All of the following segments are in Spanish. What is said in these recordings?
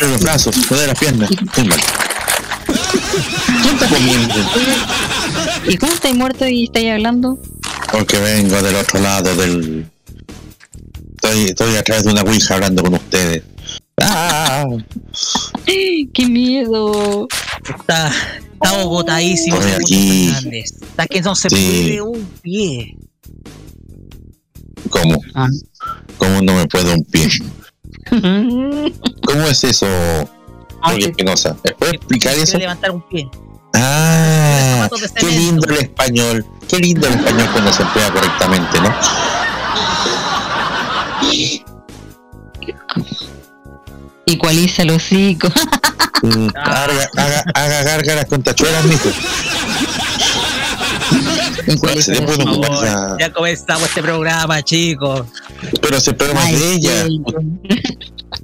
Mueve los brazos, mueve las piernas. Muy mal. ¿Quién está comiendo? ¿Y cómo estáis muerto y estáis hablando? Porque vengo del otro lado del. Estoy, estoy a través de una Ouija hablando con ustedes. ¡Ah! ¡Qué miedo! Está, está agotadísimo. Estoy ese aquí. Está que no se Sí. puede un pie. ¿Cómo? Ah. ¿Cómo no me puedo un pie? ¿Cómo es eso, Jorge Espinosa? ¿Me puede explicar eso? levantar un pie. Ah, qué lindo el español. Qué lindo el español cuando se emplea correctamente, ¿no? Igualiza el hocico. Mm, Ah. Haga, haga, haga gárgaras con tachuelas, mijo. Se ocupar Por favor, ya comenzamos este programa, chicos. Pero ese programa Ay, de ella.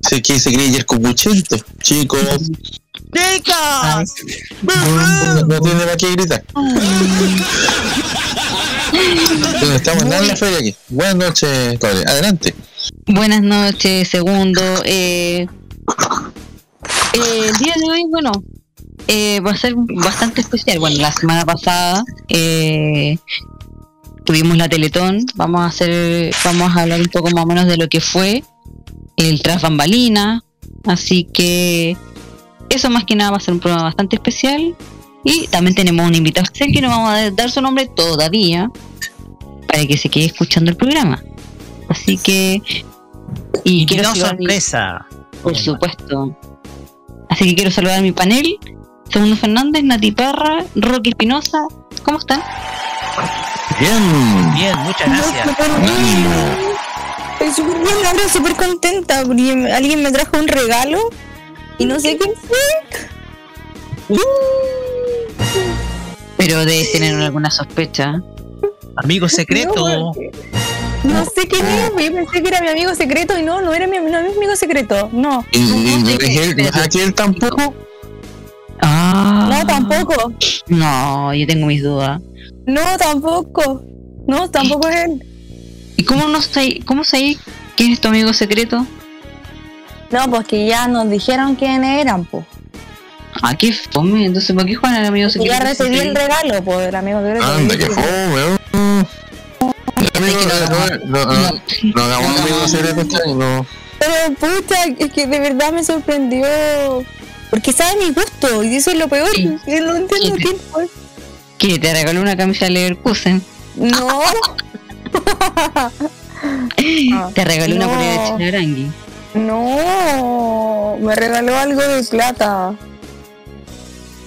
Sé que se cree el cubuchento. Chicos, ¡Chicos! no, no tiene para qué gritar. Bueno, estamos en la feria aquí. Buenas noches, Claudia. Adelante. Buenas noches, segundo. Eh, eh, el día de hoy, bueno, eh, va a ser bastante especial. Bueno, la semana pasada eh, tuvimos la Teletón. Vamos a hacer, vamos a hablar un poco más o menos de lo que fue el tras bambalina. Así que eso más que nada va a ser un programa bastante especial. Y también tenemos un invitado especial que no vamos a dar su nombre todavía para que se quede escuchando el programa. Así que y quiero sorpresa. por supuesto. Así que quiero saludar a mi panel. Segundo Fernández, Nati Parra, Rocky Espinosa. ¿Cómo están? Bien. Bien, muchas gracias. Estoy súper bien, ahora súper contenta porque alguien me trajo un regalo y no sé quién fue. Pero debes tener alguna sospecha. Amigo secreto. No, no sé quién es, yo pensé que era mi amigo secreto y no, no era mi, no, mi amigo secreto, no. ¿Y, y no es él? ¿No es aquel tampoco? Ah, No, tampoco, No, yo tengo mis dudas. no, tampoco, no, tampoco es él. ¿Y cómo no sé, cómo sabéis quién es tu amigo secreto? No, pues que ya nos dijeron quién eran, pues. Ah, qué fome. Entonces, ¿por qué juegan al amigo Y secreto? ya recibí el regalo, pues, el amigo secreto. Anda, que fome. ¿no? No, no, no, no hagamos amigos secretos, no. Pero pucha, es que de verdad me sorprendió. Porque sabe mi gusto, y eso es lo peor. Sí. No entiendo quién fue. ¿Qué? ¿Te regaló una camisa de Leverkusen? No. ¿Te regaló una No. polera de Chinarangui? No, me regaló algo de plata.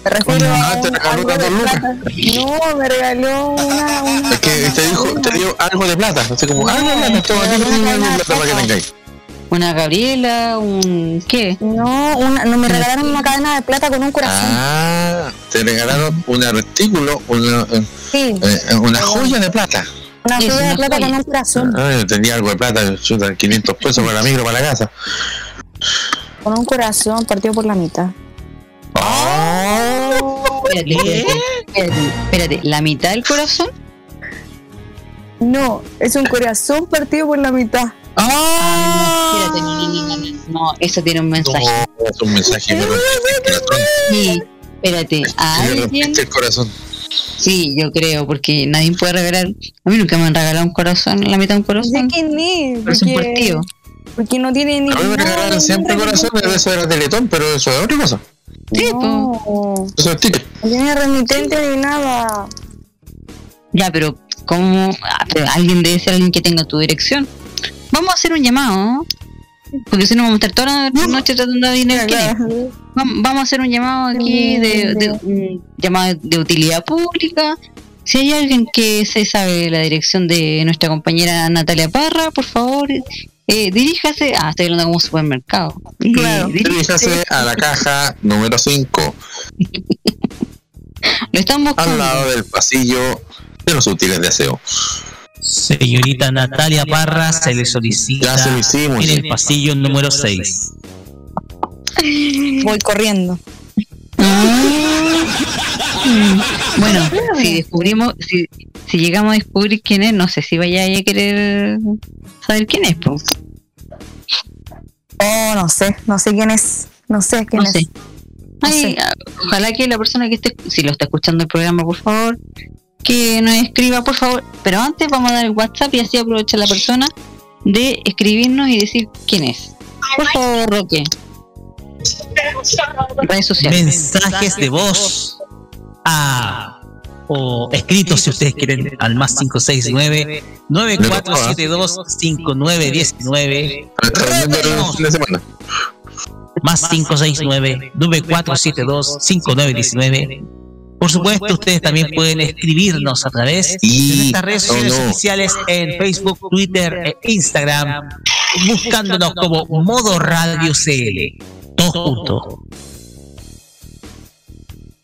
Me refiero Ah, a te regaló algo de plata. No, me regaló una. una Es que te dijo, te dio algo de plata. Así como, algo de plata, para que tengáis. ¿Una Gabriela? ¿Un qué? No, una, no, me regalaron una cadena de plata con un corazón. Ah, te regalaron un artículo, una, eh, Sí, eh, una joya de plata. una joya una de plata joya. con un corazón. Ah, yo tenía algo de plata, chuta, 500 pesos para la micro, para la casa. Con un corazón partido por la mitad. Oh, Espérate, espérate, espérate, espérate. ¿La mitad del corazón? No, es un corazón partido por la mitad. Ah, no, espérate, no, no, no, no, no, no, eso tiene un mensaje. no, es un mensaje, pero el corazón. Sí, espérate, a alguien, rompiste el corazón. sí, yo creo, porque nadie puede regalar, a mí nunca me han regalado un corazón, la mitad de un corazón, quién es. Porque, partido. porque no tiene ni. A mí me regalaron siempre corazones, eso era Teletón, pero eso es otra cosa. Sí, No, Eso es ticket. no tiene remitente ni nada. Ya, pero ¿cómo? Ah, pero alguien debe ser alguien que tenga tu dirección. Vamos a hacer un llamado. Porque si no vamos a estar toda la noche tratando de. Vam- Vamos a hacer un llamado aquí de, de un llamado de utilidad pública si hay alguien que se sabe la dirección de nuestra compañera Natalia Parra, por favor, eh, diríjase. Ah, estoy hablando como un supermercado. Eh, Claro. Diríjase a la caja número 5, Lo están buscando. al lado del pasillo de los útiles de aseo. Señorita Natalia Parra se le solicita Ya se lo hicimos. en el pasillo número 6. Voy corriendo. Bueno, si descubrimos, si, si llegamos a descubrir quién es, no sé si vaya a querer saber quién es. pues. Oh, no sé, no sé quién es. No sé quién No es. sé. No Ay, sé. ah, ojalá que la persona que esté, si lo está escuchando el programa, por favor, que nos escriba, por favor. Pero antes vamos a dar el WhatsApp y así aprovecha la persona de escribirnos y decir quién es. Por favor, Roque. Redes sociales. Mensajes de voz a o escritos si ustedes quieren al más 569 9472 5919 Reuniendo el fin de semana. más 569 9472 5919 por supuesto, ustedes también pueden escribirnos a través de nuestras redes sociales oficiales en Facebook, Twitter e Instagram, buscándonos como Modo Radio CL. Todos juntos.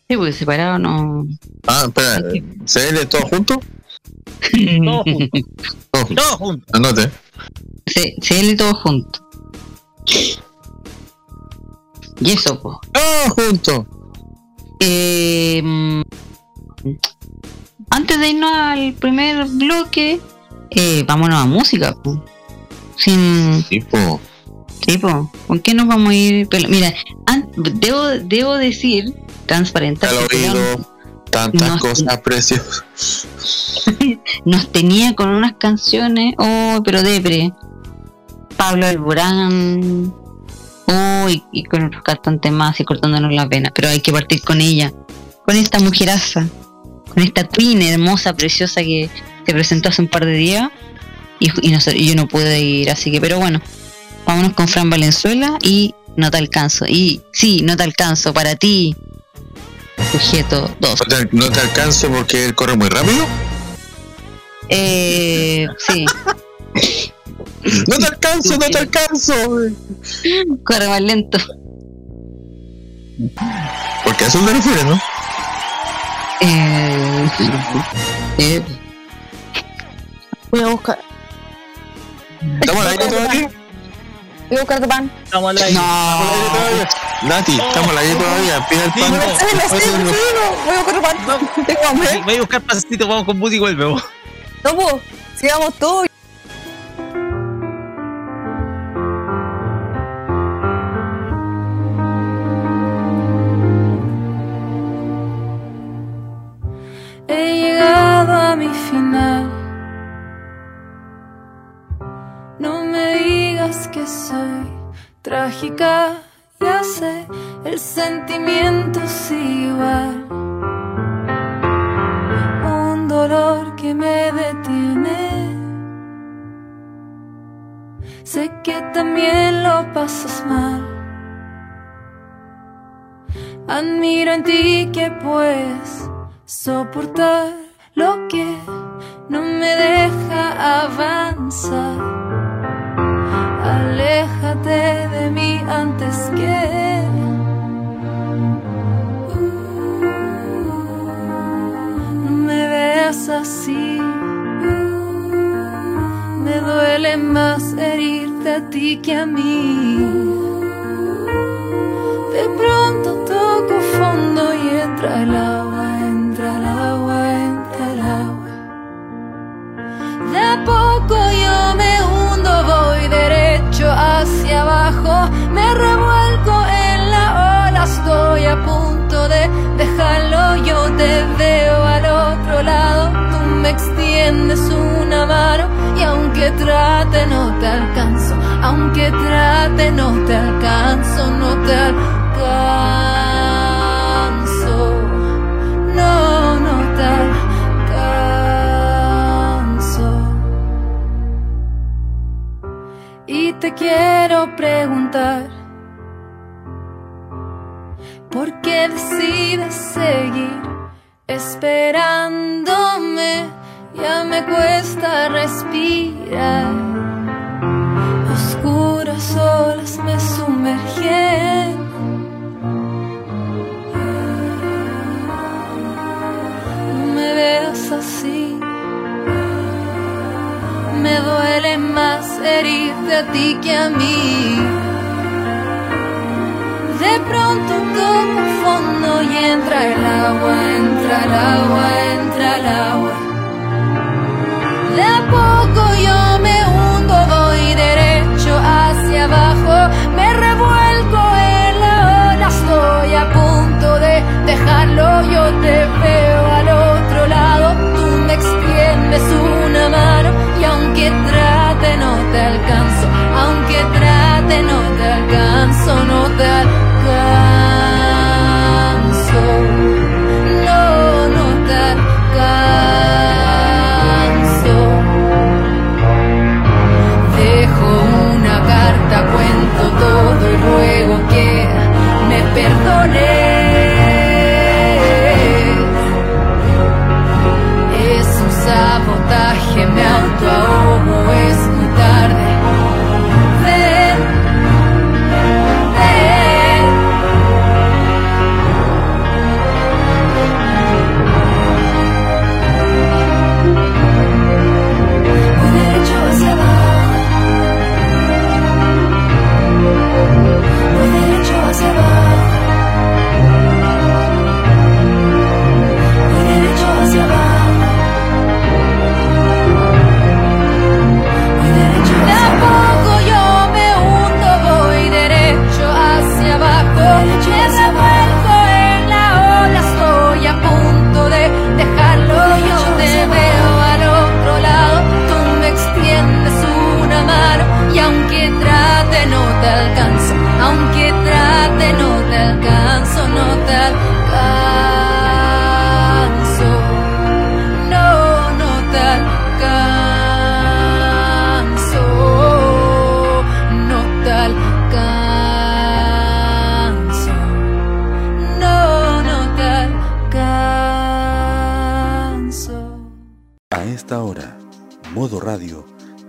Sí, porque separado no. Ah, espera, ¿se ve todo junto? Todos juntos. Todo junto. Todos juntos. Anote. Se, se lee todo junto. Y eso, pues. Todo junto. Eh, mm, antes de irnos al primer bloque, eh, vámonos a música. po. Sin Tipo, tipo, ¿con qué nos vamos a ir? Pero, mira, debo, debo decir, transparentar, al oído, tantas cosas preciosas. nos tenía con unas canciones, oh, pero depre. Pablo Alborán, oh, y, con otros cantantes más y cortándonos las venas, pero hay que partir con ella, con esta mujeraza, con esta twin hermosa, preciosa que se presentó hace un par de días y, y no sé, y yo no pude ir, así que, pero bueno, vámonos con Fran Valenzuela y no te alcanzo, y sí, no te alcanzo para ti, sujeto 2. ¿No te, no te alcanzo porque él corre muy rápido? Eh, sí. ¡No te alcanzo, no te alcanzo! Corre más lento. Porque a eso me refieres, ¿no? Eh, eh, Voy a buscar. ¿Estamos al aire todavía? Voy a buscar tu pan. Estamos al aire. no, Nati, estamos al aire todavía. Pide el pan. No. No. Voy a buscar tu pan. Tengo hambre. Voy a buscar pasecito, vamos con Buddy y vuelve. No, pues, sigamos todos. He llegado a mi final. No me digas que soy trágica, ya sé, el sentimiento sigue igual. Un dolor que me detiene. Sé que también lo pasas mal. Admiro en ti que puedes soportar lo que no me deja avanzar. Aléjate de mí antes que no me veas así. Me duele más herirte a ti que a mí. De pronto toco fondo y entra el agua, extiendes una mano y aunque trate no te alcanzo, aunque trate no te alcanzo, no te alcanzo. No, no te alcanzo. Y te quiero preguntar, ¿por qué decides seguir esperándome, ya me cuesta respirar. Oscuras olas me sumergen. No me veas así. Me duele más herirte a ti que a mí. De pronto toco fondo y entra el agua, entra el agua, entra el agua. De a poco yo me hundo, voy derecho hacia abajo, me revuelco en la ola, estoy a punto de dejarlo, yo te veo al otro lado, tú me extiendes una mano. Y aunque trate no te alcanzo, aunque trate no te alcanzo, no te alcanzo. go.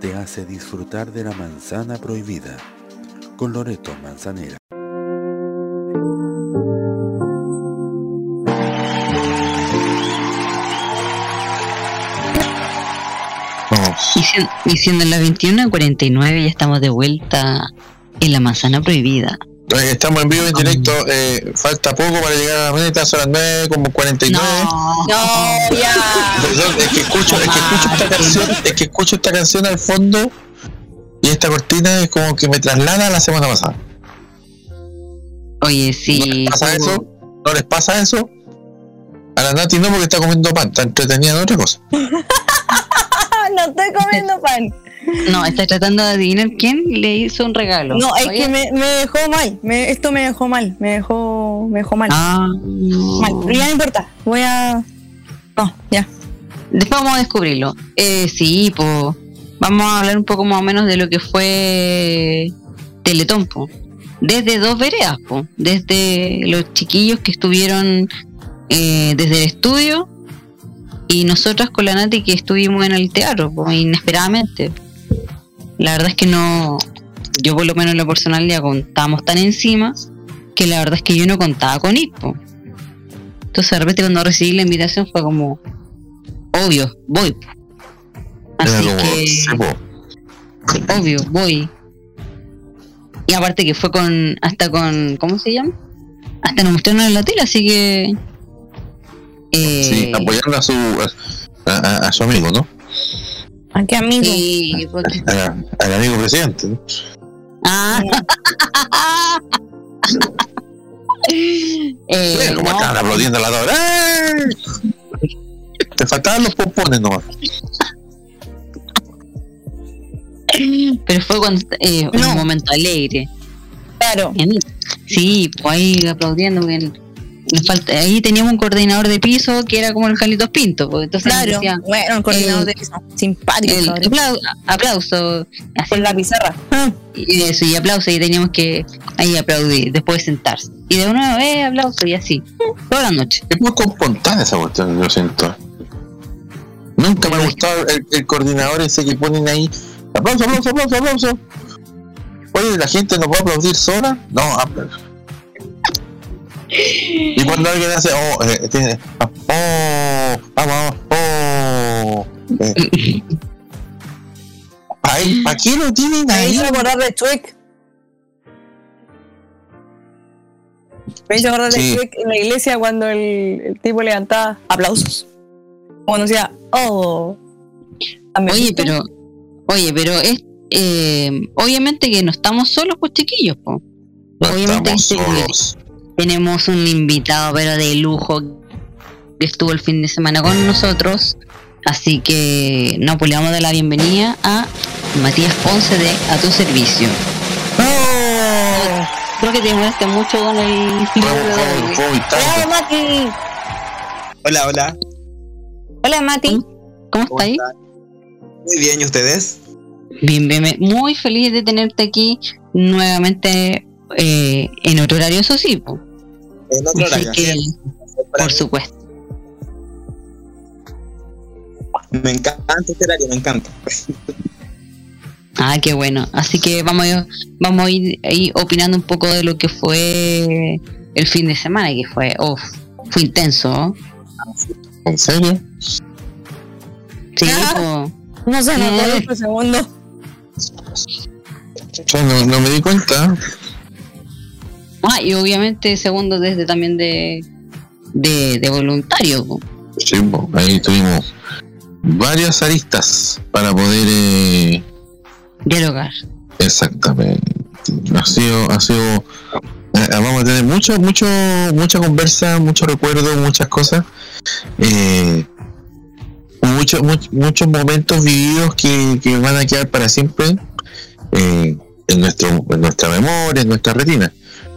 Te hace disfrutar de la manzana prohibida con Loreto Manzanera. Y siendo, y las 21.49 ya estamos de vuelta en la manzana prohibida. Eh, Estamos en vivo en directo. eh, falta poco para llegar a la meta. Son las 9 como 49. No, ya. Perdón, es que escucho, es que escucho esta canción, es que escucho esta canción al fondo y esta cortina es como que me traslada a la semana pasada. Oye, ¿No sí. les pasa eso? ¿No les pasa eso? A la Nati no porque está comiendo pan, está entretenida en otra cosa. No estoy comiendo pan. No, está tratando de adivinar quién le hizo un regalo. No, es Oye, que me, me dejó mal. Me, esto me dejó mal. Me dejó, me dejó mal. Ah, Mal. Pero ya no importa. Voy a. No, ya. Después vamos a descubrirlo. Eh, sí, pues vamos a hablar un poco más o menos de lo que fue Teletón, po. Desde dos veredas, po. Desde los chiquillos que estuvieron eh, desde el estudio y nosotras con la Nati que estuvimos en el teatro, po, inesperadamente. La verdad es que no, yo por lo menos en lo personal ya contábamos tan encima que la verdad es que yo no contaba con ir, po. Entonces de repente cuando recibí la invitación fue como, obvio, voy. Era Así que, sí, obvio, voy. Y aparte que fue con, hasta con, ¿cómo se llama? Hasta nos mostraron en la tele, así que... eh, Sí, apoyando a su a, a- a su amigo, ¿no? ¿A qué amigo? sí, porque- A- al amigo presidente, ¿no? Ah. Eh, Mira cómo no, estaban aplaudiendo a la. ¡Eh! Te faltaban los pompones nomás. pero fue cuando eh, No. un momento alegre. Claro. Bien. Sí, pues ahí aplaudiendo. bien. Nos falta, ahí teníamos un coordinador de piso que era como el Carlitos Pinto, pues, entonces nos Claro, decía, bueno, el coordinador el- de piso. Simpático, el aplauso, así, Con la pizarra. Ah, y eso, y aplauso, y teníamos que ahí aplaudir, después sentarse. Y de una vez aplauso y así, toda la noche. Es muy espontánea esa cuestión, yo siento. Nunca me ha gustado el, el coordinador ese que ponen ahí. Aplauso, aplauso, aplauso, aplauso. Oye, ¿la gente no puede aplaudir sola? No, aplauso. Y cuando alguien hace, oh, eh, tiene, oh, vamos, oh. eh. Ay, ¿para qué lo tienen Me ahí? hizo acordar de Chuek. Me hizo acordar de Sí. Chuek en la iglesia cuando el, el tipo levantaba aplausos. Cuando decía, oh. Oye, pero, oye, pero es, eh, obviamente que no estamos solos, pues chiquillos. No Obviamente estamos que solos. Tenemos un invitado, pero de lujo, que estuvo el fin de semana con nosotros. Así que, no, pues le vamos a dar la bienvenida a Matías Ponce de A Tu Servicio. ¡Oh! Creo que te moleste mucho con el... ¡Bravo, Mati! Hola, hola. Hola, Mati. ¿Cómo ¿Cómo está ahí? están? Muy bien, ¿y ustedes? Bien, bien, bien. muy feliz de tenerte aquí nuevamente eh, en otro horario, eso sí, pues. En otro Así horario. que, ¿sí? Para por supuesto. Me encanta este horario, me encanta. Ah, qué bueno. Así que vamos a, vamos a ir ahí opinando un poco de lo que fue el fin de semana, que fue, uf, fue intenso. ¿no? ¿En serio? Sí, Ah. No se notó Eh. este segundo. Yo no, no me di cuenta. Ah, y obviamente segundo desde también de, de, de voluntario. Sí, ahí tuvimos varias aristas para poder eh, Dialogar. exactamente. Ha sido, ha sido eh, vamos a tener mucho, mucho, mucha conversa, mucho recuerdo, muchas cosas. Eh, muchos, much- muchos momentos vividos que, que van a quedar para siempre eh, en nuestro, en nuestra memoria, en nuestra retina.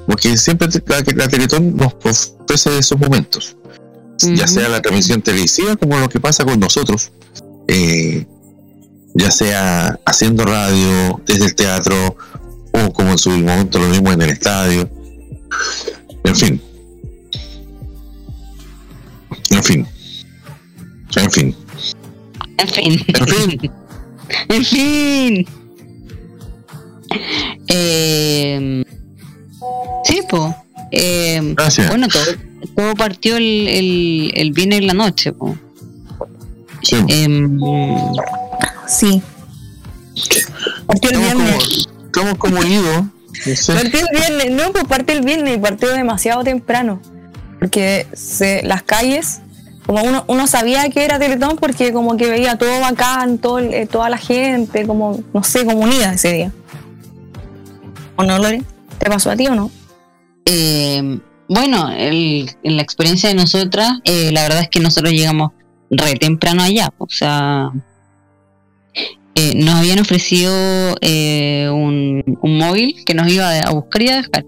Porque siempre la, la Teletón nos ofrece esos momentos. ya sea la transmisión televisiva como lo que pasa con nosotros, eh, ya sea haciendo radio desde el teatro o como en su momento lo mismo en el estadio, en fin, en fin, en fin, En fin. en fin, en fin. Eh, sí, pues. gracias. bueno, todo, todo partió el, el, el viernes en la noche. po. Sí, Em, Sí. Partió el viernes. estamos como sé, Partió el viernes. No, pues partió el viernes y partió demasiado temprano. Porque se, las calles, como uno, uno sabía que era Teletón porque como que veía todo bacán, todo, el- eh, toda la gente, como, no sé, como unida ese día. ¿O no, Lore? ¿Te pasó a ti o no? eh, bueno, en la experiencia de nosotras, eh, la verdad es que nosotros llegamos re temprano allá. O sea, eh, nos habían ofrecido un, un móvil que nos iba a buscar y a dejar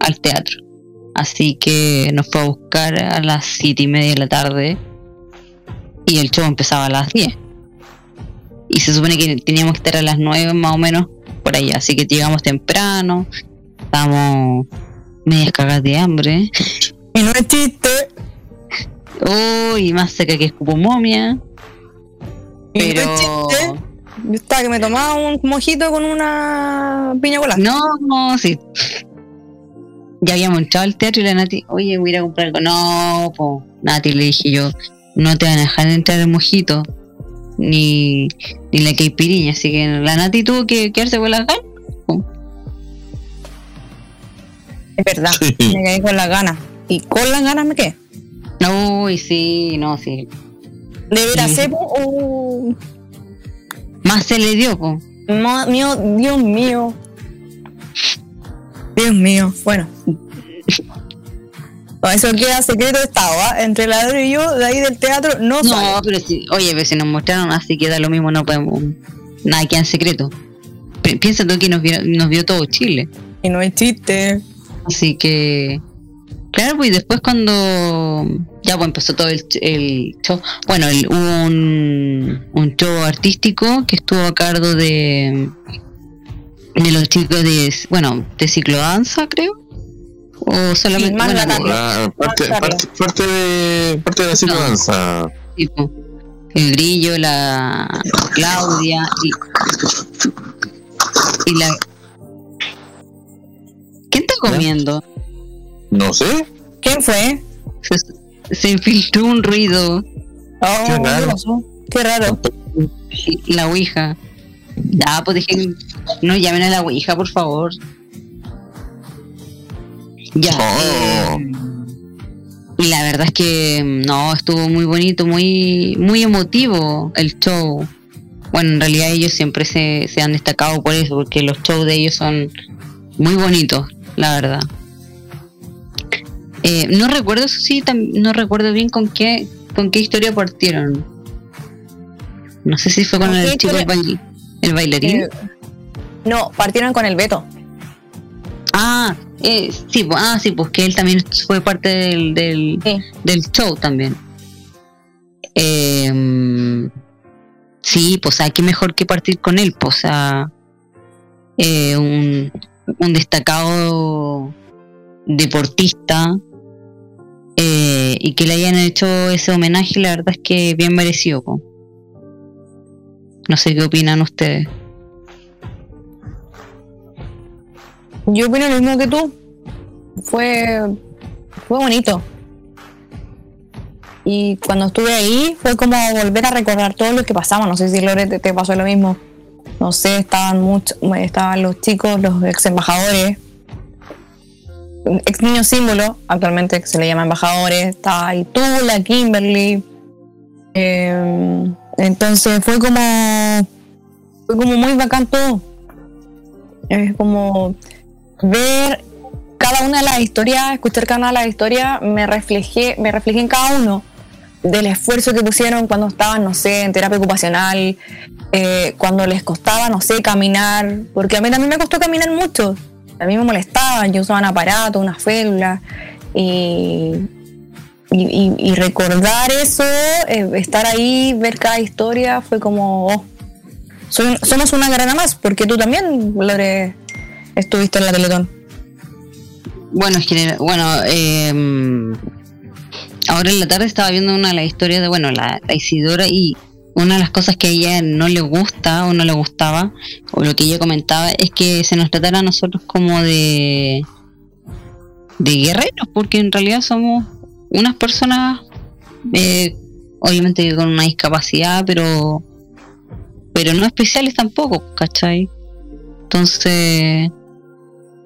al teatro. Así que nos fue a buscar a las siete y media de la tarde y el show empezaba a las 10. Y se supone que teníamos que estar a las 9 más o menos por allá. Así que llegamos temprano, estábamos medias cagadas de hambre. Y no es chiste. Uy, más seca que escupo momia. Y Pero. no es chiste. Yo estaba que me tomaba un mojito con una piña colada. No, no, sí. Ya habíamos entrado al teatro y la Nati, oye, voy a ir a comprar algo. No, po. Nati, le dije yo, no te van a dejar entrar el mojito, ni, ni la caipiriña. Así que la Nati tuvo que quedarse con la ganas. Es verdad. Sí. Me quedé con las ganas. Y con las ganas me quedé. Uy, sí, no, sí. De veras, Sí. cepo. uh, Más se le dio, po. ma- mío, Dios mío. Dios mío. Bueno. No, eso queda secreto de estado, ¿ah? Entre la Dora y yo, de ahí del teatro, no, No, sale. pero sí, oye, pero si nos mostraron así que da lo mismo, no podemos. Nada queda en secreto. Pi- Piensa tú que nos vio, nos vio todo Chile. Y no es chiste. Así que, Claro, pues y después cuando ya pues empezó todo el, el show, bueno, el, hubo un, un show artístico que estuvo a cargo de de los chicos de, bueno, de ciclodanza, creo, o solamente, más bueno. La parte, parte, parte de, parte de la ciclodanza. tipo, el grillo, la Claudia y, y la ¿Quién está comiendo? No sé. ¿Quién fue? Se, se infiltró un ruido Oh, Qué raro. Qué raro. la ouija. Ya, pues dije, no llamen a la ouija, por favor. Ya. Oh. eh, y la verdad es que no, estuvo muy bonito, muy, muy emotivo el show. Bueno, en realidad ellos siempre se, se han destacado por eso, porque los shows de ellos son muy bonitos, la verdad. Eh, no recuerdo, sí, no recuerdo bien con qué, con qué historia partieron. No sé si fue con ¿Con el chico el, historia? bail- el bailarín. No, partieron con el Beto. Ah, eh, sí, pues, ah, sí, pues que él también fue parte del, del, Sí. del show también. Eh, sí, pues, sea, qué mejor que partir con él, pues, o sea, eh, un, un destacado deportista eh, y que le hayan hecho ese homenaje, la verdad es que bien merecido. No sé qué opinan ustedes. Yo opino lo mismo que tú. Fue, fue bonito. Y cuando estuve ahí fue como volver a recordar todo lo que pasaba. No sé si Lore te pasó lo mismo. No sé, estaban muchos, estaban los chicos, los ex embajadores, ex niños símbolo, actualmente se le llama embajadores. Estaba ahí tú, la Kimberly. Eh, entonces fue como, fue como muy bacán todo. Es como ver cada una de las historias, escuchar cada una de las historias, me reflejé, me reflejé en cada uno del esfuerzo que pusieron cuando estaban, no sé, en terapia ocupacional, eh, cuando les costaba, no sé, caminar, porque a mí también me costó caminar mucho, a mí me molestaban, yo usaba un aparato, una férula, y, y, y- recordar eso, eh, estar ahí, ver cada historia, fue como, oh, somos una grana más, porque tú también, Lore, estuviste en la Teletón. Bueno, genera- bueno, eh, ahora en la tarde estaba viendo una de las historias de, bueno, la, la Isidora y una de las cosas que a ella no le gusta o no le gustaba, o lo que ella comentaba, es que se nos tratara a nosotros como de, de guerreros, porque en realidad somos unas personas, eh, obviamente con una discapacidad, pero, pero no especiales tampoco, ¿cachai? Entonces,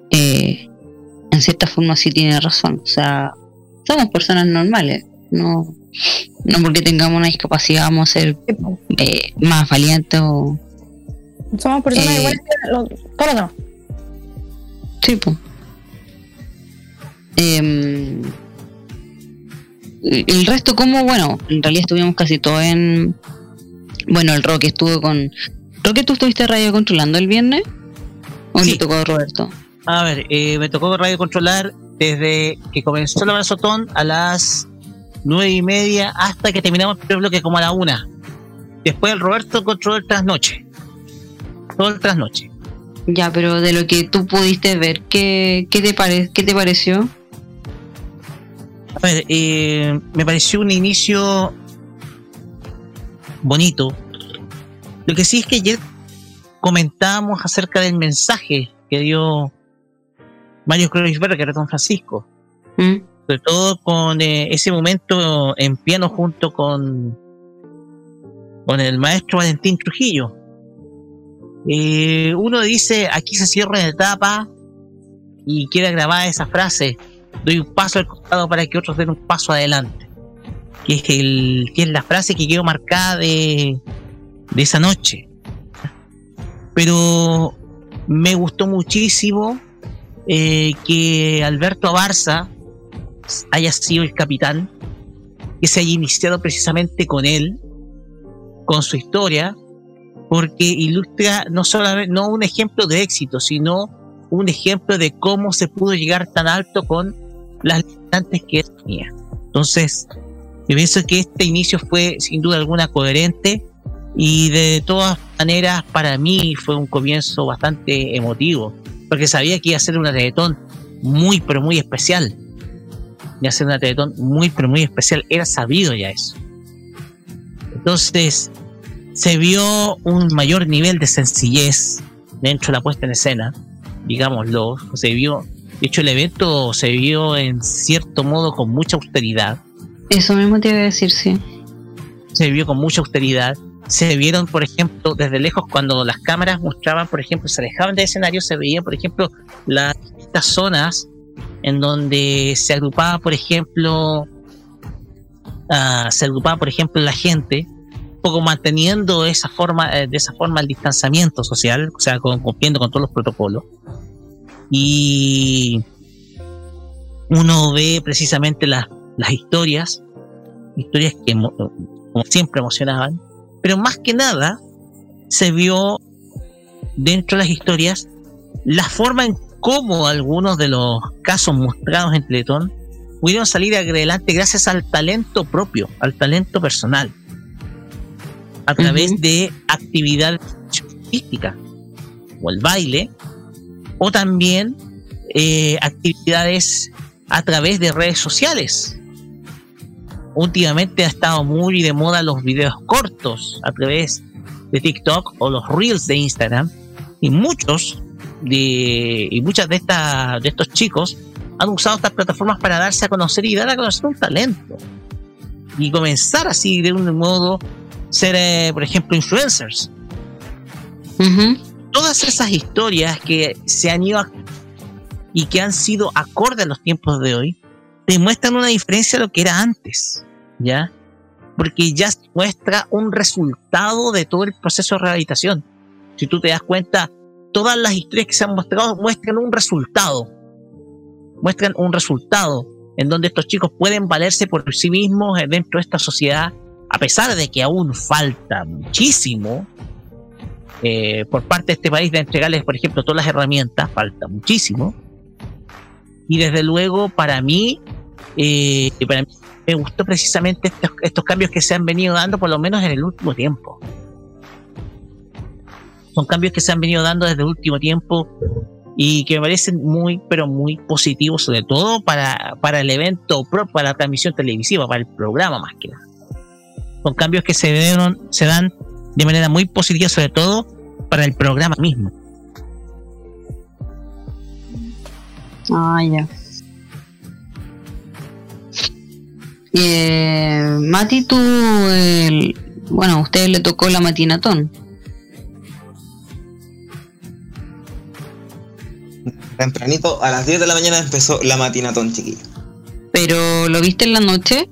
eh, en cierta forma sí tiene razón. O sea, somos personas normales. No, no porque tengamos una discapacidad vamos a ser eh, más valientes o... Somos personas Eh, iguales que los- todos los. Sí. Em, el resto como, bueno, en realidad estuvimos casi todos en... Bueno, el Roque estuvo con... ¿Roque tú estuviste radio controlando el viernes? ¿O Sí. le tocó a Roberto? A ver, eh, me tocó radio controlar desde que comenzó el abrazotón a las nueve y media hasta que terminamos el primer bloque como a la una. Después el Roberto controló el trasnoche. Todo el trasnoche. Ya, pero de lo que tú pudiste ver, ¿qué, qué, te, pare qué te pareció? A ver, eh, me pareció un inicio bonito. Lo que sí es que ayer comentábamos acerca del mensaje que dio Mario Kreuzberger Don Francisco. ¿Mm? sobre todo con eh, ese momento en piano junto con con el maestro Valentín Trujillo. Eh, uno dice, aquí se cierra la etapa y queda grabada esa frase, doy un paso al costado para que otros den un paso adelante. Que es, el, que es la frase que quedó marcada de, de esa noche. Pero me gustó muchísimo eh, que Alberto Abarza haya sido el capitán, que se haya iniciado precisamente con él, con su historia, porque ilustra no solamente no un ejemplo de éxito, sino un ejemplo de cómo se pudo llegar tan alto con las limitantes que él tenía. Entonces, yo pienso que este inicio fue sin duda alguna coherente y de todas maneras para mí fue un comienzo bastante emotivo, porque sabía que iba a ser una Teletón muy pero muy especial. Iba a ser una Teletón muy pero muy especial, era sabido ya eso. Entonces, se vio un mayor nivel de sencillez dentro de la puesta en escena, digámoslo, se vio, de hecho el evento se vio en cierto modo con mucha austeridad, Eso mismo te iba a decir, sí. se vio con mucha austeridad, se vieron, por ejemplo, desde lejos cuando las cámaras mostraban, por ejemplo, se alejaban del escenario, se veían, por ejemplo, las distintas zonas en donde se agrupaba, por ejemplo, ah, se agrupaba, por ejemplo, la gente, poco manteniendo esa forma, eh, de esa forma el distanciamiento social, o sea, cumpliendo con todos los protocolos. Y uno ve precisamente las, historias, historias que como siempre emocionaban, pero más que nada se vio dentro de las historias la forma en cómo algunos de los casos mostrados en Teletón pudieron salir adelante gracias al talento propio, al talento personal, a través de actividades artísticas, o el baile, o también eh, actividades a través de redes sociales. Últimamente ha estado muy de moda los videos cortos a través de TikTok o los reels de Instagram. Y muchos de y muchas de estas de estos chicos han usado estas plataformas para darse a conocer y dar a conocer un talento. Y comenzar así de un modo ser eh, por ejemplo influencers. Todas esas historias que se han ido a- y que han sido acorde a los tiempos de hoy demuestran una diferencia de lo que era antes, ¿ya? Porque ya muestra un resultado de todo el proceso de rehabilitación. Si tú te das cuenta, todas las historias que se han mostrado muestran un resultado. Muestran un resultado en donde estos chicos pueden valerse por sí mismos dentro de esta sociedad, a pesar de que aún falta muchísimo eh, por parte de este país de entregarles, por ejemplo, todas las herramientas, falta muchísimo. Y desde luego, para mí, eh, para mí me gustó precisamente estos, estos cambios que se han venido dando, por lo menos en el último tiempo. Son cambios que se han venido dando desde el último tiempo y que me parecen muy, pero muy positivos, sobre todo para, para el evento, pro- para la transmisión televisiva, para el programa más que nada. Son cambios que se, dieron, se dan de manera muy positiva, sobre todo para el programa mismo. Ah, ya. Eh, Mati, tú, el- bueno, a usted le tocó la matinatón. Tempranito, a las 10 de la mañana empezó la matinatón, chiquillo. Pero ¿lo viste en la noche?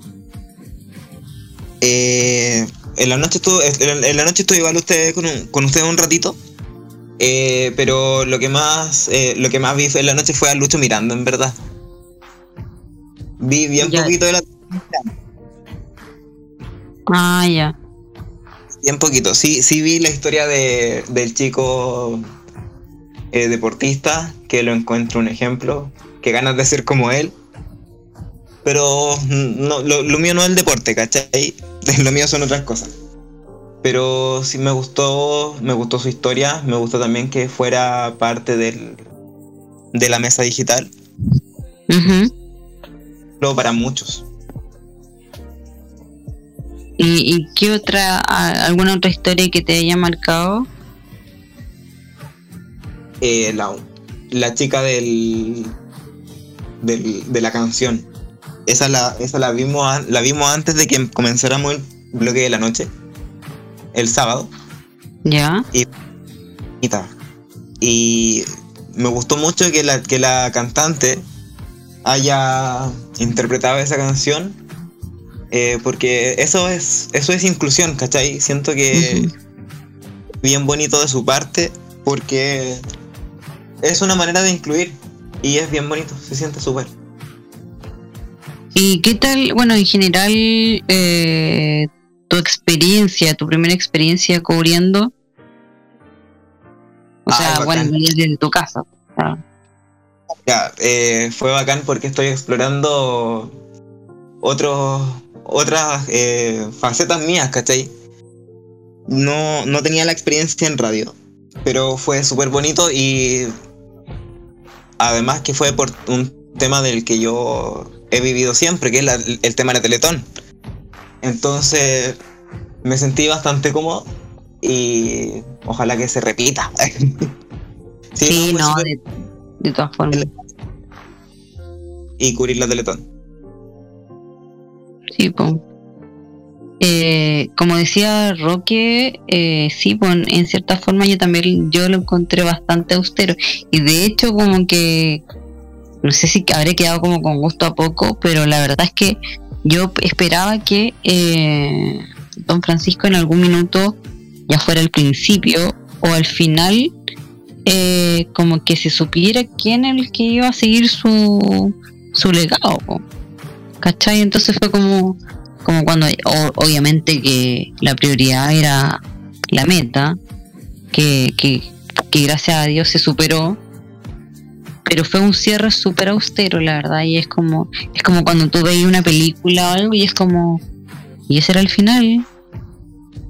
Eh, en la noche estuvo, en la noche estuve igual usted con, un- con ustedes un ratito. Eh, pero lo que más eh, lo que más vi en la noche fue a Lucho Miranda, en verdad. Vi bien Ya. poquito de la Ah, ya. bien poquito. Sí, sí vi la historia de, del chico eh, deportista, que lo encuentro un ejemplo, que ganas de ser como él. Pero mm, no, lo, lo mío no es el deporte, ¿cachai? Lo mío son otras cosas. Pero sí me gustó, me gustó su historia, me gustó también que fuera parte del, de la mesa digital, luego para muchos. ¿Y, y qué otra, a- alguna otra historia que te haya marcado? Eh, la, la chica del, del- de la canción. Esa la, esa la vimos la vimos antes de que comenzáramos el bloque de la noche. El sábado. Ya. Y, ta. y me gustó mucho que la, que la cantante haya interpretado esa canción. Eh, porque eso es, eso es inclusión, ¿cachai? Siento que Ujú. bien bonito de su parte porque es una manera de incluir y es bien bonito, se siente súper. ¿Y qué tal, bueno, en general, eh, tu experiencia, tu primera experiencia cubriendo? O Ay, sea, bueno, desde tu casa. Ya, eh, fue bacán porque estoy explorando otros, otras eh, facetas mías, ¿cachai? No, no tenía la experiencia en radio, pero fue súper bonito y además que fue por un tema del que yo he vivido siempre, que es la- el tema de la Teletón. Entonces me sentí bastante cómodo y ojalá que se repita. Sí, no, de, de todas formas. Y cubrir la Teletón. Sí, pues. Como decía Roque, eh, sí, pues en cierta forma yo también yo lo encontré bastante austero. Y de hecho como que, no sé si habré quedado como con gusto a poco, pero la verdad es que yo esperaba que eh, Don Francisco en algún minuto, ya fuera al principio o al final, eh, como que se supiera quién era el que iba a seguir su, su legado. po. ¿Cachai? Entonces fue como, como cuando, obviamente que la prioridad era la meta, que, que, que gracias a Dios se superó, pero fue un cierre súper austero, la verdad, y es como, es como cuando tú veis una película o algo y es como, y ese era el final.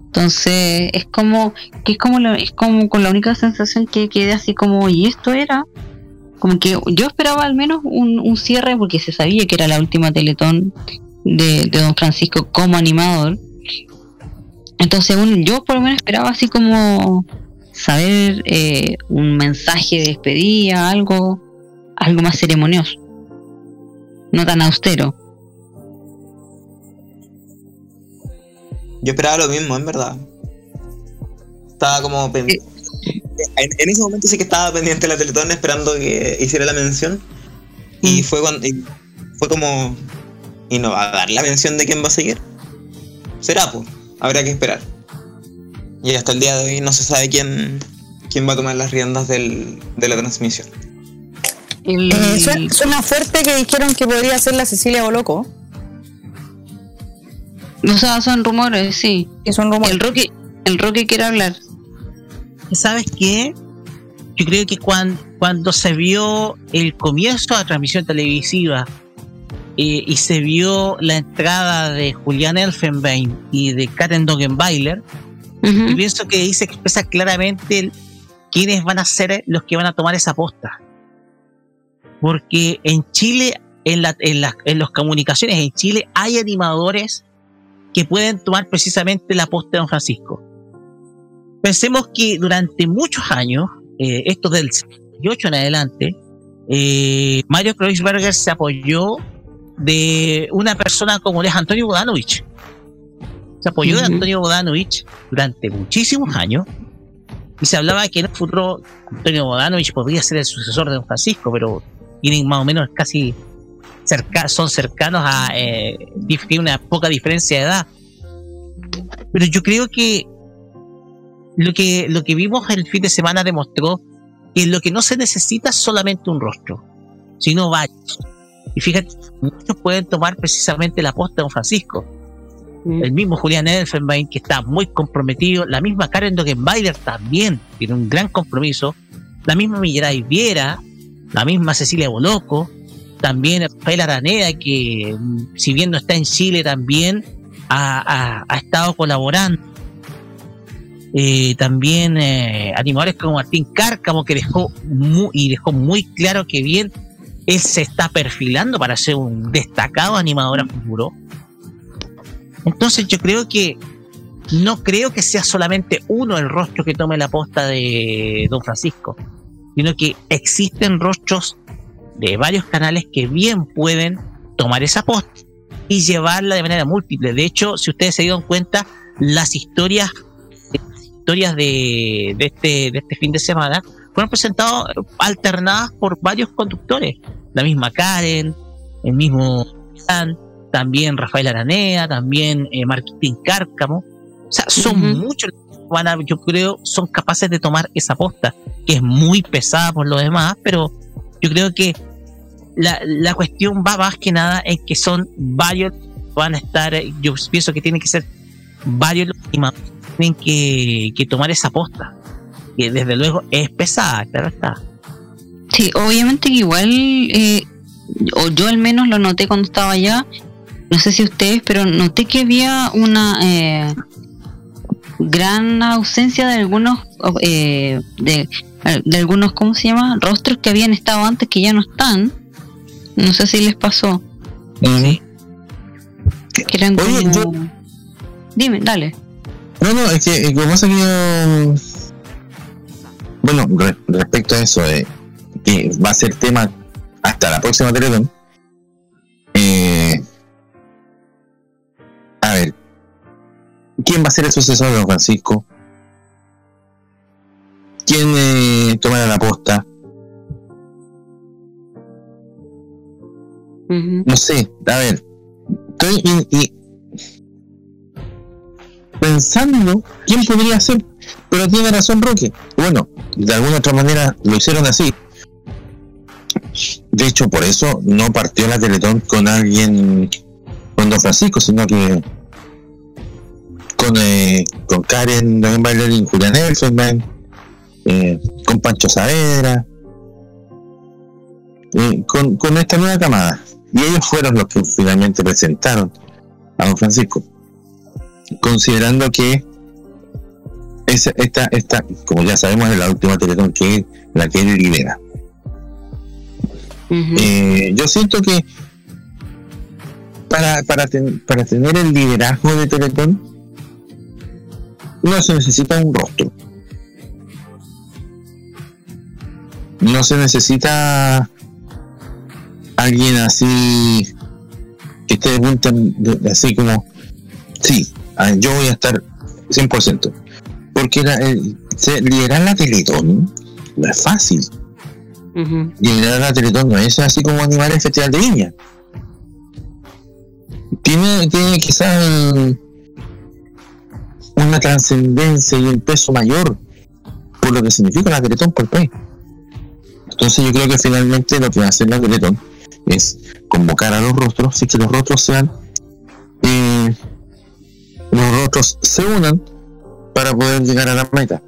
Entonces, es como, que es como, la- es como con la única sensación que quedé así como, y esto era, como que yo esperaba al menos un, un cierre porque se sabía que era la última Teletón de, de Don Francisco como animador. Entonces un- yo por lo menos esperaba así como saber eh, un mensaje de despedida, algo, algo más ceremonioso, no tan austero. Yo esperaba lo mismo, en verdad. Estaba como pendiente. En, en ese momento sí que estaba pendiente de la Teletón esperando que hiciera la mención. Y fue cuando. y fue como. ¿Y no va a dar la mención de quién va a seguir? Será, pues. Habrá que esperar. Y hasta el día de hoy no se sabe quién, quién va a tomar las riendas del, de la transmisión. El- Eh, suena, suena fuerte que dijeron que podría ser la Cecilia Boloco. o sea, son rumores, sí. Que son rumores. El Roque, el Roque quiere hablar. ¿Sabes qué? Yo creo que cuando, cuando se vio el comienzo de la transmisión televisiva eh, y se vio la entrada de Julián Elfenbein y de Karen Dogenbailer, Ujú. yo pienso que ahí se expresa claramente el- quiénes van a ser los que van a tomar esa posta. Porque en Chile, en, la, en, las- en las comunicaciones en Chile, hay animadores que pueden tomar precisamente la posta de Don Francisco. Pensemos que durante muchos años, eh, esto del 78 en adelante, eh, Mario Kreuzberger se apoyó de una persona como es Antonio Bodanovich. Se apoyó de. Antonio Bodanovich durante muchísimos años y se hablaba que en el futuro Antonio Bodanovich podría ser el sucesor de Don Francisco, pero tienen más o menos casi cerca, son cercanos a eh, tiene una poca diferencia de edad. Pero yo creo que lo que lo que vimos el fin de semana demostró que lo que no se necesita es solamente un rostro, sino varios. Y fíjate, muchos pueden tomar precisamente la posta de Don Francisco. El mismo Julián Elfenbein, que está muy comprometido, la misma Karen Dogenbailer también tiene un gran compromiso, la misma Millaray Viera, la misma Cecilia Boloco, también Rafael Araneda, que mm, si bien no está en Chile también ha, ha- ha estado colaborando. Eh, también eh, animadores como Martín Cárcamo, que dejó muy, y dejó muy claro que bien él se está perfilando para ser un destacado animador a futuro. Entonces yo creo que no creo que sea solamente uno el rostro que tome la posta de Don Francisco, sino que existen rostros de varios canales que bien pueden tomar esa posta y llevarla de manera múltiple. De hecho, si ustedes se dieron cuenta, las historias, historias de, de este, de este fin de semana fueron presentadas alternadas por varios conductores. La misma Karen, el mismo Jan, también Rafael Aranea, también eh, Marquitín Cárcamo. O sea, son Ujú. muchos los que van a, yo creo, son capaces de tomar esa posta, que es muy pesada por lo demás, pero yo creo que la, la cuestión va más que nada en que son varios, van a estar, yo pienso que tienen que ser varios los animadores tienen que, que tomar esa posta, que desde luego es pesada, claro está. Sí, obviamente que igual, eh, o yo al menos lo noté cuando estaba allá, no sé si ustedes, pero noté que había una eh, gran ausencia de algunos, eh, de, de algunos, ¿cómo se llama? Rostros que habían estado antes que ya no están. No sé si les pasó. Que eran Oye, como- yo- Dime, dale. No, no, es que eh, como pasa que yo... Bueno, re- respecto a eso, eh, que va a ser tema hasta la próxima Teletón. Eh, a ver, ¿quién va a ser el sucesor de Don Francisco? ¿Quién eh, tomará la posta? No sé, a ver, estoy y, y- pensando quién podría ser, pero tiene razón Roque. Bueno, de alguna otra manera lo hicieron así. De hecho, por eso no partió la Teletón con alguien, con Don Francisco, sino que con, eh, con Karen, también bailarín, Julián Elfenbein, eh, con Pancho Saavedra, eh, con, con esta nueva camada. Y ellos fueron los que finalmente presentaron a don Francisco. Considerando que esa, esta, esta, como ya sabemos, es la última Teletón que es la que él lidera. Eh, yo siento que para, para, ten- para tener el liderazgo de Teletón no se necesita un rostro. No se necesita alguien así que esté de punta, así como, sí, yo voy a estar 100%. Porque la- el- se- liderar la Teletón no es fácil liderar la Teletón no es así como animar el Festival de Viña. Tiene, tiene quizás el- una trascendencia y un peso mayor por lo que significa la Teletón por país. Entonces yo creo que finalmente lo que va a hacer la Teletón es convocar a los rostros y que los rostros sean eh, los rostros se unan para poder llegar a la meta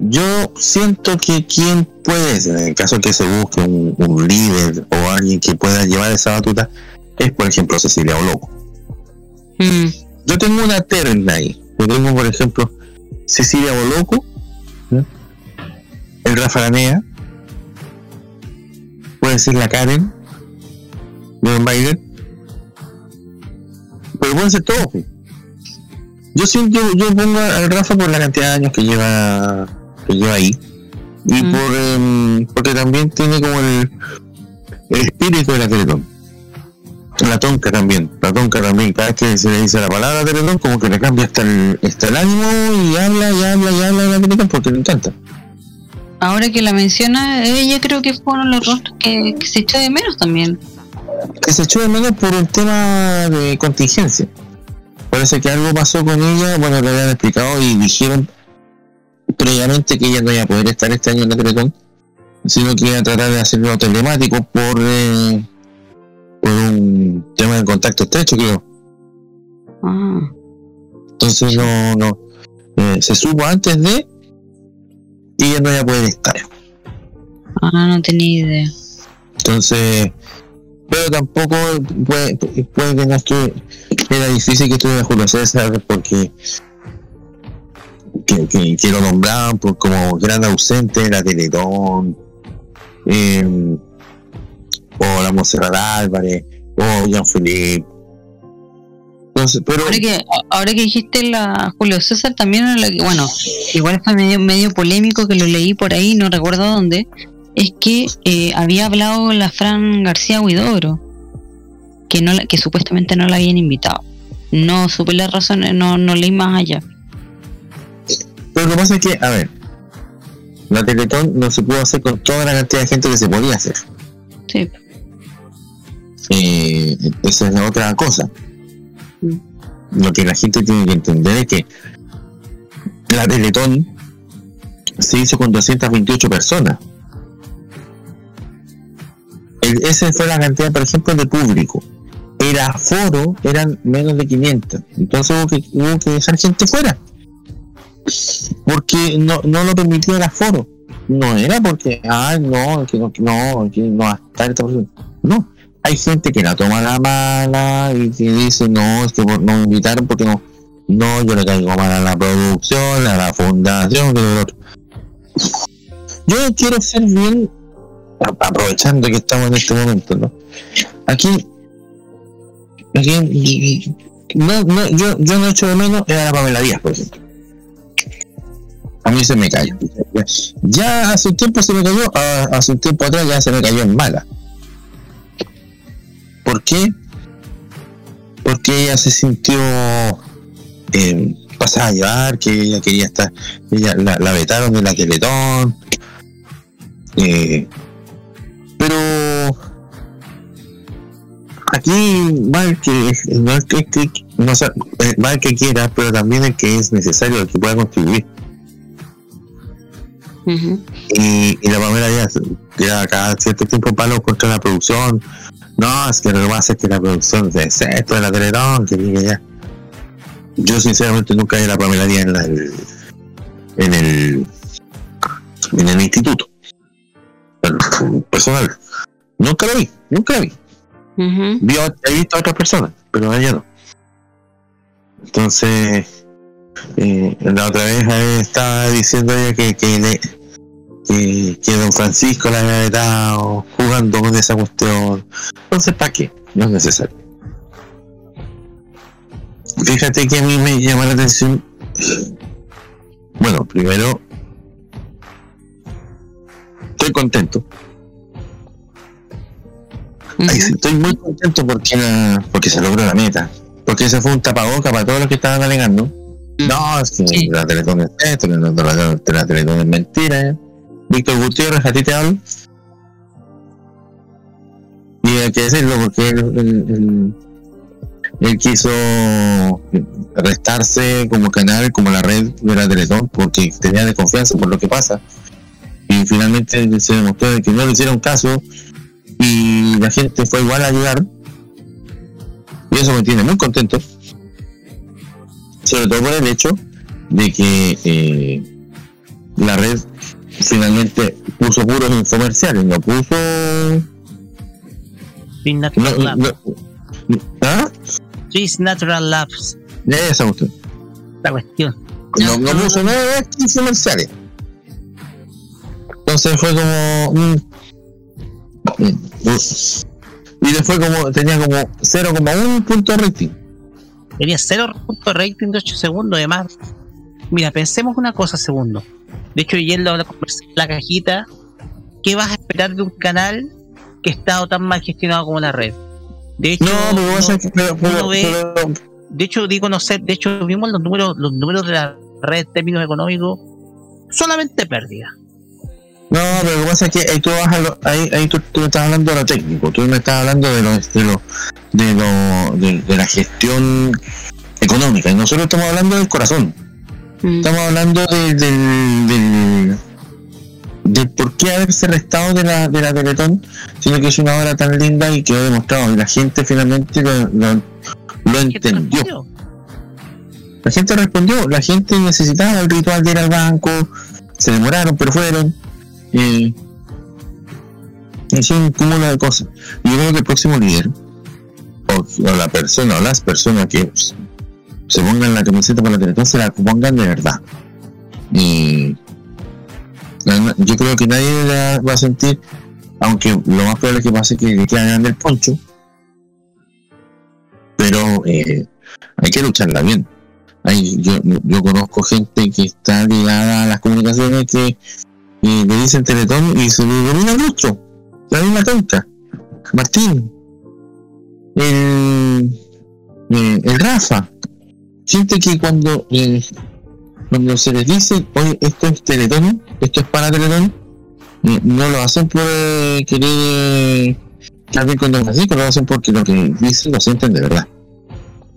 yo siento que quien puede, en el caso que se busque un, un líder o alguien que pueda llevar esa batuta, es por ejemplo Cecilia Oloco. Mm. Yo tengo una terna ahí. Yo tengo, por ejemplo, Cecilia Boloco, ¿eh? el Rafa Aranea, puede ser la Karen, Biden, pero pueden ser todos. Yo siento, yo pongo al Rafa por la cantidad de años que lleva, que lleva ahí, y Mm. por em, porque también tiene como el, el espíritu de la Teletón. La tonca también, la tonca también, cada vez que se le dice la palabra Teletón, como que le cambia hasta el, hasta el ánimo y habla y habla y habla de la Teletón porque le encanta. Ahora que la menciona, ella creo que fue uno de los rostros que, que se echó de menos también. que se echó de menos por un tema de contingencia. Parece que algo pasó con ella, bueno, le habían explicado y dijeron previamente que ella no iba a poder estar este año en la Teletón, sino que iba a tratar de hacerlo telemático por, eh, por un tema de contacto estrecho, creo. Ah, Entonces no, no eh, se supo antes de que ella no iba a poder estar. ah, no tenía idea. Entonces, pero tampoco puede, puede que no estuve, era difícil que estuviera Julio César porque que, que- lo nombraban por como gran ausente de la Teletón, eh, o la Monserrat Álvarez, o Jean Philippe. Entonces, pero Ahora que, ahora que dijiste la Julio César, también bueno, igual fue medio, medio polémico que lo leí por ahí, no recuerdo dónde, es que eh, había hablado la Fran García Huidobro, que, no, la- que supuestamente no la habían invitado. No supe las razones, no, no leí más allá. Pero lo que pasa es que, a ver, la Teletón no se pudo hacer con toda la cantidad de gente que se podía hacer. Sí. Eh, esa es otra cosa. Mm. Lo que la gente tiene que entender es que la Teletón se hizo con 228 personas. El- esa fue la cantidad, por ejemplo, de público. El aforo eran menos de 500. Entonces hubo que, dejar gente fuera. Porque no, no lo permitía el aforo. no era porque, ah, no, que no, que no, que no va a estar esta persona. No, hay gente que la toma la mala y que dice, no, es que no me invitaron porque no, no, yo le caigo mal a la producción, a la fundación, que otro. Yo quiero ser bien, aprovechando que estamos en este momento, ¿no? Aquí, no, no, yo, yo no echo de menos a la Pamela Díaz, por ejemplo. A mí se me cayó. Ya hace un tiempo se me cayó, a- hace un tiempo atrás ya se me cayó en mala. ¿Por qué? Porque ella se sintió eh, pasada a llevar, que ella quería estar, ella la, la vetaron de la Teletón. Eh, pero aquí va el que no es que, que- no, eh, va el que quiera, pero también el que es necesario, el que pueda contribuir. Y, y la Pamela ya cada cierto tiempo palo contra la producción. No es que lo que pasa es que la producción de esto de la Teletón que diga ya. Yo sinceramente nunca vi la Pamela Díaz en, la- en el en el instituto. Personal. Nunca lo vi nunca vi Ujú. Vi a- he visto a otras personas, pero ella no. Entonces, eh, la otra vez eh, estaba diciendo ella que, que, le- que, don Francisco la había vetado jugando con esa cuestión. Entonces, ¿para qué? No es necesario. Fíjate que a mí me llama la atención. Bueno, primero, estoy contento. Ay, estoy muy contento porque, la- porque se logró la meta. Porque ese fue un tapaboca para todos los que estaban alegando. No, es que Sí. la Teletón es esto, la, la, es mentira. Víctor Gutiérrez, a ti te hablo. Y hay que decirlo porque él, él- él- él quiso restarse como canal, como la red de la Teletón, porque tenía desconfianza por lo que pasa. Y finalmente se demostró de que no le hicieron caso y la gente fue igual a ayudar. Y eso me tiene muy contento. Sobre todo por el hecho de que eh, la red finalmente puso puros infomerciales, no puso. Sin No, Natural Labs. no- ¿Ah? Cheese Natural Labs. Esa cuestión. La cuestión. No, no puso nada de infomerciales. Entonces fue como. mm. Y después como tenía como 0,1 punto de rating. Tenía 0 puntos de rating de 8 segundos. Además, mira, pensemos una cosa, segundo. De hecho, ayer lo conversé en la cajita. ¿Qué vas a esperar de un canal que ha estado tan mal gestionado como la red? De hecho, No, pero no- pasa que- pero- pero- uno ve- pero- de hecho digo no sé, de hecho vimos los números, los números de la red en términos económicos, solamente pérdida. No, pero lo que pasa es que ahí tú, vas a lo- ahí, ahí tú, tú me estás hablando de lo técnico, tú me estás hablando de lo, de lo, de, lo, de, de la gestión económica, y nosotros estamos hablando del corazón, Mm. estamos hablando de- del, del, del por qué haberse restado de la, de la Teletón, sino que es una obra tan linda y quedó demostrado, y la gente finalmente lo, lo, lo ¿Qué te entendió. La gente respondió, la gente necesitaba el ritual de ir al banco, se demoraron, pero fueron. Eh, es un cúmulo de cosas. Yo creo que el próximo líder, o, la persona, o las personas que se pongan la camiseta para la Teletón, se la pongan de verdad. Y yo creo que nadie la va a sentir, aunque lo más probable que pase es que le quede grande el poncho, pero eh, hay que lucharla bien. Hay, yo, yo conozco gente que está ligada a las comunicaciones que eh, le dicen Teletón y se ilumina el rostro. La misma tonta. Martín. El, eh, el Rafa. Gente que cuando, eh, cuando se les dice, oye, esto es Teletón, esto es para Teletón, eh, no lo hacen por querer quedar bien con Don Francisco, lo hacen porque lo que dicen lo sienten de verdad.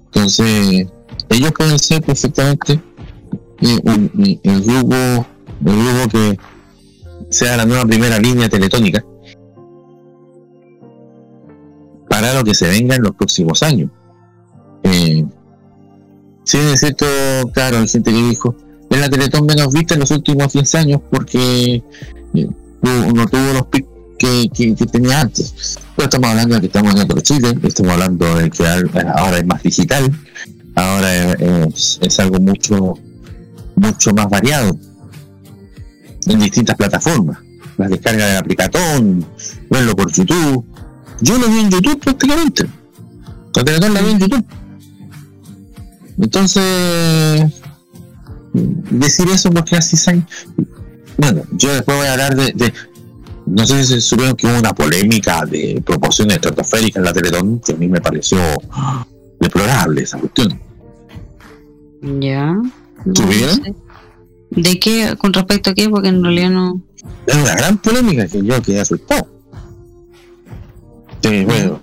Entonces, ellos pueden ser perfectamente un- el grupo el grupo que sea la nueva primera línea teletónica para lo que se venga en los próximos años. Eh, sí, es cierto, claro, hay gente que dijo, el la Teletón menos vista en los últimos 15 años porque eh, no, tuvo los picos que, tenía antes. Pero estamos hablando de que estamos en otro Chile, estamos hablando de que ahora es más digital, ahora es, es- es algo mucho, mucho más variado en distintas plataformas. La descarga del aplicatón, verlo por YouTube. Yo lo vi en YouTube prácticamente. La Teletón la vi en YouTube. Entonces, decir eso porque así se... Bueno, yo después voy a hablar de, de- no sé si se supieron que hubo una polémica de proporciones estratosféricas en la Teletón, que a mí me pareció deplorable esa cuestión. Ya. No, ¿Tuvieron? sé. ¿De qué? ¿Con respecto a qué? Porque en realidad no. Es una gran polémica que yo quedé asustado. Sí, bueno,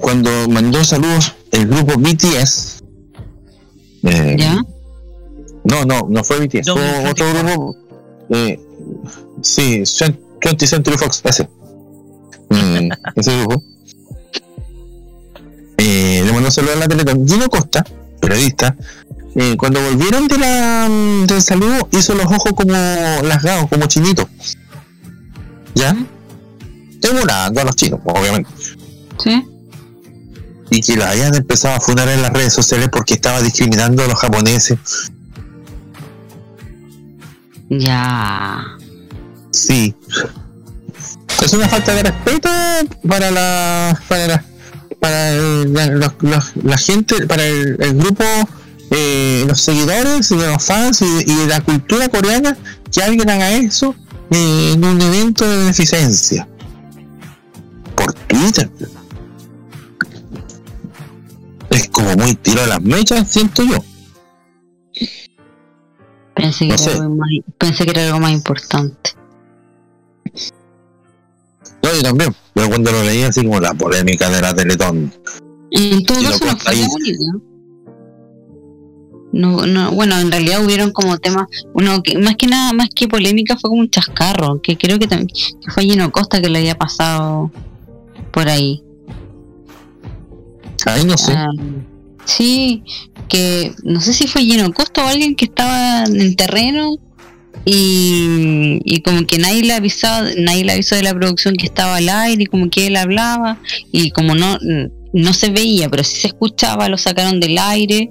cuando mandó saludos el grupo BTS, eh, ¿Ya? No, no, no fue BTS, No, fue otro grupo. Eh, sí, Cent- 20 Century Fox, ese. Mm, ese grupo. Eh, le mandó saludos a la Teletón. Gino Costa, periodista, eh, cuando volvieron de la, mm, del saludo, hizo los ojos como lasgados, como chinitos. ¿Ya? Emulando a los chinos, obviamente. ¿Sí? Y que la hayan empezado a fundar en las redes sociales porque estaba discriminando a los japoneses. Ya. Sí. Es una falta de respeto para la para la, para el- la, los- los- la gente, para el, el grupo, eh, los seguidores y los fans y, y de la cultura coreana que alguien haga eso eh, en un evento de beneficencia. Por Twitter. Es como muy tiro a las mechas, siento yo. Pensé que, No era algo más, pensé que era algo más importante. No, yo también. Pero cuando lo leí así como la polémica de la Teletón. En todo caso, no fue ahí. la única. No, no, bueno, en realidad hubieron como temas, uno que más que nada, más que polémica, fue como un chascarro, que creo que también que fue Gino Costa que le había pasado por ahí. Ahí no sé. Ah, sí, que no sé si fue Gino Costa o alguien que estaba en terreno y, y como que nadie le avisaba, nadie le avisó de la producción que estaba al aire y como que él hablaba y como no, no se veía, pero sí se escuchaba, lo sacaron del aire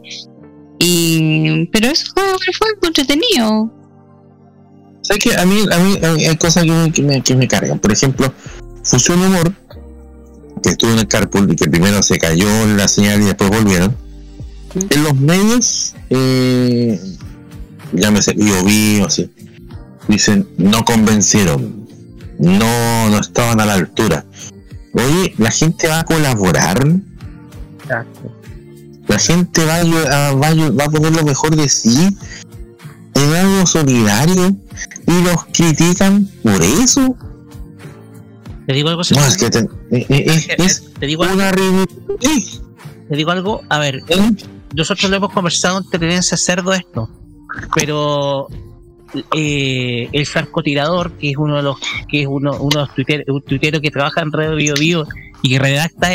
y pero eso fue, fue entretenido. ¿Sabes que a mí, a mí, a mí hay cosas que me, que, me, que me cargan? Por ejemplo, Fusión Humor, que estuvo en el carpool y que primero se cayó la señal y después volvieron. En los medios, eh, llámese IOB o así, dicen no convencieron, no, no estaban a la altura. Oye, la gente va a colaborar, la gente va a, va, a ayu- va a poner lo mejor de sí en algo solidario y los critican por eso. Te digo algo, No, es que te- eh, eh, es, es te digo algo, una ridiculez. te digo algo, a ver, ¿eh? nosotros lo hemos conversado en Tendencia Cerdo esto, pero eh, el francotirador, que es uno de los que es uno, uno de los tuiteros, un tuitero que trabaja en Radio Bio Bio y que redacta,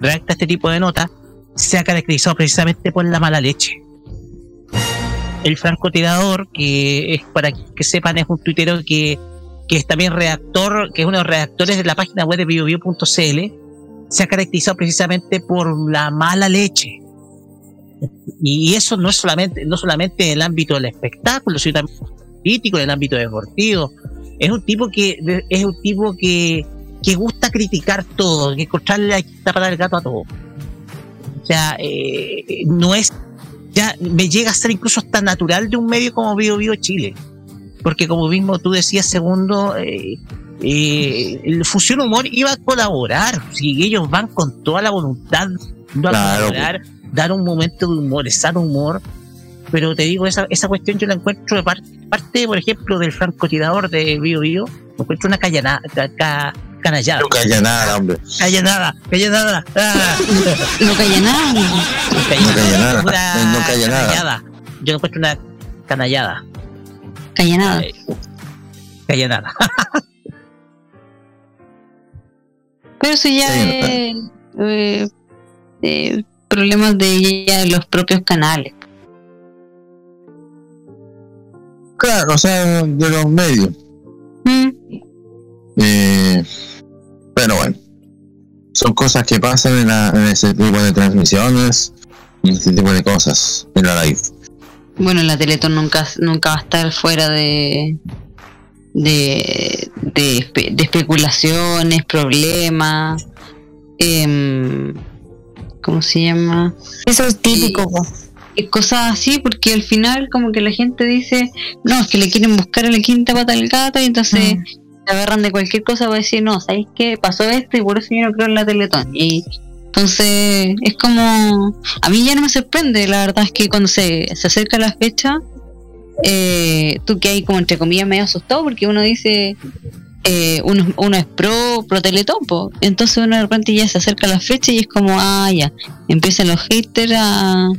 redacta este tipo de notas, se ha caracterizado precisamente por la mala leche. El francotirador, que es para que sepan, es un tuitero que, que es también redactor, que es uno de los redactores de la página web de biobio.cl, se ha caracterizado precisamente por la mala leche. Y eso no es solamente, no solamente en el ámbito del espectáculo, sino también político, en el ámbito deportivo. Es un tipo que, es un tipo que, que gusta criticar todo, que encontrarle la para el gato a todo. O sea, eh, no es, ya me llega a ser incluso hasta natural de un medio como Bio Bio Chile. Porque como mismo tú decías, segundo, eh, eh, el Fusión Humor iba a colaborar. Si ellos van con toda la voluntad de Claro, colaborar, dar un momento de humor, de sano humor. Pero te digo, esa, esa cuestión yo la encuentro de par- parte, por ejemplo, del francotirador de Bio Bio, encuentro una callana, ca- ca- canallada. No calla nada, hombre. Callanada, callanada. Ah. No calla nada. No calla nada. No calla nada. canallada. Yo encuentro una canallada. Calla nada. Eh, Callanada. Pero eso ya Sí, es eh, eh, problemas de ya de los propios canales. Claro, o sea, de los medios. Mm, Eh, pero bueno, son cosas que pasan en, la- en ese tipo de transmisiones y ese tipo de cosas en la live. Bueno, la Teletón nunca, nunca va a estar fuera de de, de, espe- de especulaciones, problemas, em, ¿cómo se llama? Eso es típico. Y cosas así, porque al final como que la gente dice, no, es que le quieren buscar a la quinta pata al gato y entonces Mm. Se agarran de cualquier cosa para decir, no, ¿sabéis qué? Pasó esto y por eso yo no creo en la Teletón. Y entonces es como, a mí ya no me sorprende, la verdad es que cuando se, se acerca la fecha, eh, tú que hay como entre comillas medio asustado porque uno dice, eh, uno, uno es pro, pro Teletón, po. entonces uno de repente ya se acerca la fecha y es como, ah, ya, empiezan los haters a,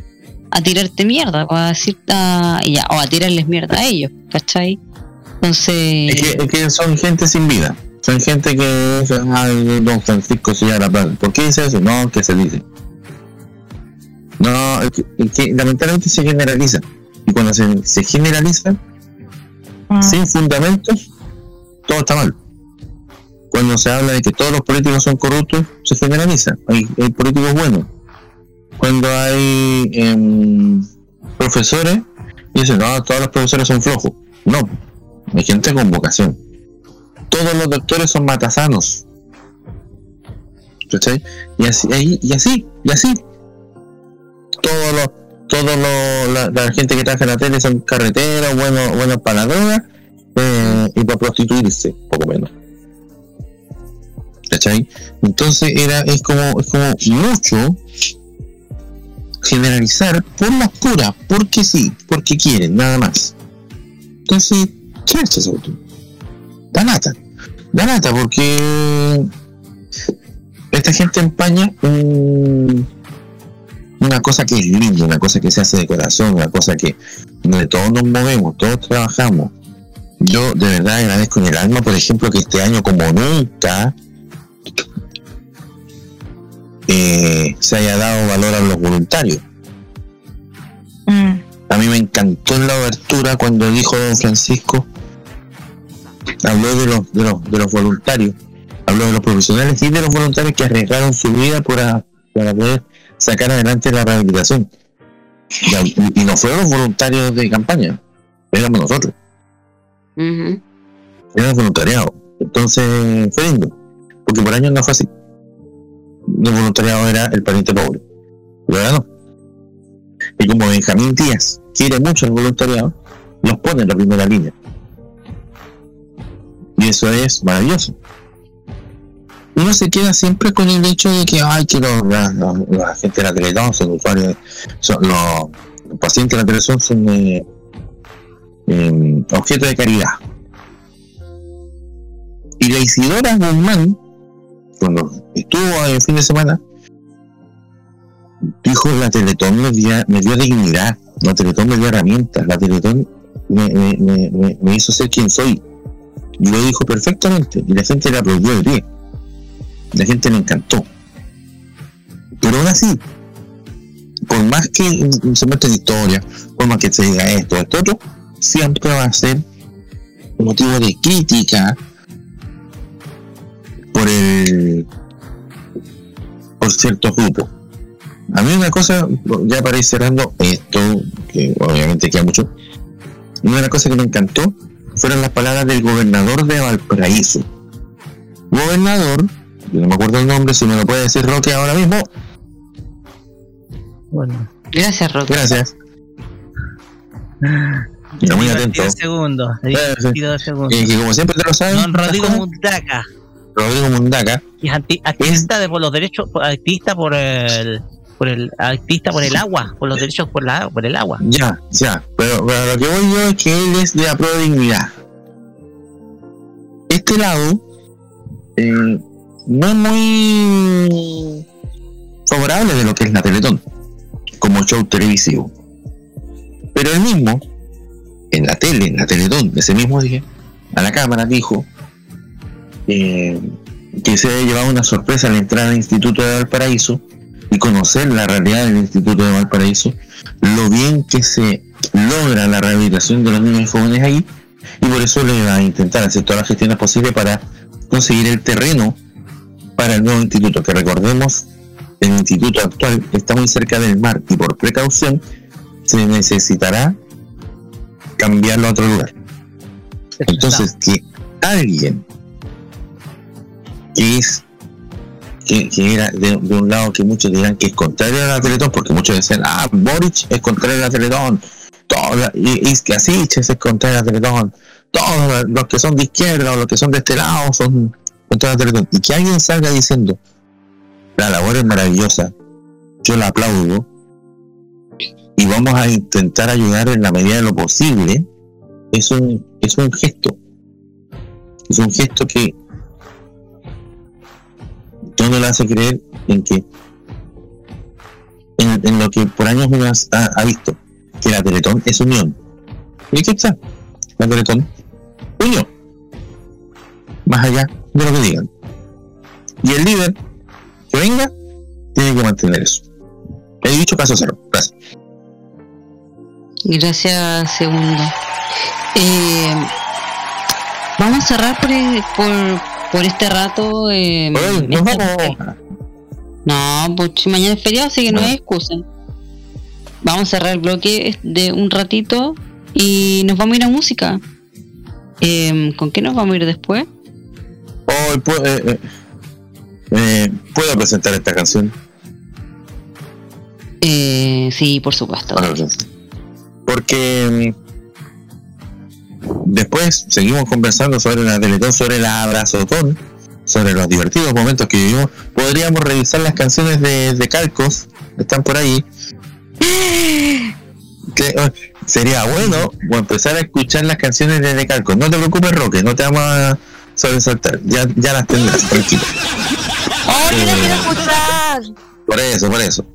a tirarte mierda, o a decir, a- ya, o a tirarles mierda a ellos, ¿cachai? Entonces... Es que, es que son gente sin vida. Son gente que dice, ay, don Francisco se llama Plaza. ¿Por qué dice eso? No, que se dice. No, es que, es que lamentablemente se generaliza. Y cuando se, se generaliza, Mm. sin fundamentos, todo está mal. Cuando se habla de que todos los políticos son corruptos, se generaliza. Hay, hay políticos buenos. Cuando hay em, profesores, dicen, no, todos los profesores son flojos. No, hay gente con vocación. Todos los doctores son matasanos. ¿Cachai? Y así, y así, y así. Todos los, todos los, la, la gente que trabaja en la tele son carreteros, buenos, buenos para la droga eh, y para prostituirse, poco menos. ¿Cachai? Entonces era, es como, es como mucho generalizar por las puras, porque sí, porque quieren, nada más. Entonces, cuestión. Da lata. Da lata porque esta gente empaña un- una cosa que es linda, una cosa que se hace de corazón, una cosa que donde todos nos movemos, todos trabajamos. Yo de verdad agradezco en el alma, por ejemplo, que este año como nunca eh, se haya dado valor a los voluntarios. Mm. A mí me encantó en la obertura cuando dijo don Francisco, habló de los, de los, de los voluntarios, habló de los profesionales y de los voluntarios que arriesgaron su vida para, para poder sacar adelante la rehabilitación. Y, y no fueron los voluntarios de campaña, éramos nosotros, ujú. era voluntariado. Entonces fue lindo, porque por años no fue así. El voluntariado era el pariente pobre, pero ahora no. Y como Benjamín Díaz quiere mucho el voluntariado, los pone en la primera línea. Y eso es maravilloso. Uno se queda siempre con el hecho de que, ay, que los- la, gente de la Teletón son usuarios, son, los, pacientes de la Teletón son eh, em, objeto de caridad. Y la Isidora Guzmán, cuando estuvo el fin de semana, dijo la Teletón me dio, me dio dignidad, la Teletón me dio herramientas, la Teletón me, me, me- me hizo ser quien soy. Y lo dijo perfectamente, y la gente le aplaudió de pie. La gente le encantó. Pero aún así, por más que se muestre historia, por más que se diga esto, esto, otro, siempre va a ser motivo de crítica por el por ciertos grupos. A mí una cosa, ya para ir cerrando esto, que obviamente queda mucho, una cosa que me encantó fueron las palabras del gobernador de Valparaíso. Gobernador, yo no me acuerdo el nombre, si me lo puede decir Roque ahora mismo, Bueno, Gracias, Roque. gracias. Mira, muy atento. 22 segundos. Sí, sí. 22 segundos. Eh, que como siempre te lo saben, Don Rodrigo Mundaca, Rodrigo Mundaca, que es activista de, por los derechos, por- activista por el, por el, activista por el agua, por los derechos por la, por el agua. Ya, ya. Pero, pero lo que voy yo es que él es de la pro dignidad. Este lado eh, no es muy favorable de lo que es la Teletón como show televisivo. Pero él mismo, en la tele, en la Teletón, ese mismo día, a la cámara dijo eh, que se había llevado una sorpresa al entrar al Instituto de Valparaíso y conocer la realidad del Instituto de Valparaíso lo bien que se logra la rehabilitación de los niños y jóvenes ahí y por eso le va a intentar hacer todas las gestiones posibles para conseguir el terreno para el nuevo instituto, que recordemos, el instituto actual está muy cerca del mar y por precaución se necesitará cambiarlo a otro lugar. Entonces, que alguien que es que, era de, un lado que muchos dirán que es contrario a la Teletón, porque muchos decían, ah, Boric es contrario a la Teletón, toda, y, que así es contrario a la Teletón, todos los que son de izquierda o los que son de este lado son contra la Teletón. Y que alguien salga diciendo, la labor es maravillosa, yo la aplaudo, y vamos a intentar ayudar en la medida de lo posible, es es un gesto. Es un gesto que todo le hace creer en que en, lo que por años uno ha, visto, que la Teletón es unión. ¿Y qué está? La Teletón, unión. Más allá de lo que digan. Y el líder que venga tiene que mantener eso. He dicho caso cero. Gracias. Gracias, segundo. Eh, vamos a cerrar por, por este rato. eh, Oye, esta- vamos. No, pues mañana es feriado, así que no hay excusa. Vamos a cerrar el bloque de un ratito y nos vamos a ir a música. Eh, ¿Con qué nos vamos a ir después? Hoy pu- eh, eh, eh, puedo presentar esta canción. Eh, sí, por supuesto. Bueno, porque mm, después seguimos conversando sobre la Teletón, sobre la abrazotón, sobre los divertidos momentos que vivimos. Podríamos revisar las canciones de, de Calcos, están por ahí. Que, eh, sería bueno o empezar a escuchar las canciones de, de Calcos. No te preocupes, Roque, no te vamos a sobresaltar. Ya, ya las tendrás, tranquilo. ¡Oh, Eh, quiero escuchar! Por eso, por eso.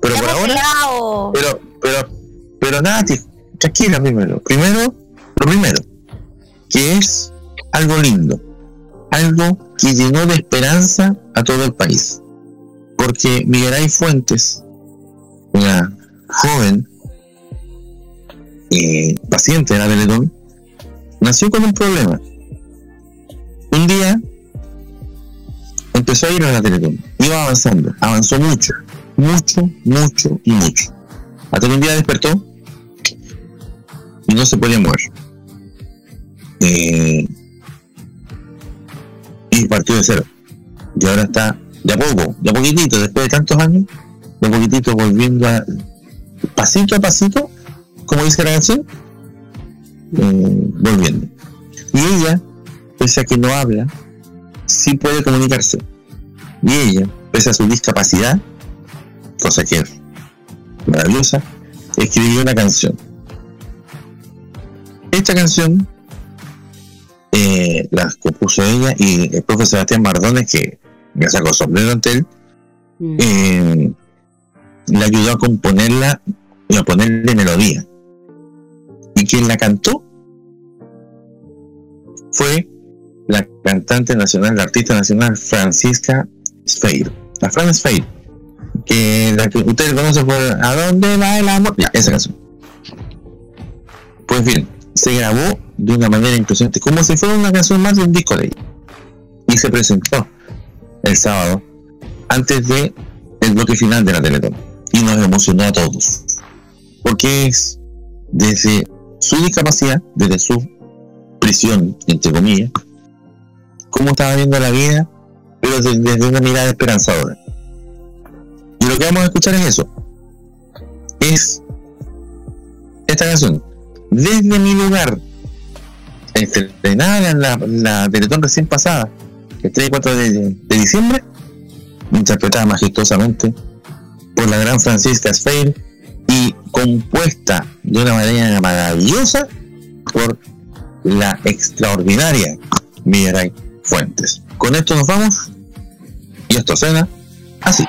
Pero por ¡Hemos ahora. Pero, pero, pero nada, tío, tranquila primero. Primero, lo primero, que es algo lindo, algo que llenó de esperanza a todo el país. Porque Miguel Fuentes, una joven eh, paciente de la Teletón, nació con un problema. Un día empezó a ir a la Teletón, iba avanzando, avanzó mucho, mucho, mucho y mucho. Hasta que un día despertó y no se podía mover. Eh, y partió de cero. Y ahora está de a poco, de a poquitito, después de tantos años, de a poquitito volviendo a pasito a pasito, como dice la canción, eh, volviendo. Y ella, pese a que no habla, sí puede comunicarse. Y ella, pese a su discapacidad, cosa que es maravillosa, escribió una canción. Esta canción eh, la compuso ella y el profe Sebastián Mardones, que me sacó sombrero ante él, Mm. eh, le ayudó a componerla y a ponerle melodía. Y quien la cantó fue la cantante nacional, la artista nacional Francisca Sfeir. La Fran Sfeir, que la que ustedes conocen por ¿A dónde va el amor? Ya, esa canción. Pues bien, se grabó de una manera impresionante, como si fuera una canción más de un disco de ella. Y se presentó el sábado antes de el bloque final de la Teletón. Y nos emocionó a todos. Porque es desde su discapacidad, desde su prisión, entre comillas, cómo estaba viendo la vida, pero de- desde una mirada esperanzadora. Y lo que vamos a escuchar es eso. Es esta canción. Desde mi lugar, estrenada en la, la Teletón recién pasada, el 3 y 4 de, diciembre, interpretada majestuosamente por la gran Francisca Sfeir y compuesta de una manera maravillosa por la extraordinaria Miguel Fuentes. Con esto nos vamos y esto suena así.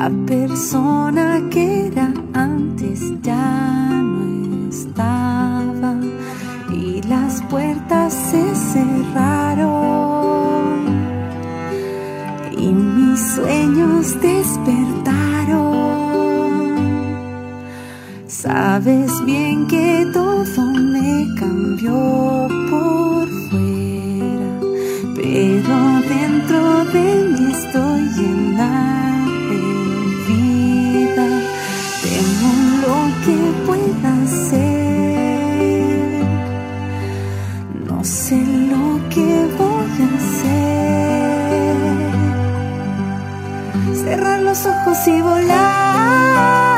La persona que era antes ya no estaba y las puertas se cerraron y mis sueños despertaron. Sabes bien que todo me cambió por fuera, pero dentro de mí Cerrar los ojos y volar.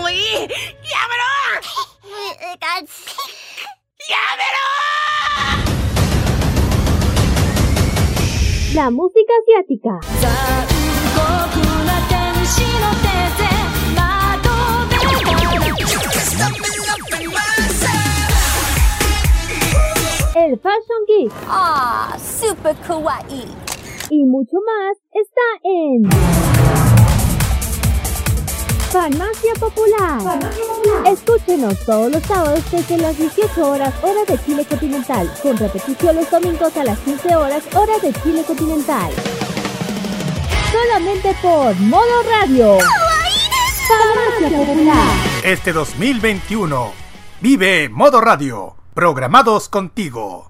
¡Llámelo! ¡Llámelo! La música asiática. El Fashion Geek. ¡Ah! Oh, ¡Super kawaii! Y mucho más está en. Farmacia Popular. Escúchenos todos los sábados desde las 18 horas hora de Chile continental, con repetición los domingos a las 15 horas hora de Chile continental. Solamente por Modo Radio. Farmacia Popular. Este 2021 vive Modo Radio. Programados contigo.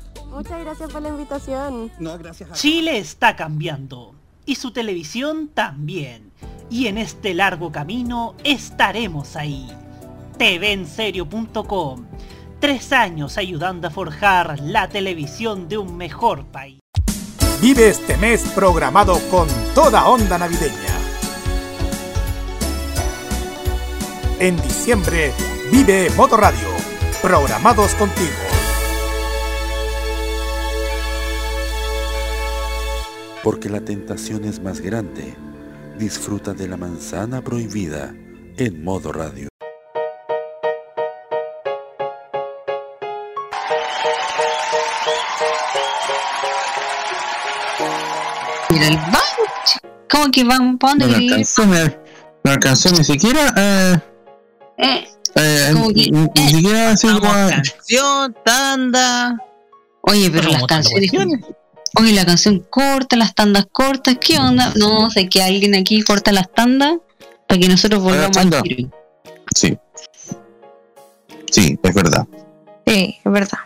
Muchas gracias por la invitación. No, gracias a Chile está cambiando y su televisión también. Y en este largo camino estaremos ahí. TVenserio.com. Tres años ayudando a forjar la televisión de un mejor país. Vive este mes programado con toda onda navideña. En diciembre, vive Modo Radio, programados contigo. Porque la tentación es más grande. Disfruta de la manzana prohibida en modo radio. Mira el banco. ¿Cómo que vamos? ¿Para No dónde ir? alcanzó, me- no alcanzó ni siquiera. Eh, Eh, eh, que- ni, ni siquiera así Vamos, como. canción, tanda. Oye, pero Pero las canciones. Oye, la canción corta, las tandas cortas, ¿qué onda? No sé que alguien aquí corta las tandas para que nosotros volvamos al tiro. Sí. Sí, es verdad. Sí, es verdad.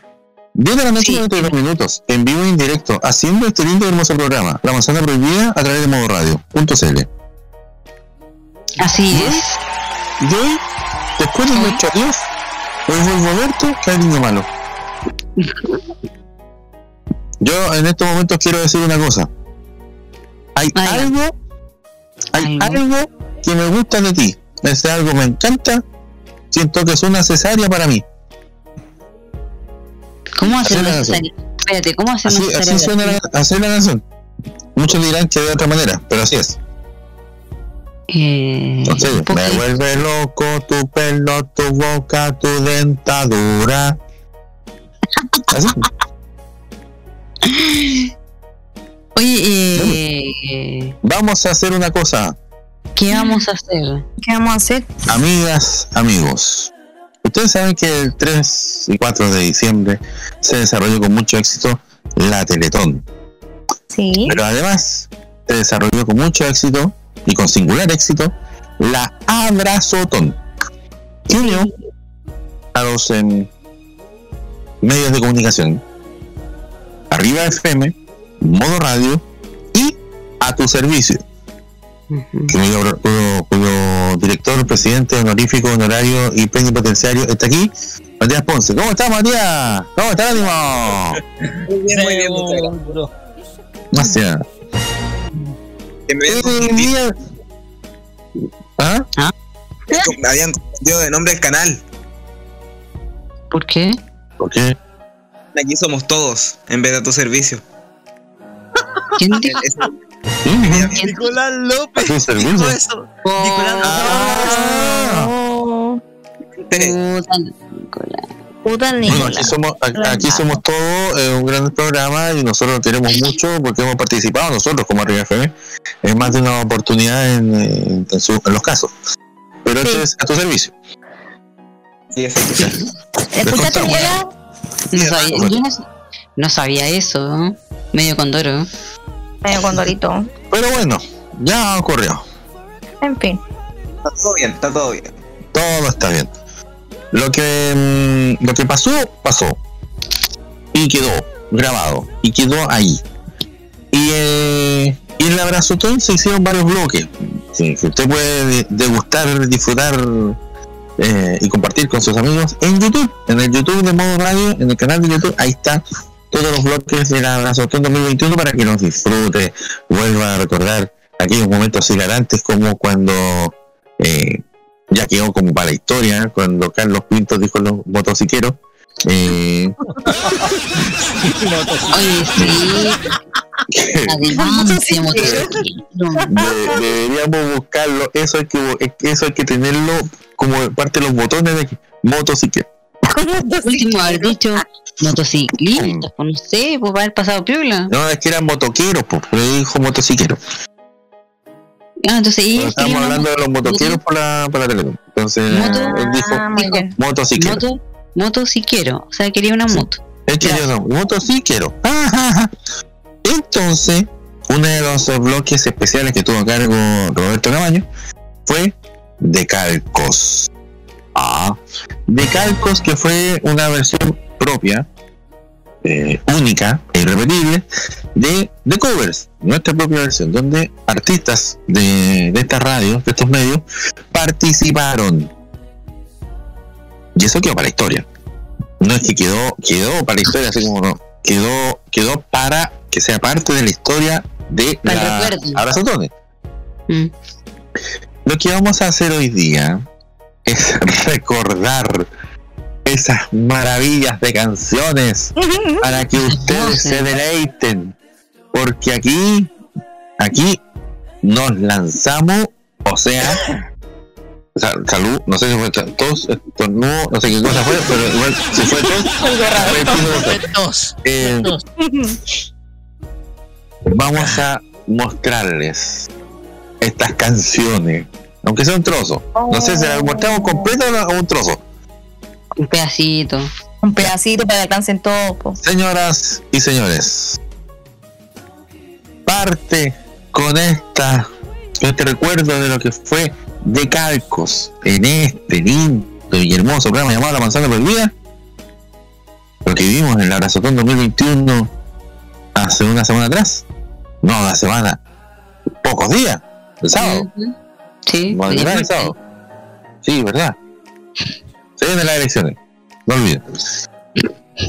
10 de la noche, Sí. 92 minutos, en vivo e indirecto, haciendo este lindo y hermoso programa, La Manzana Prohibida, a través de modo radio.cl. Así es. Y hoy, después de nuestro adiós, hoy vuelvo a verte, que hay niño malo. Yo en estos momentos quiero decir una cosa. Hay algo, hay Algo. algo que me gusta de ti. Ese algo me encanta. Siento que es una cesárea para mí. ¿Cómo hacer la necesario? Espérate, ¿cómo hacer Así, necesario? así suena la, así es la canción. Muchos dirán que de otra manera, pero así es. Eh, En serio, porque- me vuelve loco tu pelo, tu boca, tu dentadura. Así. Oye, eh, Vamos a hacer una cosa, ¿qué vamos a hacer? ¿Qué vamos a hacer? amigas, amigos. Ustedes saben que el 3 y 4 de diciembre se desarrolló con mucho éxito la Teletón. Sí. Pero además se desarrolló con mucho éxito y con singular éxito la Abrazotón. Que unió a los medios de comunicación. Arriba FM, modo radio y a tu servicio. Cuyo, cuyo- cuyo director, presidente honorífico, honorario y plenipotenciario está aquí, Matías Ponce. ¿Cómo estás, Matías? ¿Cómo está el ánimo? Muy bien, muy bien, muchas gracias. Gracias. Confundido, mira. ¿Ah? me habían confundido de nombre del canal. ¿Por qué? ¿Por qué? Aquí somos todos, en vez de a tu servicio. ¿Quién dijo? Nicolás López. ¿A tu servicio? dijo eso. Nicolás. Oh, Puta, Nicolás. puta Bueno, Nicolás. aquí somos, aquí somos todos eh, un gran programa y nosotros queremos mucho porque hemos participado nosotros como Arriba FM en más de una oportunidad en, eh, en su- en los casos. Pero este es a tu servicio. sí, exacto. ¿Escuchaste, contamos. Nicolás? No sabía, yo no, no sabía eso, ¿no? Medio condoro. Medio condorito. Pero bueno, ya ocurrió. En fin. Está todo bien, está todo bien. Todo está bien. Lo que, mm, lo que pasó, pasó. Y quedó grabado. Y quedó ahí. Y, eh, y en el abrazotón se hicieron varios bloques. Sí, que usted puede de- degustar, disfrutar eh, y compartir con sus amigos en YouTube. En el YouTube de Modo Radio, en el canal de YouTube, ahí está todos los bloques del abrazotón 2021 para que nos disfrute, vuelva a recordar aquellos momentos hilarantes como cuando eh, ya quedó como para la historia cuando Carlos Pinto dijo los motociqueros. Eh, Oye, sí. De- deberíamos buscarlo. Eso hay que eso hay que tenerlo como parte de los botones de aquí. motocicleta. Último haber dicho Motociclistas, pues no sé, pues va a haber pasado piola. No, es que eran motoqueros, pues, pero dijo motociqueros. Ah, entonces Estábamos quería hablando de los motoqueros por la, por la Teletón. Entonces, Moto- él dijo Ah, muy bien. motociquero. moto, moto quiero, o sea, quería una moto. Es que yo no, motociquero. Ajá. Entonces, uno de los bloques especiales que tuvo a cargo Roberto Camaño fue de Calcos. Ah, de Calcos, que fue una versión propia, eh, única e irrepetible, de, de covers, nuestra propia versión, donde artistas de, de estas radios, de estos medios, participaron. Y eso quedó para la historia. No es que quedó, quedó para la historia, así como no, quedó, quedó para que sea parte de la historia de Para la recuerdo. Abrazatones. Mm. Lo que vamos a hacer hoy día es recordar esas maravillas de canciones para que ustedes se deleiten. Porque aquí, aquí nos lanzamos, o sea, sea, salud, no sé si fue tos, estornudo, no sé qué cosa fue, pero igual si fue tos. Eh, vamos a mostrarles estas canciones, aunque sea un trozo. No sé si las mostramos completa o un trozo. Un pedacito. Un pedacito para que alcancen todo. po. Señoras y señores, parte con esta, con este recuerdo de lo que fue de Calcos en este lindo y hermoso programa llamado La Manzana Prohibida. Lo que vivimos en el Abrazotón 2021 hace una semana atrás. No, la semana, pocos días, el sábado. Sí, ¿Verdad? sí, El sábado. Sí, ¿verdad? Se vienen las elecciones. No olviden.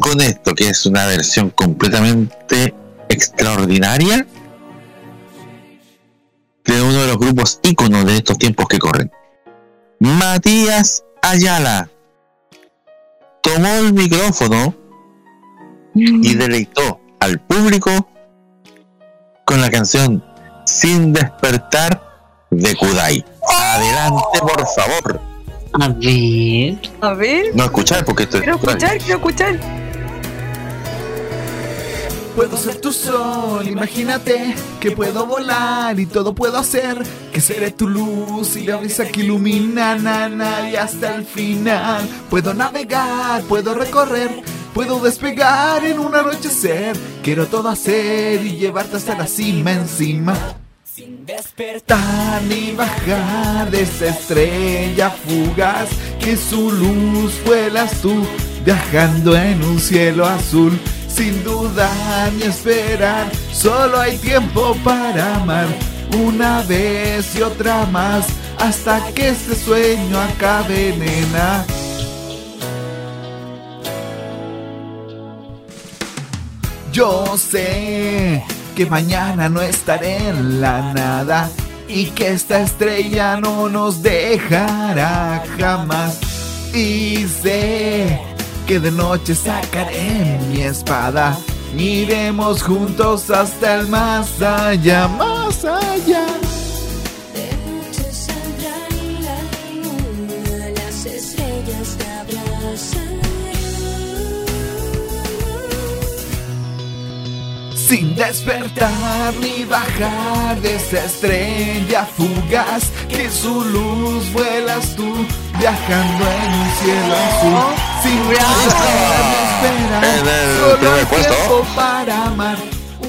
Con esto, que es una versión completamente extraordinaria de uno de los grupos íconos de estos tiempos que corren. Matías Ayala tomó el micrófono y deleitó al público con la canción Sin despertar de Kudai. Adelante, por favor. A ver. A ver. No escuchar porque esto es Quiero escuchar, quiero escuchar. Puedo ser tu sol, imagínate que puedo volar y todo puedo hacer. Que seré tu luz y la brisa que ilumina na, na, y hasta el final. Puedo navegar, puedo recorrer, puedo despegar en un anochecer. Quiero todo hacer y llevarte hasta la cima encima. Sin despertar ni bajar de esa estrella fugaz que su luz vuelas tú viajando en un cielo azul. Sin dudar ni esperar, solo hay tiempo para amar una vez y otra más hasta que este sueño acabe, nena. Yo sé que mañana no estaré en la nada y que esta estrella no nos dejará jamás. Y sé que de noche sacaré mi espada. Iremos juntos hasta el más allá, más allá. Sin despertar ni bajar de esa estrella fugaz que su luz vuelas tú viajando en un cielo azul. Sin esperar, el solo primer hay puesto. tiempo para amar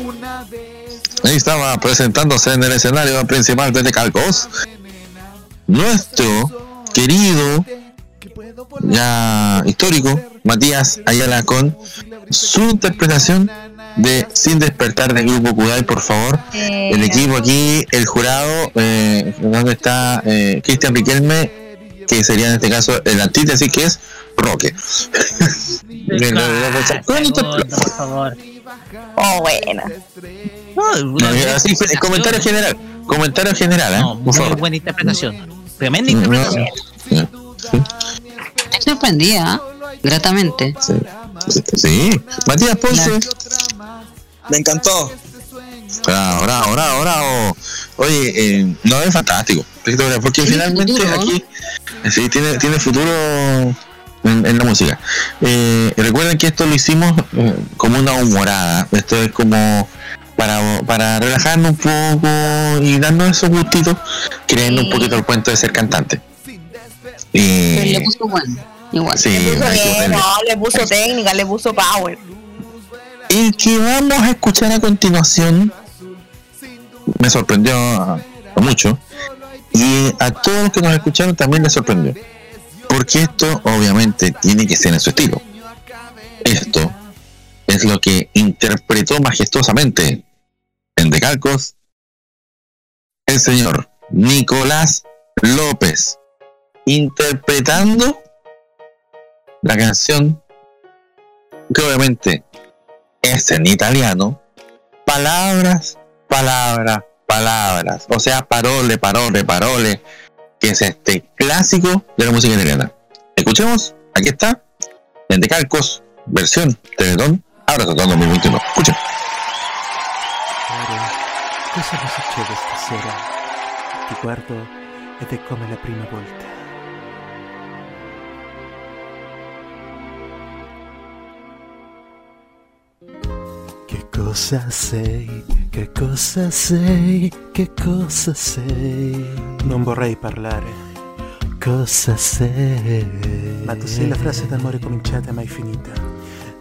una vez. Ahí estaba presentándose en el escenario principal de Calcos. Nuestro querido, ya histórico, Matías Ayala con su interpretación de Sin despertar del grupo Kudai, por favor. El equipo aquí, el jurado, eh, donde está eh, Cristian Riquelme, que sería en este caso el antítesis, que es Roque. por favor. Oh, buena. No, así, comentario general, comentario general, ¿eh? No, por muy favor. buena interpretación. Tremenda interpretación. Estoy sorprendida, ¿ah? gratamente. Sí, Matías Ponce. Me encantó. Bravo, bravo, bravo, bravo. Oye, eh, no es fantástico. Porque finalmente futuro, aquí sí, tiene, tiene futuro en, en la música. Eh, recuerden que esto lo hicimos eh, como una humorada. Esto es como para, para relajarnos un poco y darnos esos gustitos, creyendo un poquito el cuento de ser cantante. Pero le Y, puso bueno, igual. sí, Le puso bien, no, le puso técnica, le puso power. El que vamos a escuchar a continuación me sorprendió a mucho y a todos los que nos escucharon también les sorprendió porque esto obviamente tiene que ser en su estilo. Esto es lo que interpretó majestuosamente en Decalcos el señor Nicolás López interpretando la canción que obviamente es en italiano, palabras, palabras, palabras. O sea, parole, parole, parole, que es este clásico de la música italiana. Escuchemos, aquí está, en Decalcos, versión Teletón, ahora tratando 2021. Escuchen. Cosa mi succede stasera? Guardo ed è come la prima volta. Cosa sei? Che cosa sei? Che cosa sei? Non vorrei parlare. Cosa sei? Ma tu sei la frase d'amore cominciata e mai finita.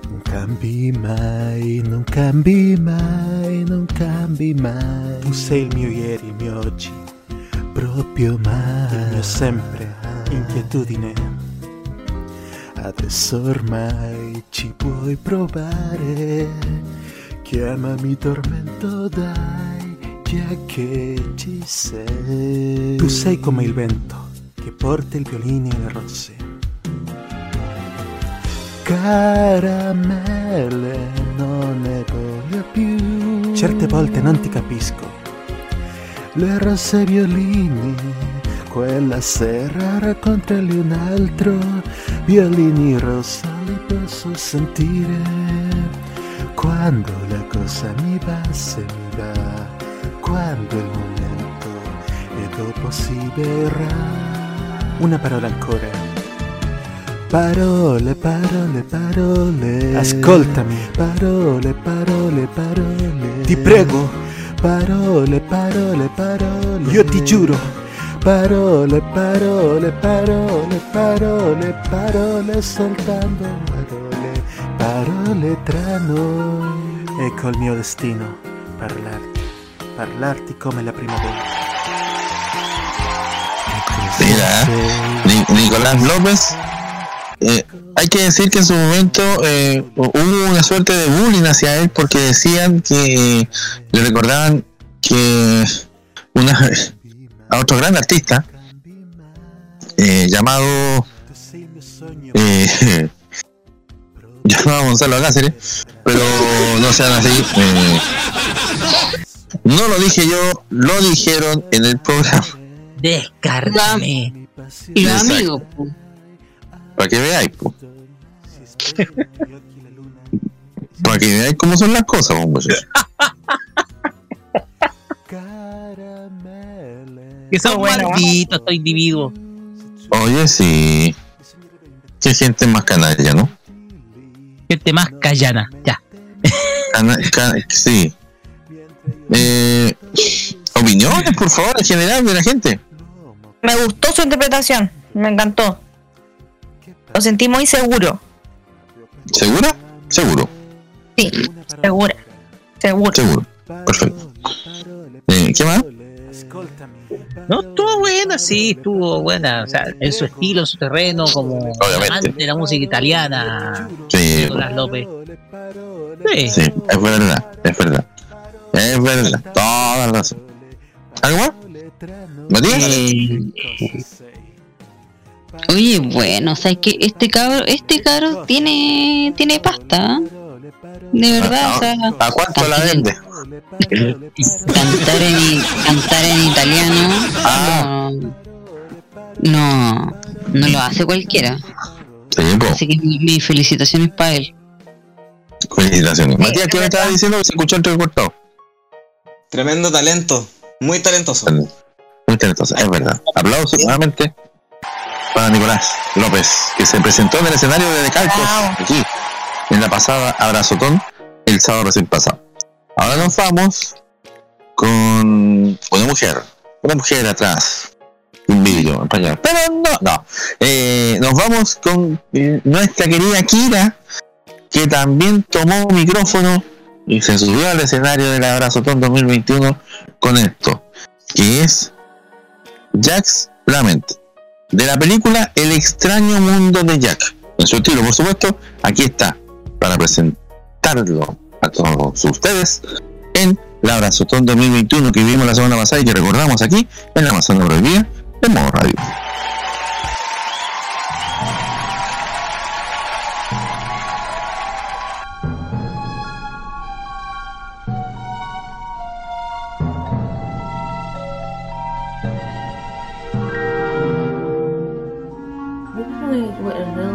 Non cambi mai, non cambi mai, non cambi mai. Tu sei il mio ieri, il mio oggi. Proprio mai. Il mio sempre, inquietudine. Adesso ormai ci puoi provare. Chiamami tormento, dai, già che ci sei. Tu sei come il vento che porta i violini e le rose. Caramelle, non ne voglio più. Certe volte non ti capisco. Le rose e violini, quella sera raccontali un altro. Violini rosa li posso sentire. Quando la cosa mi va, se mi va. Quando è il momento e dopo si verrà. Una parola ancora. Parole, parole, parole. Ascoltami. Parole, parole, parole. Ti prego. Parole, parole, parole. Io ti giuro. Parole, parole, parole, parole, parole, soltanto parole, parole tra noi. Ecco il mio destino, parlarti, parlarti come la prima volta. Mira, Ni- Nicolás López. eh, hay que decir que en su momento eh, hubo una suerte de bullying hacia él porque decían que le recordaban que una a otro gran artista eh, llamado llamado Gonzalo Cáceres pero no sean así eh, no lo dije yo lo dijeron en el programa Descárgame. Y po. para que veáis po. para que veáis cómo son las cosas muchachos. Que son Bueno. malditos estos individuos. oye sí qué gente más canalla ¿no? Gente más callana. Ya. Sí eh, opiniones por favor en general de la gente Me gustó su interpretación, me encantó. Lo sentí muy seguro. ¿segura? seguro Sí, segura. Seguro. seguro perfecto eh, ¿qué más? No, estuvo buena, sí, estuvo buena. O sea, en su estilo, en su terreno, como Obviamente. amante de la música italiana. Sí. Nicolás López. Sí. Sí, es verdad, es verdad. Es verdad, toda la razón. ¿Algo más? ¿Matías? Oye, bueno, o sea, es que este cabro, este cabro tiene, tiene pasta, ¿eh? De verdad, o sea, ¿A cuánto la vende? Cantar en, cantar en italiano Ah. no, no, no lo hace cualquiera. Así que mi- mis felicitaciones para él. Felicitaciones. Matías, ¿qué me estabas diciendo que se escuchó entrecortado? Tremendo talento, muy talentoso. Muy talentosa, es verdad. Aplausos nuevamente. para Nicolás López, que se presentó en el escenario de Decalcos, aquí, en la pasada Abrazotón, el sábado recién pasado. Ahora nos vamos con una mujer, una mujer atrás, un vídeo en pañal. Pero no, no. Eh, nos vamos con eh, nuestra querida Kira, que también tomó micrófono y se subió al escenario del Abrazotón 2021 con esto, que es Jack's Lament, de la película El extraño mundo de Jack. En su estilo, por supuesto, aquí está, para presentarlo a todos ustedes en la Abrazotón 2021 que vimos la semana pasada y que recordamos aquí en la Amazona Prohibida de Modo Radio.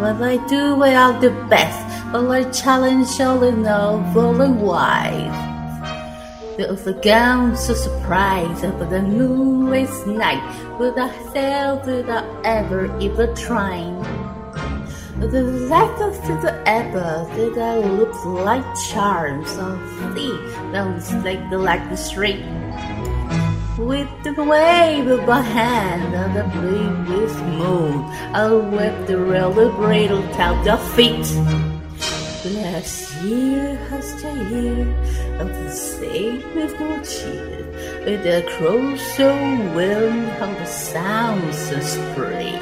What I do without the best, I challenge all in all rolling wide. There was a gown so surprise over the moonless night, without sail, without ever even trying. The lack of the ever did I look like charms of that was like the like the street. With the wave of my hand on the blue with moon, I'll whip the railway bridle down your feet. Last year has the year of the same no cheer, with the crow so well of the sounds of spring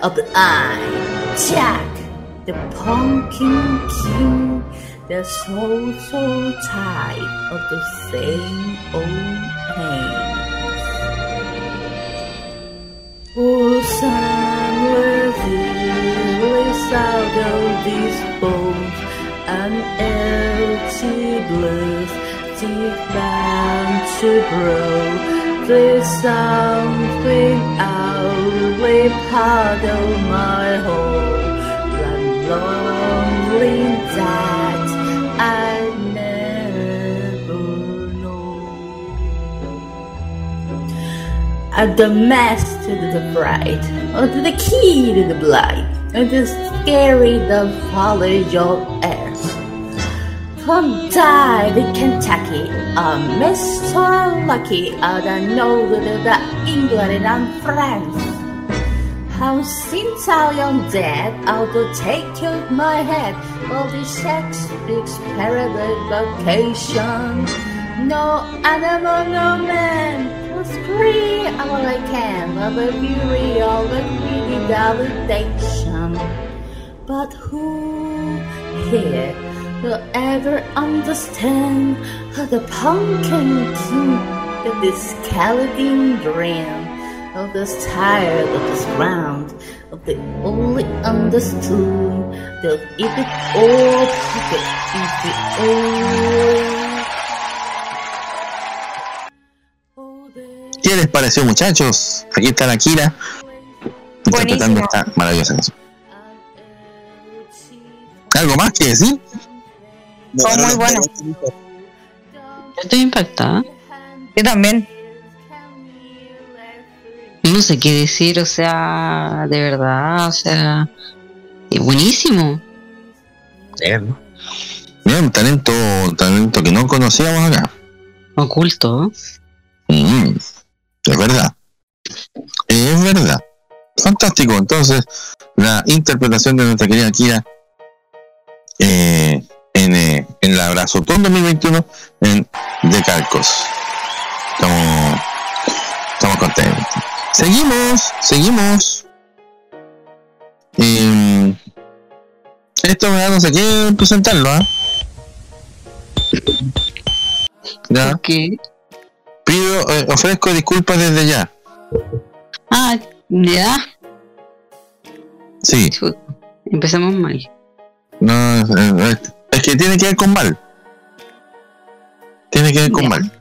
of the eye, Jack, the pumpkin king, the soul so tired of the same old pain. Oh, somewhere feelings out of these bones and empty blues deep bound to grow. There's something outly part of my whole and lonely that I never know At the mask to the bright, or to the key to the blind, and the scary the follow your earth. From the Kentucky, a Mr. Lucky, of nowhere the England and France. How since I am dead, I'll go take you my head, all the Shakespeare's paradise vacation. No animal, no man, just free all I can of the beauty of the greedy validation. But who here will ever understand how the pumpkin king of this skeleton dream of this tired of this round of the only understood that if it all pocket is the all ¿Qué les pareció, muchachos? Aquí está la Kira interpretando esta maravillosa canción. ¿Algo más que decir? Fue muy bueno. Yo estoy impactada. Yo también. No sé qué decir, o sea, de verdad, o sea, es buenísimo. Bien, Bien, talento, talento que no conocíamos acá. Oculto. Mm, es verdad. Es verdad. Fantástico. Entonces, la interpretación de nuestra querida Kira eh, eh, en la Abrazotón 2021 en De Calcos. Estamos, estamos contentos. Seguimos, seguimos. Eh, esto me da no sé qué presentarlo, ¿ah? ¿Ya? Pido, eh, ofrezco disculpas desde ya. Ah, ya. Sí. Empezamos mal. No, eh, es, que tiene que ver con mal. Tiene que ver con mal.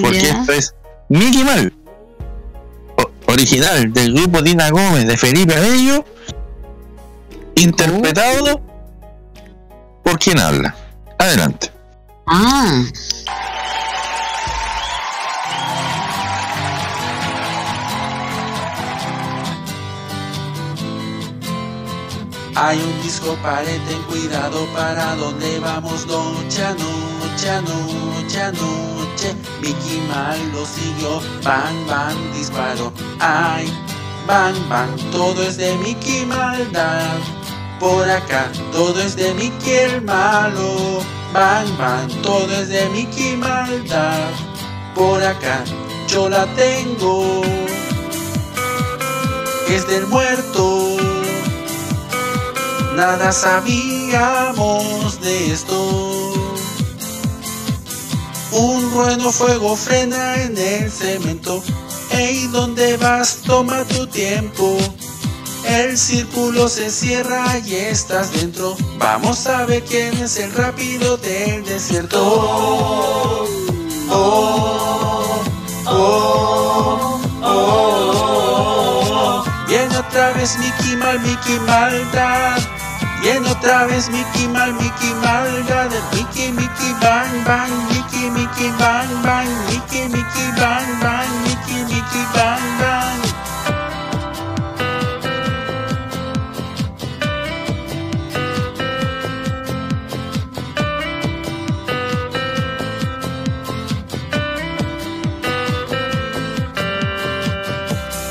Porque esto es Mickey Mal. o- original del grupo Dina Gómez de Felipe Abello. Interpretado por quien habla. Adelante. Ah. Hay un disco pared, ten cuidado para dónde vamos noche a noche a noche a noche. Mickey mal lo siguió, bang bang disparó. Ay, bang bang, todo es de Mickey maldad. Por acá, todo es de Mickey el malo. Bang bang, todo es de Mickey maldad. Por acá, yo la tengo. Es del muerto. Nada sabíamos de esto. Un rueno fuego frena en el cemento. Ey, ¿dónde vas? Toma tu tiempo. El círculo se cierra y estás dentro. Vamos a ver quién es el rápido del desierto. Oh, oh, oh, oh. Viene otra vez Mickey Mal, Mickey Maldad. Viene otra vez Mickey Mal, Mickey Maldad. Mickey, Mickey, bang, bang. Mickey, Mickey, bang, bang. Mickey, Mickey, bang, bang. Mickey, Mickey, bang, bang.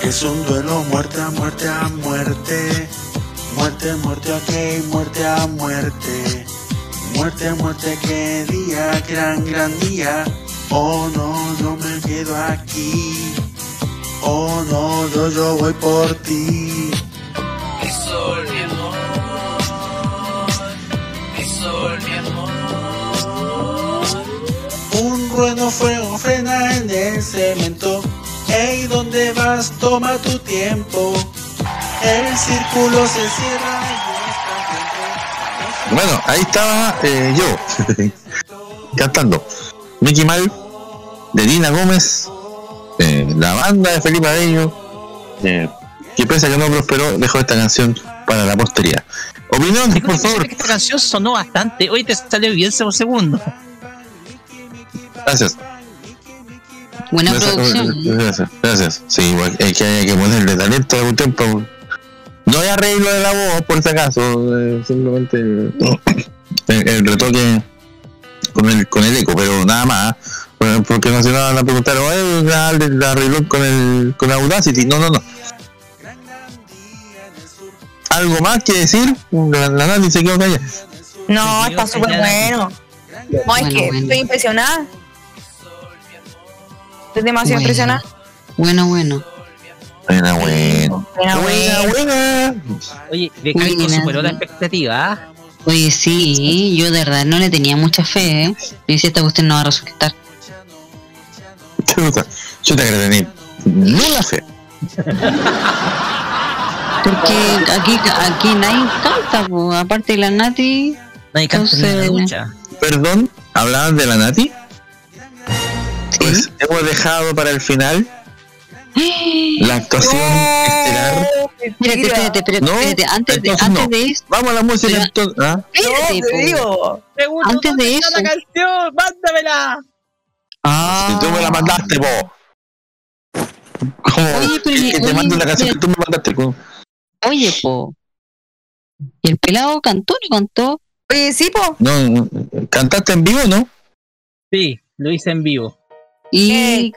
Es un duelo muerte a muerte a muerte. Muerte, muerte, ok, muerte a muerte. Muerte muerte, qué día, gran, gran día. Oh no, no me quedo aquí. Oh no, yo, yo voy por ti. Mi sol, mi amor. Mi sol, mi amor. Un rueno fuego frena en el cemento. Ey, ¿dónde vas? Toma tu tiempo. El círculo se cierra Bueno, ahí estaba eh, yo cantando Mickey Mal de Dina Gómez, eh, la banda de Felipe Abello, eh, que pese a que no prosperó, dejó esta canción para la posteridad. Opinión, por favor. Esta canción sonó bastante. Hoy te salió bien por segundo. Gracias. Buena Gracias, producción. Gracias, gracias. Sí, igual, es que hay que ponerle talento algún tiempo. No hay arreglo de la voz, por si acaso. eh, simplemente el, el- el retoque con el, con el eco, pero nada más. Bueno, porque no se van a preguntar, oye, la, la arregló con el con Audacity. No, no, no. ¿Algo más que decir? La, la se quedó callada. No, está súper bueno. No, es Bueno, que bueno. estoy impresionada. Estoy demasiado Bueno. impresionada. Bueno, bueno. Buena, bueno. Buena, buena. buena. Oye, de Buena, superó la expectativa. Oye, sí, yo de verdad no le tenía mucha fe, ¿eh? Yo decía, esta cuestión no va a resultar. Chuta, yo te agradezco. No la fe. Porque aquí, aquí nadie canta, po. aparte de la Nati. Nadie canta ni Entonces- una ducha. Perdón, ¿hablaban de la Nati? Pues hemos dejado para el final la actuación estelar. Espérate, espérate, espérate, No, espérate, antes, de, antes no. de eso, Vamos a la música Pero- entonces. ¿ah? espérate, te po. digo. antes de eso, la canción! ¡Mándamela! Si tú me la mandaste, po. Como Oye, pero que, te mando la canción que tú me mandaste. po. oye, po. Y el pelado cantó, no cantó. Oye, sí, po. No, no, ¿cantaste en vivo no? Sí, lo hice en vivo. Y, Eh,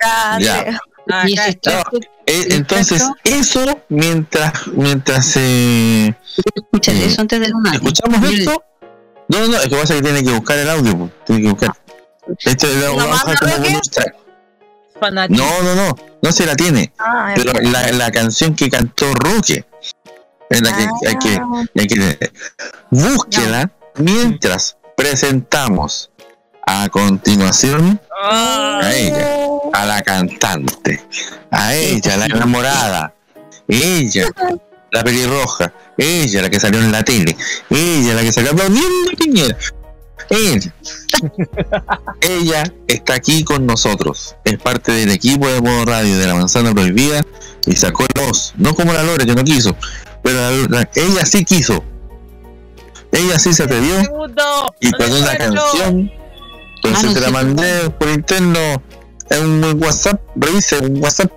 y ese está. extracto, Eh, ¿Y entonces, eso mientras mientras eh, escúchate Eh, eso antes escuchamos esto. No, no, es que pasa que tiene que buscar el audio, po. tiene que buscar. Esto es la ¿Lo como bonus track. No, no, no, no se la tiene. Ah, Pero la, la canción que cantó Roque es la que hay que, hay que. Búsquela mientras presentamos a continuación a ella, a la cantante, a ella, la enamorada, ella, la pelirroja, ella, la que salió en la tele, ella, la que salió aplaudiendo a Piñera. Ella. ella está aquí con nosotros. Es parte del equipo de modo radio de la manzana prohibida y sacó la voz. No como la Lore que no quiso, pero la- la- ella sí quiso. Ella sí se atrevió y con una canción. Entonces te la mandé por interno en un WhatsApp. Revise un WhatsApp.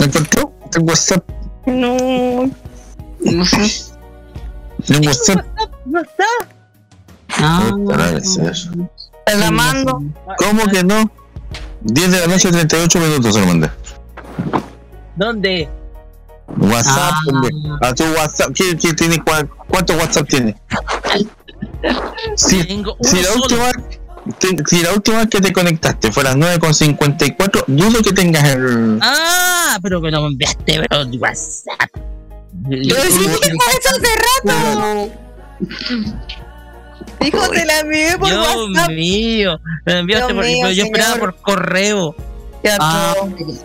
¿Me encontró? El WhatsApp. No. No sé. En WhatsApp. No está. Ah, eso. Te la mando. ¿Cómo que no? 10 de la noche, 38 minutos se lo mandé. ¿Dónde? WhatsApp, Ah. hombre. A tu WhatsApp. ¿Quién, quién tiene ¿Cuántos WhatsApp tiene? Si, Tengo si uno la solo. última te- si la última vez que te conectaste fue a las 9.54, dudo que tengas el. Ah, pero me lo enviaste, pero de WhatsApp. Yo decía que fue eso hace rato. Dijo, te la envié por Dios WhatsApp. mío, me lo enviaste Dios por, mío, pero yo esperaba por correo. Ya Ah,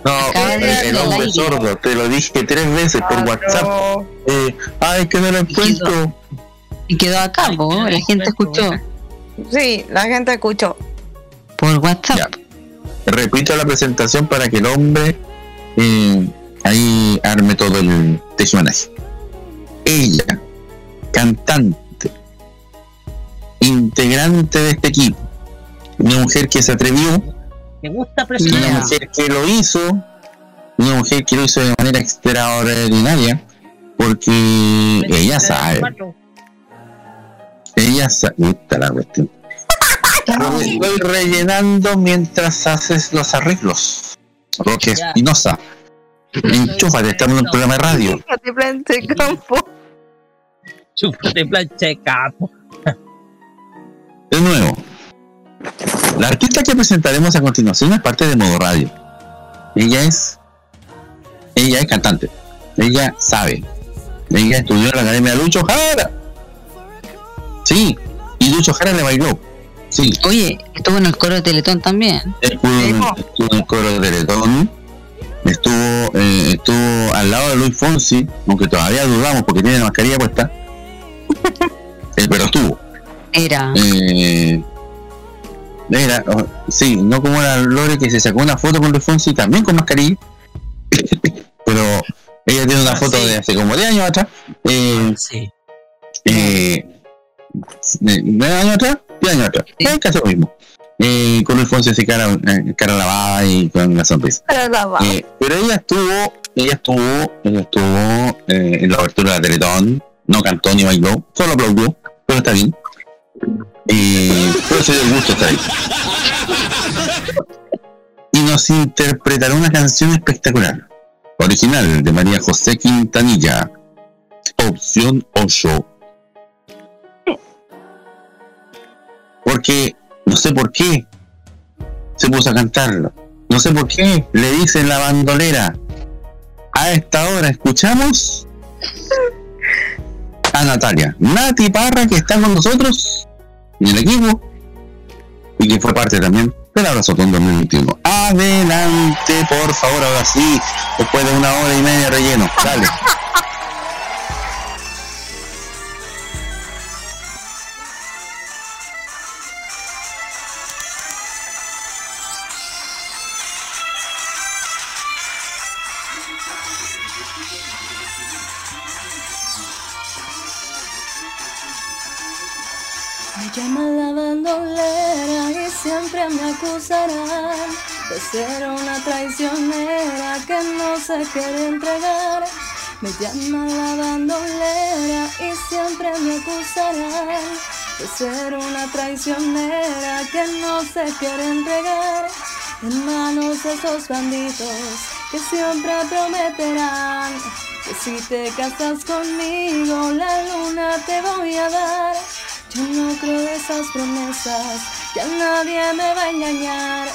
No, el, hombre sordo, te lo dije tres veces por WhatsApp. Eh, ay, que no lo encuentro. Y quedó acá, po, la gente escuchó Sí, la gente escuchó. por WhatsApp. Ya. Repito la presentación para que el hombre eh, ahí arme todo el tejimanaje. Ella, cantante, integrante de este equipo, una mujer que se atrevió, Me gusta una mujer que lo hizo, una mujer que lo hizo de manera extraordinaria, porque ella sabe, ella Puta la cuestión. Lo estoy rellenando mientras haces los arreglos. Roque. Espinosa. Enchúfate, estamos en un programa de radio. Fíjate, plante campo. Chúpate plancha de capo. De nuevo, la artista que presentaremos a continuación es parte de Modo Radio. Ella es, ella es cantante. Ella sabe. Ella estudió en la academia de Lucho Jara. Sí, y Lucho Jara le bailó. Sí, Oye, estuvo en el coro de Teletón también. estuvo, en- estuvo en el coro de Teletón. Estuvo, eh, estuvo al lado de Luis Fonsi, aunque todavía dudamos porque tiene la mascarilla puesta. Eh, pero estuvo. Era. Eh, era, oh, sí, no como la Lore que se sacó una foto con Luis Fonsi también con mascarilla. Pero ella tiene una Ah, foto sí. de hace como 10 años atrás. Eh, Sí. eh, ¿Nueve años atrás? 10 años atrás. Eh, casi lo mismo. Eh, con Luis Fonsi así cara, eh, cara lavada y con la sonrisa. Eh, pero ella estuvo, ella estuvo, ella estuvo eh, en la abertura de la Teletón, no cantó ni bailó, solo aplaudió, pero está bien. Pero se dio el gusto estar ahí. Y nos interpretará una canción espectacular, original de María José Quintanilla, opción 8. Porque, no sé por qué, se puso a cantarlo. No sé por qué le dicen la bandolera. A esta hora escuchamos a Natalia, Nati Parra, que está con nosotros en el equipo y que fue parte también del Abrazotón 2021. Adelante, por favor, ahora sí, después de una hora y media de relleno. Dale. Acusarán de ser una traicionera que no se quiere entregar. Me llaman la bandolera y siempre me acusarán de ser una traicionera que no se quiere entregar. En manos de esos bandidos que siempre prometerán que si te casas conmigo la luna te voy a dar. No creo esas promesas, ya nadie me va a engañar.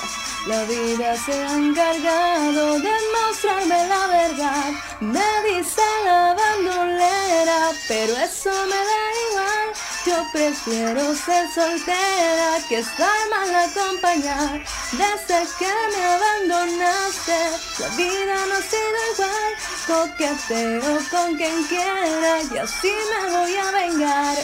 La vida se ha encargado de mostrarme la verdad. Me dice la bandolera, pero eso me da igual. Yo prefiero ser soltera que estar mal acompañada. Desde que me abandonaste, la vida no ha sido igual. Coqueteo con quien quiera y así me voy a vengar.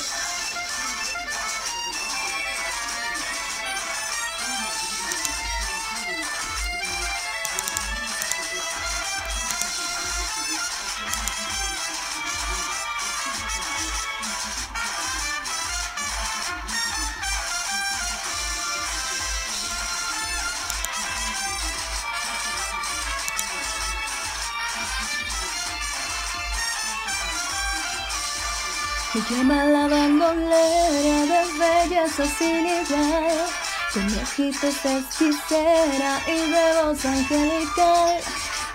Me llama la bandolera de belleza sin igual. Con ojitos hechicera y de voz angelical.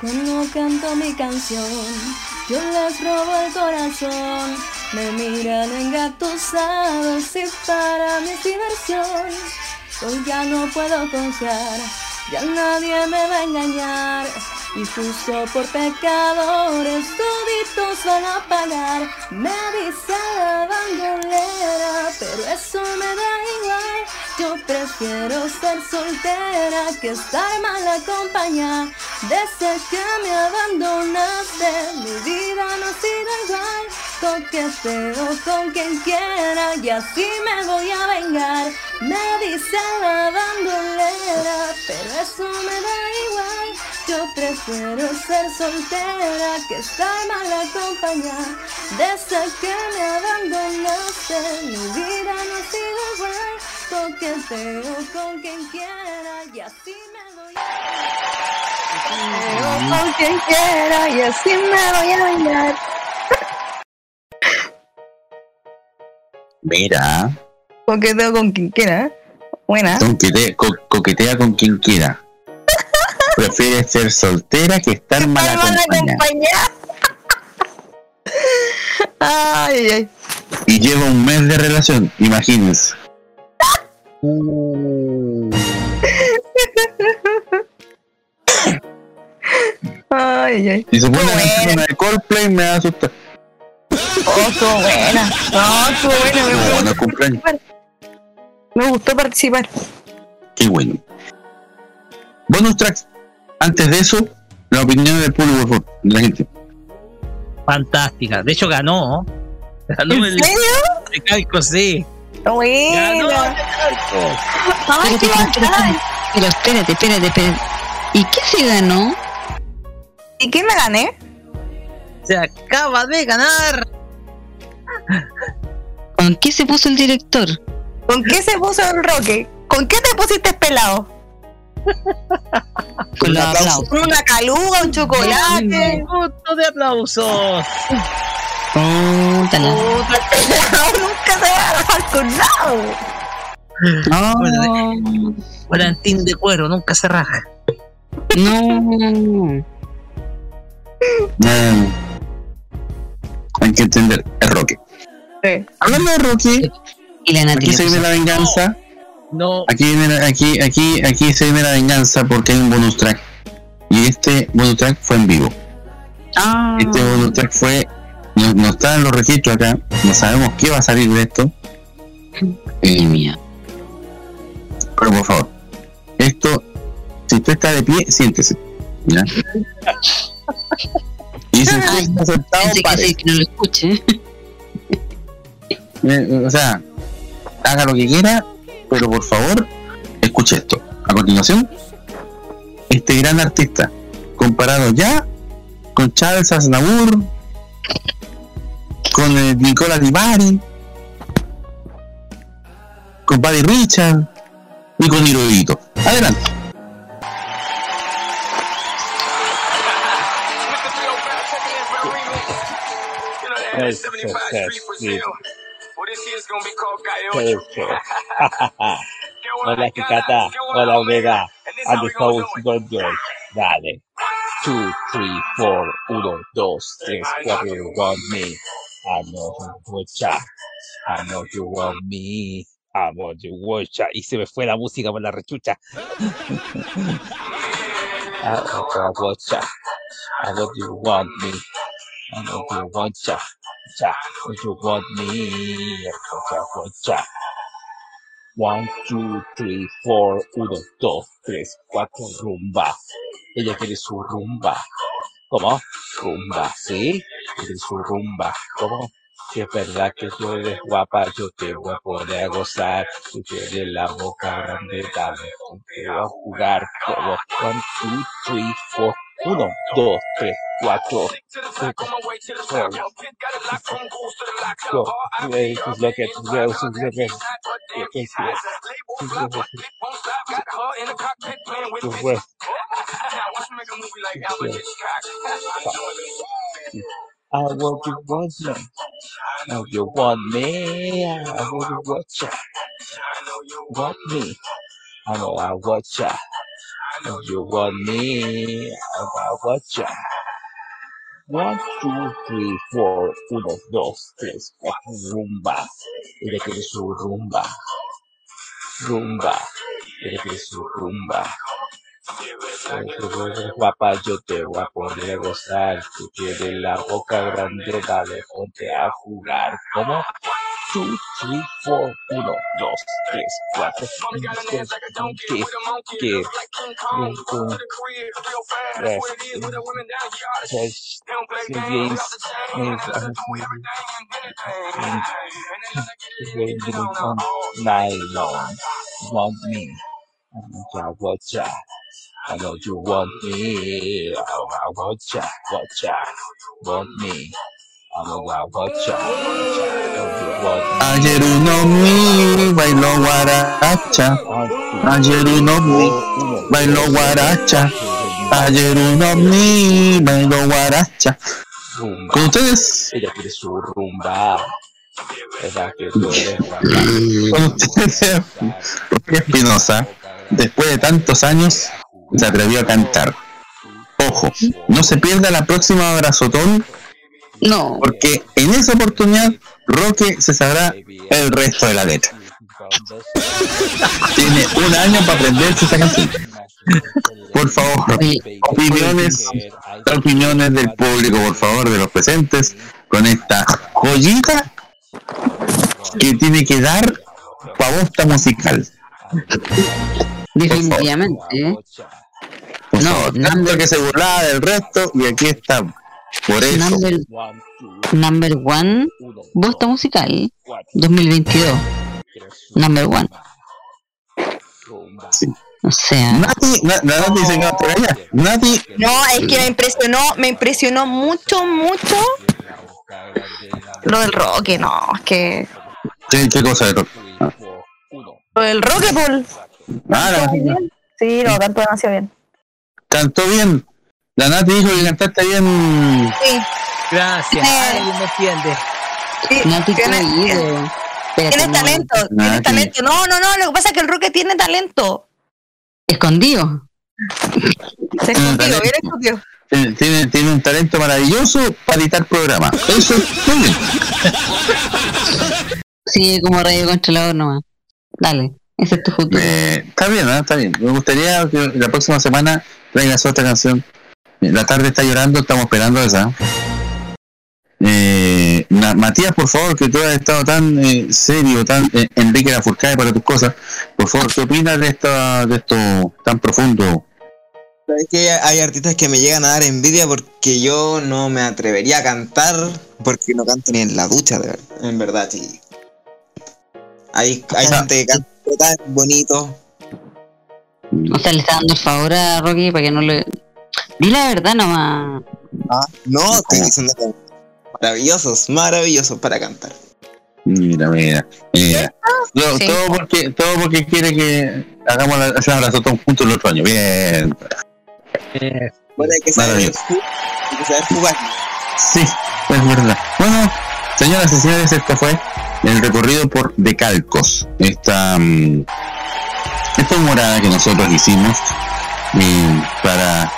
Cuando canto mi canción, yo les robo el corazón. Me miran engatusados y para mi diversión. Hoy ya no puedo confiar, ya nadie me va a engañar. Y justo por pecadores toditos van a pagar. Me dice la bandolera, pero eso me da igual. Yo prefiero ser soltera que estar mal acompañada. Desde que me abandonaste, mi vida no ha sido igual. Coqueteo con quien quiera y así me voy a vengar. Me dice la bandolera, pero eso me da igual. Yo prefiero ser soltera que estar mal acompañada. Desde que me abandonaste, mi vida no ha sido igual. Coqueteo con quien quiera y así me voy a Coqueteo con quien quiera y así me voy a vengar. Mira, Coqueteo con quien quiera. ¿eh? Buena. coquetea, co- coquetea con quien quiera. Prefiere ser soltera que estar mal acompañada. Ay, ay. Y lleva un mes de relación, imagínense. Ay, ay. Si se pone una de Coldplay me va a asustar. Oh, estuvo buena. No, estuvo buena. Me, No, no cumpleaños. me gustó participar. Qué bueno. Bonus tracks. Antes de eso, la opinión del público, por favor, de la gente. Fantástica. De hecho, ganó. Ganó ¿En el serio? el calco, sí. Espérate, Ay, qué. Pero espérate, espérate, espérate. ¿Y qué se ganó? ¿Y qué me gané? Se acaba de ganar. ¿Con qué se puso el director? ¿Con qué se puso el roque? ¿Con qué te pusiste pelado? Con los aplausos. ¿Con una caluga, un chocolate? Un punto de aplausos. Puta nunca se va a dejar con nada. No, Volantín de cuero, nunca se raja. no. No. Hay que entender, es Roque. Sí. Hablando de Roque, Y la aquí se viene la venganza. No. Aquí viene la- aquí, aquí, aquí se viene la venganza porque hay un bonus track. Y este bonus track fue en vivo. Ah, Este bonus track fue. No, no está en los registros acá. No sabemos qué va a salir de esto. Eh, mía. pero por favor, esto, si usted está de pie, siéntese. ¿ya? Y si usted está sentado, pensé que que no lo escuche. Eh, o sea, haga lo que quiera, pero por favor, escuche esto. A continuación, este gran artista, comparado ya con Charles Aznavour, con eh, Nicola Di Bari, con Buddy Richard y con Hirohito. Adelante. Hola Kikata, hola Omega, and the house don't join. Dale. Two, three, four, uno, dos, tres, cuatro, you want me. I know you want ya. I know you want me. I know you want ya. Y se me fue la música por la rechucha. I know you want ya. I know you want me. I know you want ya. Ya, you want me. I know you want ya. One, two, three, four, uno, dos, tres, cuatro, rumba. Ella quiere su rumba. ¿Cómo? Rumba, ¿sí? Quiere su rumba. ¿Cómo? Si es verdad que tú eres guapa, yo te voy a poner a gozar. Tú tienes la boca grande, dame, te voy a jugar. ¿Cómo? One, two, three, four. Uno, dos, tres, cuatro, cinco, seis. Go. Hey, just look at the girls, just look at yeah, thank you. Just look at the work. I want you want me. Now you want me. I want you want ya. Want me. I know I want ya. You want me. I want ya. One, two, three, four, uno, dos, tres, cuatro, rumba. Ella quiere su rumba. Rumba. Ella quiere su rumba. Guapa, yo te voy a poner a gozar. Tú tienes la boca grande, dale, ponte a jugar. ¿Cómo? Two, three, four, uno, dos, tres, cuatro, cinco, seis, que, que, rum, rum, tres, seis, want me, ya, watcha. I know you want me. I want ya, want ya, want me. Ayer uno mi bailó guaracha. Ayer uno mi bailó guaracha. Ayer uno mi bailó guaracha. Con ustedes, Ella quiere su rumba. ¿Verdad que tú eres con ustedes, Espinosa, después de tantos años, se atrevió a cantar. Ojo, no se pierda la próxima abrazotón. No. Porque en esa oportunidad, Roque se sabrá el resto de la letra. Tiene un año para aprenderse esta canción. Por favor, opiniones, opiniones del público, por favor, de los presentes, con esta joyita que tiene que dar pavosta musical. Definitivamente. ¿eh? Por favor, tanto que se burlaba del resto y aquí está. Por eso. Number, number one, Bosta Musical 2022. Number one. O sea. Nati, na- na- Nati no. Nati, No, es que me impresionó, me impresionó mucho, mucho lo del Roque, no, es que ¿qué, qué cosa de rock? lo del Roque, Paul. Ah, Sí, lo cantó demasiado bien. cantó bien. La Nati dijo que cantaste bien. Sí. Gracias. Eh. Alguien me entiende. Nati tiene- Coelho. Espérate, Tienes no. talento, tienes Nati. talento. No, no, no, lo que pasa es que el Roque tiene talento. Escondido. Se talento. bien escondido. Tiene, tiene, un talento maravilloso para editar programas. Eso es muy bien. Sigue como radio controlador nomás. Dale, ese es tu futuro. Eh, está bien, ¿eh? está bien. Me gustaría que la próxima semana traigas otra canción. La tarde está llorando, estamos esperando esa. Eh, Matías, por favor, que tú has estado tan eh, serio, tan eh, Enrique Lafourcade para tus cosas. Por favor, ¿qué opinas de, esta, de esto tan profundo? Es que hay artistas que me llegan a dar envidia porque yo no me atrevería a cantar porque no canto ni en la ducha, de verdad, en verdad, sí. Hay, hay gente que canta tan bonito. O sea, le está dando el favor a Rocky para que no le. Di la verdad nomás. Ah, no, estoy diciendo que maravillosos, maravillosos para cantar. Mira, mira, mira. No, Sí. todo, porque, todo porque quiere que hagamos la, ese abrazo todos juntos el otro año. Bien. Bueno, hay que saber, Maravilloso. hay que saber jugar. Sí, es verdad. Bueno, señoras y señores, esto fue el recorrido por Decalcos. Esta, mm, esta morada que nosotros hicimos eh, para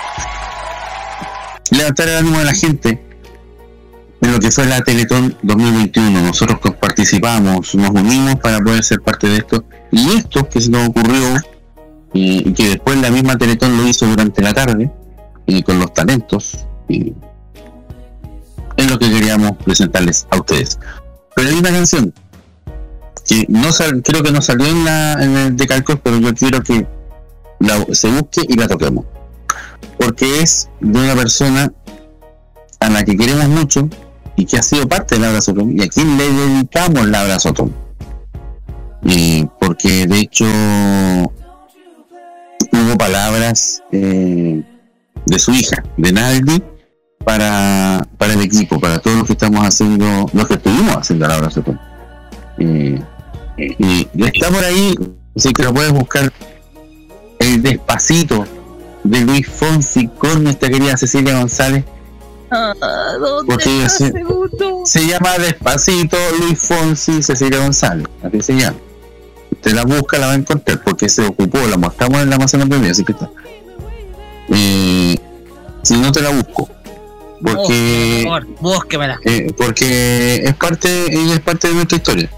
levantar el ánimo de la gente de lo que fue la Teletón 2021. Nosotros que participamos, nos unimos para poder ser parte de esto. Y esto que se nos ocurrió, y que después la misma Teletón lo hizo durante la tarde, y con los talentos, y es lo que queríamos presentarles a ustedes. Pero hay una canción que no sal- creo que no salió en, la, en el de Calcos, pero yo quiero que la, se busque y la toquemos. Porque es de una persona a la que queremos mucho y que ha sido parte del Abrazo Tom y a quien le dedicamos la Abrazo Tom. Y porque de hecho hubo palabras eh, de su hija, de Naldi, para, para el equipo, para todos los que estamos haciendo, los que estuvimos haciendo la Abrazo Tom. Eh, y está por ahí, así que lo puedes buscar el despacito de Luis Fonsi con nuestra querida Cecilia González Porque se, se llama Despacito Luis Fonsi Cecilia González. Así se llama. Usted la busca, la va a encontrar porque se ocupó, la mostramos en la Amazon Previa, así que está. Eh, si no te la busco. Porque, Por favor, búsquemela. eh, porque es parte, ella es parte de nuestra historia.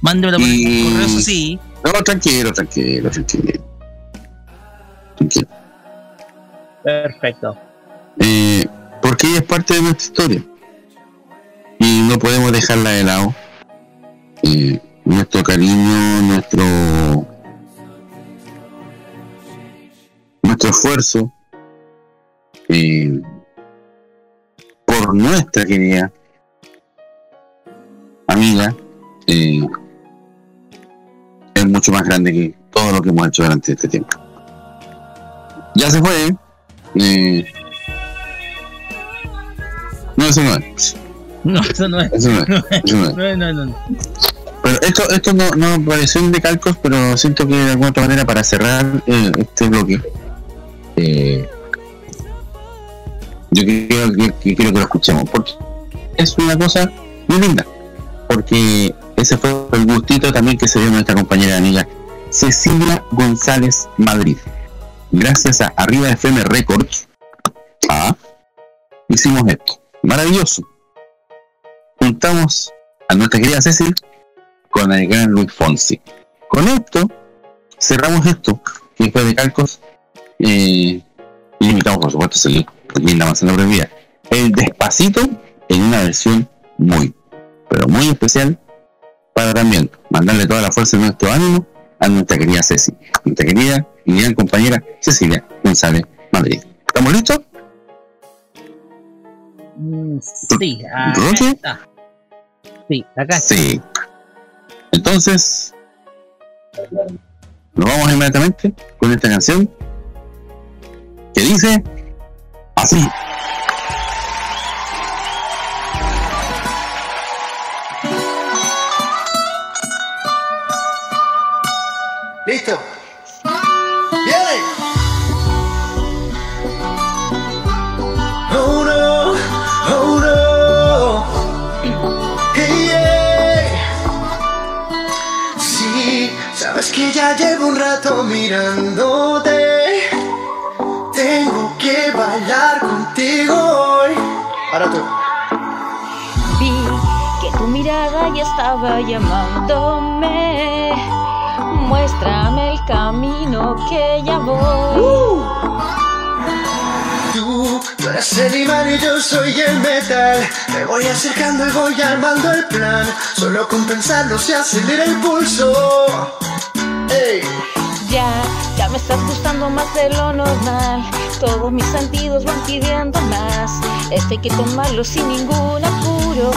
Mándemela por Y- correo, eso sí. No, tranquilo, tranquilo, tranquilo. Tranquilo. Perfecto. Eh, porque ella es parte de nuestra historia. Y no podemos dejarla de lado. Eh, nuestro cariño, nuestro nuestro esfuerzo eh, por nuestra querida amiga eh, es mucho más grande que todo lo que hemos hecho durante este tiempo. Ya se fue. Eh, no, eso no es. No, eso no es. Eso no es. Eso no es. No, no, no, no. Pero esto, esto no, no pareció un decalcos, pero siento que de alguna otra manera para cerrar eh, este bloque, eh, yo quiero que, que quiero que lo escuchemos, porque es una cosa muy linda, porque ese fue el gustito también que se dio nuestra compañera amiga Cecilia González Madrid. Gracias a Arriba FM Records, hicimos esto. Maravilloso. Juntamos a nuestra querida Ceci con el gran Luis Fonsi. Con esto cerramos esto, que fue de Calcos, eh, y invitamos por supuesto a manzana prohibida. El despacito en una versión muy, pero muy especial para también mandarle toda la fuerza de nuestro ánimo a nuestra querida Ceci, nuestra querida y gran compañera Cecilia González Madrid. ¿Estamos listos? Mm, Sí, acá está. Sí, acá está. Sí. Entonces, nos vamos inmediatamente con esta canción que dice así. ¿Listo? ¡Viene! Oh no, oh sabes que ya llevo un rato mirándote. Tengo que bailar contigo hoy. Ahora tú. Vi que tu mirada ya estaba llamándome. Muéstrame el camino que ya voy. Tú, tú eres el imán y yo soy el metal. Me voy acercando y voy armando el plan. Solo con pensarlo se acelera el pulso. Ya, ya me estás gustando más de lo normal. Todos mis sentidos van pidiendo más. Esto hay que tomarlo sin ningún apuro.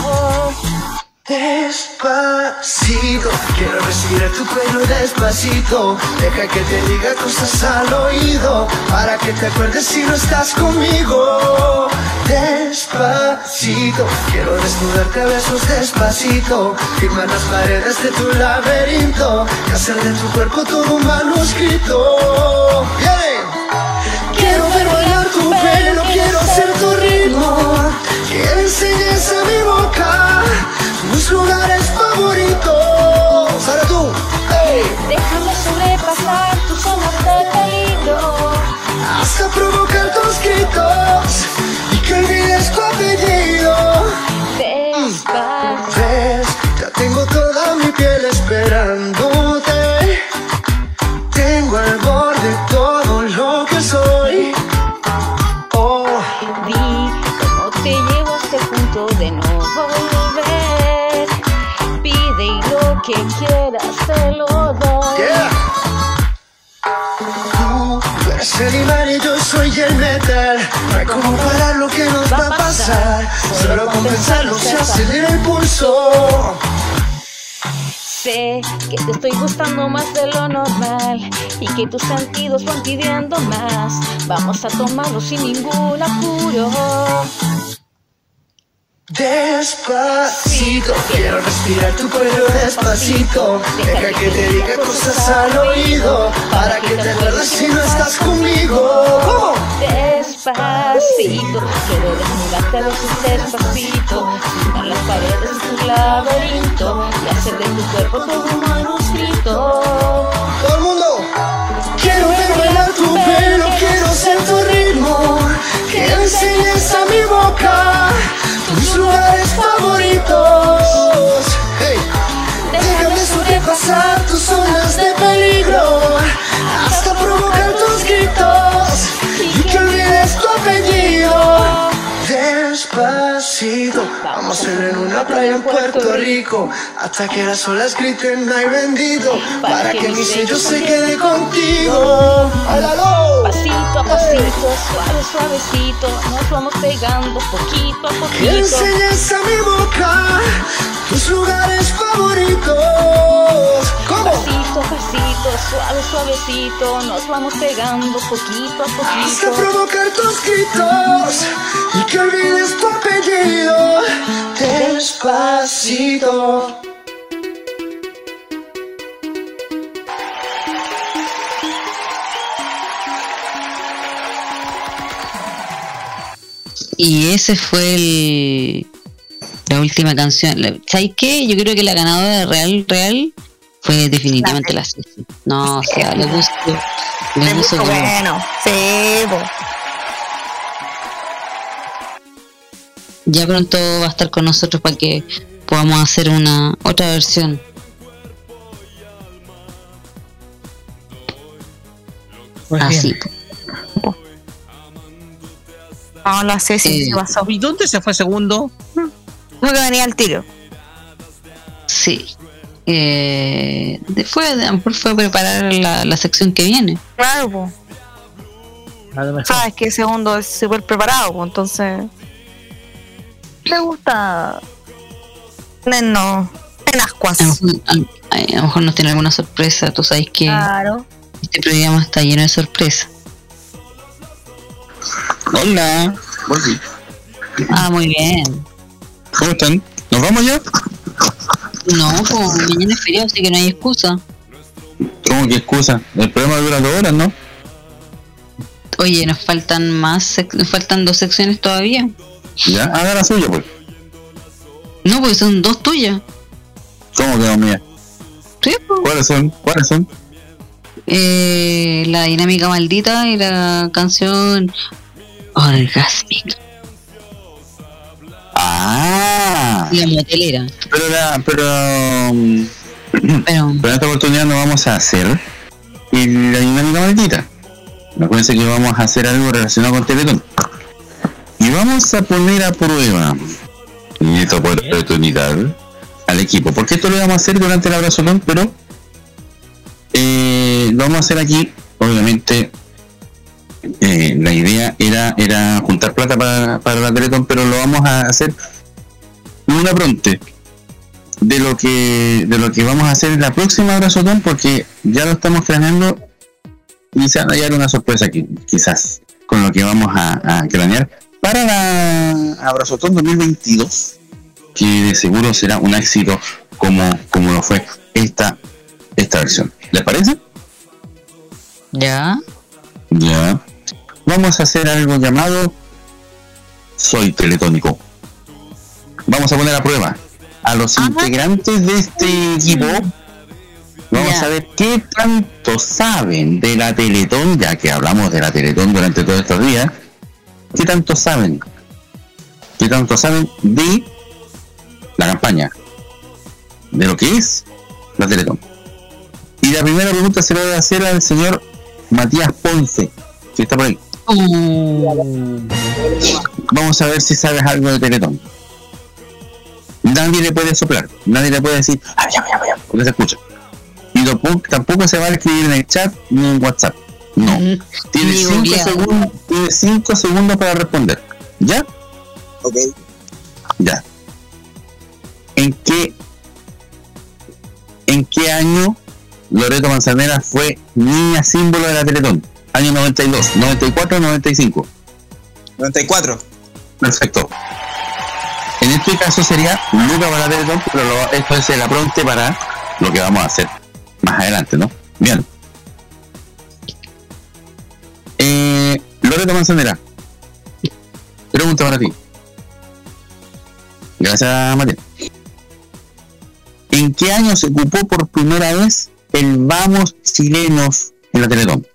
Despacito, quiero respirar tu pelo despacito. Deja que te diga cosas al oído, para que te acuerdes si no estás conmigo. Despacito, quiero desnudarte a besos despacito. Firmar las paredes de tu laberinto, y hacer de tu cuerpo todo un manuscrito. Quiero ver bailar tu pelo, quiero ser tu ritmo. Que enseñes a mi boca tus lugares favoritos. Ahora tú, hey. Déjame sobrepasar tus zonas de peligro. Hasta provocar tus gritos y que olvides tu apellido. Despacito. Imán y yo soy el metal. No hay como parar lo que nos va a pasar. Solo con pensarlo se acelera el pulso. Sé que te estoy gustando más de lo normal y que tus sentidos van pidiendo más. Vamos a tomarlo sin ningún apuro. Despacito, quiero respirar tu cuello despacito. Deja que te diga cosas al oído, para que te acuerdes si no estás conmigo. ¿Cómo? Despacito. Quiero desnudarte a besos despacito. Firmar las paredes de tu laberinto y hacer de tu cuerpo todo un manuscrito. Todo el mundo. Quiero ver bailar tu pelo, quiero ser tu ritmo. Que enseñes a mi boca lugares favoritos. Hey. Déjame sobrepasar tus zonas de peligro hasta provocar tus gritos y que olvides tu apellido. Vamos. A hacer en una playa en Puerto Rico. Hasta que las olas griten ay bendito para que mi sello se quede contigo. Pasito a pasito, suave, suavecito, nos vamos pegando poquito a poquito. enseñes a mi boca tus lugares favoritos. ¿Cómo? Pasito a pasito, suave, suavecito, nos vamos pegando poquito a Hasta poquito. provocar tus gritos y que olvides tu apellido despacito. Y ese fue el, la última canción. La- ¿Sabes qué? Yo creo que la ganadora de Real Real fue definitivamente la Ceci. No, o sea, le puso, le puso como- Bueno, sí, po. Ya pronto va a estar con nosotros para que podamos hacer una otra versión. Pues Así. bien. No, no sé si Eh, se pasó. ¿Y dónde se fue segundo? Creo que venía al tiro. Sí. Eh, después, a lo mejor fue a preparar la, la sección que viene. Claro, mejor. Sabes que segundo es súper preparado, entonces. Le gusta. No. En ascuas. A lo, mejor, a- a lo mejor nos tiene alguna sorpresa. Tú sabes que Claro. este programa está lleno de sorpresas. Hola. Volví. Ah, muy bien. ¿Cómo están? ¿Nos vamos ya? No, pues mañana es feriado, así que no hay excusa. ¿Cómo que excusa? El programa dura dos horas, ¿no? Oye, nos faltan más, sec- nos faltan dos secciones todavía. Ya, haga la suya, pues. No, porque son dos tuyas. ¿Cómo que no mía? Sí, pues. ¿Cuáles son? ¿Cuáles son? Eh, la dinámica maldita y la canción orgásmica. Ah. Y la motelera. Pero, la, pero, mm, pero en esta oportunidad no vamos a hacer el- la dinámica maldita. Acuérdense que vamos a hacer algo relacionado con Teletón. Y vamos a poner a prueba en esta oportunidad al equipo. Porque esto lo vamos a hacer durante el abrazolón, pero eh, lo vamos a hacer aquí, obviamente. eh, la idea era, era juntar plata para, para la Teletón, pero lo vamos a hacer una pronto de lo que de lo que vamos a hacer en la próxima abrazotón porque ya lo estamos planeando y se va a hallar una sorpresa aquí, quizás con lo que vamos a, a cranear para la abrazotón 2022 que de seguro será un éxito como como lo fue esta esta versión ¿les parece? Ya. ya vamos a hacer algo llamado soy teletónico vamos a poner a prueba a los integrantes de este equipo. Vamos a ver qué tanto saben de la Teletón, ya que hablamos de la Teletón durante todos estos días. ¿Qué tanto saben? ¿Qué tanto saben de la campaña? De lo que es la Teletón. Y la primera pregunta se la voy a hacer al señor Matías Ponce, que está por ahí. Vamos a ver si sabes algo de Teletón. Nadie le puede soplar, nadie le puede decir, "Ah, ya, ya, ya", porque se escucha. Y tampoco se va a escribir en el chat ni en WhatsApp. No. Tiene Ni 5 googleado. segundos, tiene cinco segundos para responder. ¿Ya? Ok. Ya. ¿En qué en qué año Loreto Manzanera fue niña símbolo de la Teletón? Año 92, 94, 95. 94. Perfecto. En este caso sería Luca para la Teletón, pero lo- esto es el apronte para lo que vamos a hacer más adelante, ¿no? Bien. Loreto Manzanera, Pregunta para ti. Gracias, María. ¿En qué año se ocupó por primera vez el Vamos Chilenos en la Teletón?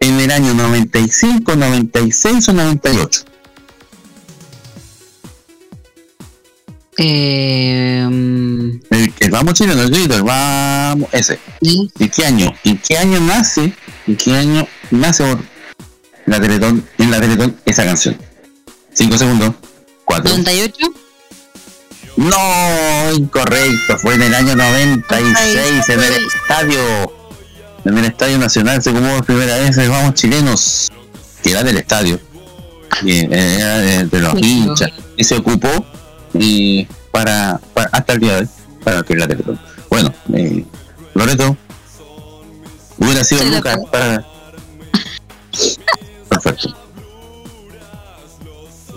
¿En el año 95, 96 o 98? Eh, El, el Vamos Chileno, el grito, el Vamos, ese. ¿En qué año? ¿En qué año nace? ¿En qué año nace la Teletón, en la Teletón esa canción? 5 segundos. 4. 98. No, incorrecto. Fue en el año 96, en el estadio. En el Estadio Nacional se ocupó por primera vez el Vamos Chilenos, que era del estadio. Y era de, de los hinchas. Y se ocupó y para, para- hasta el día de hoy para que la Teletón. Bueno, eh, Loreto, hubiera sido Estoy de Lucas para. Perfecto.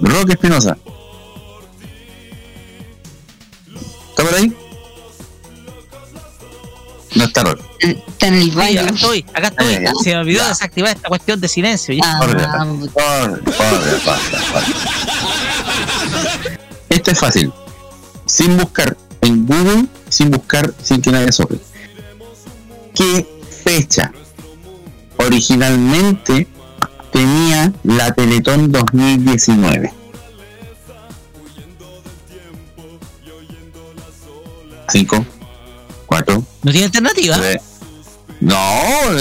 Roque Espinosa. ¿Está por ahí? No está Roque. Está en el Sí, baño. acá estoy, acá estoy. Ah. Se me olvidó desactivar esta cuestión de silencio. corre, corre, pasa, pasa. Esto es fácil. Sin buscar en Google, sin buscar, sin que nadie sobre. ¿Qué fecha originalmente tenía la Teletón 2019? Cinco, cuatro, ¿No tiene alternativa? tres. No,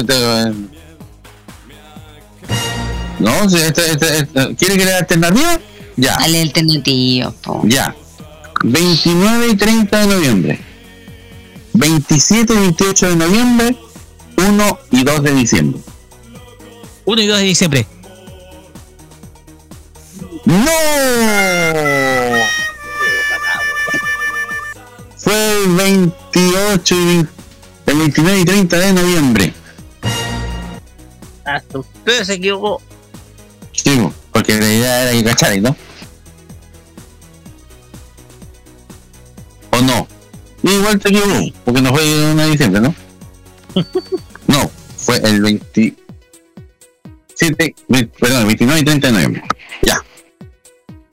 no, si este, este, este- ¿quiere que le dé alternativa? Ya. Dale alternativa, po. Ya. 29 y 30 de noviembre. 27 y 28 de noviembre. 1 y 2 de diciembre. 1 y 2 de diciembre. ¡No! Fue el 28 y 20 el 29 y 30 de noviembre. Hasta usted se equivocó. Sí, porque la idea era que cachara, ¿no? ¿O no? Igual te equivocó, porque no fue el 1 de diciembre, ¿no? No, fue el 27, ve- perdón, el 29 y 30 de noviembre. Ya.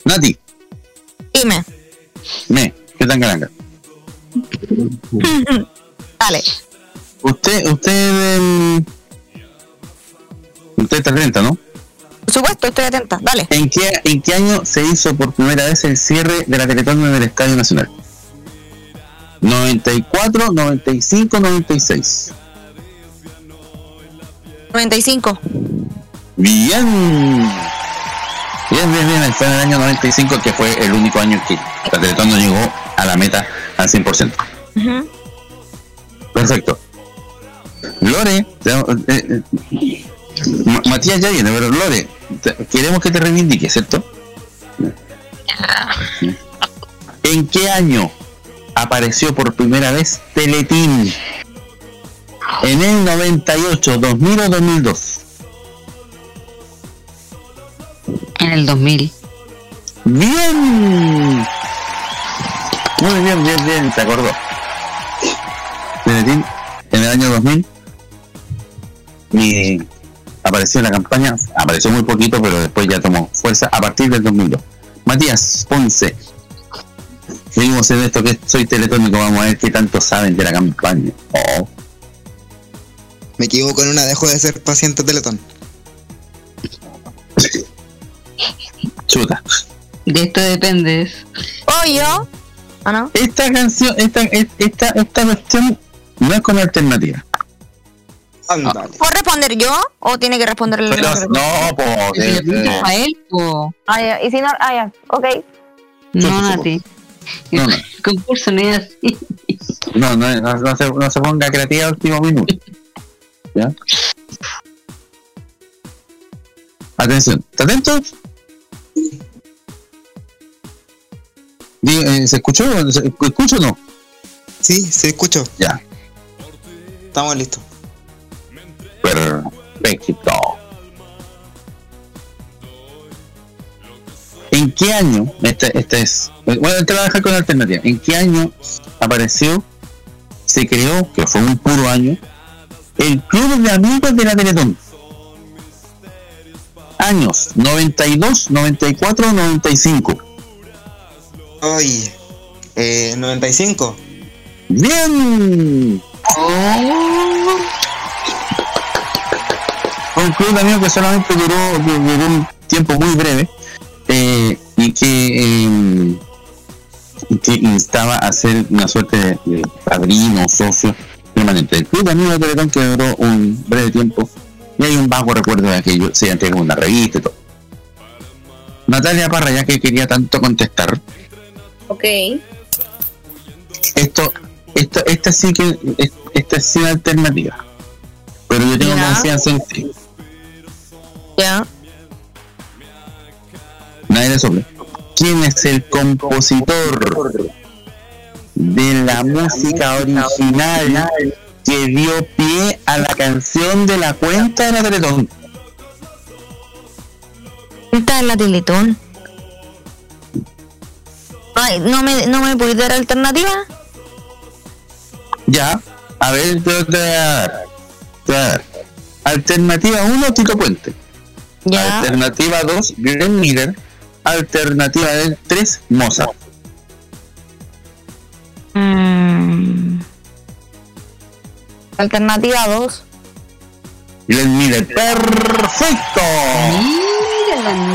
Nati, Dime. me, ¿qué tan caranga? Dale. Usted, usted, usted está atenta, ¿no? Por supuesto, estoy atenta. Dale. ¿En qué, ¿En qué año se hizo por primera vez el cierre de la Teletón en el Estadio Nacional? 94, 95, 96. 95. Bien. Bien, bien, bien. Fue en el año 95 que fue el único año que la Teletón no llegó a la meta al 100%. Ujú. Perfecto. Lore, eh, eh, Ma- Matías ya viene, pero Lore, te- queremos que te reivindiques, ¿cierto? ¿En qué año apareció por primera vez Teletín? ¿En el 98, 2000 o 2002? En el 2000. ¡Bien! Muy bien, bien, bien, se acordó. En el año 2000, y apareció en la campaña, apareció muy poquito, pero después ya tomó fuerza a partir del 2002. Matías Ponce, seguimos en esto que soy teletónico, vamos a ver qué tanto saben de la campaña. Oh, Me equivoco en una, dejo de ser paciente Teletón. chuta. De esto dependes. ¿O yo? ¿O no? Esta canción, esta, esta, esta cuestión no es con alternativa. Ándale. ¿Puedo responder yo o tiene que responder el Pero, no, pues, Si le eh, preguntas eh, a él, po. Ah, ya. Y si no, ah, ya. Ok. No, Nati. No, no. El concurso no es así. No, no, no, no se, no se ponga creativa al último minuto. ¿Ya? Atención, ¿está atento? Eh, ¿Se escuchó? ¿Se escucho o no? Sí, se escuchó. Ya, Estamos listos. perfecto. ¿En qué año? Este, este es. Bueno, te voy a dejar con alternativa. ¿En qué año apareció, se creó, que fue un puro año, el Club de Amigos de la Teletón? Años, 92, 94, 95. Ay, eh, 95. Bien. Fue un club de amigos que solamente duró, duró un tiempo muy breve eh, y que, eh, que instaba a ser una suerte de, de padrino, socio permanente. Club de Teletón que duró un breve tiempo y hay un vago recuerdo de aquello, se entregó una revista y todo. Natalia Parra, ya que quería tanto contestar, Ok. esto, esto, esta sí que, es- esta es sin alternativa. Pero yo tengo confianza en ti. Ya. Nadie le sople. ¿Quién es el compositor de la música original que dio pie a la canción de la cuenta de la Teletón? Está en la Teletón. Ay, ¿no me, no me puedes dar alternativa? Ya, a ver, yo te voy a dar. Te voy a dar. Alternativa 1, Tito Puente. Alternativa 2, Glenn Miller. Alternativa 3, Mozart. Mm. Alternativa 2. Glenn Miller. ¡Perfecto!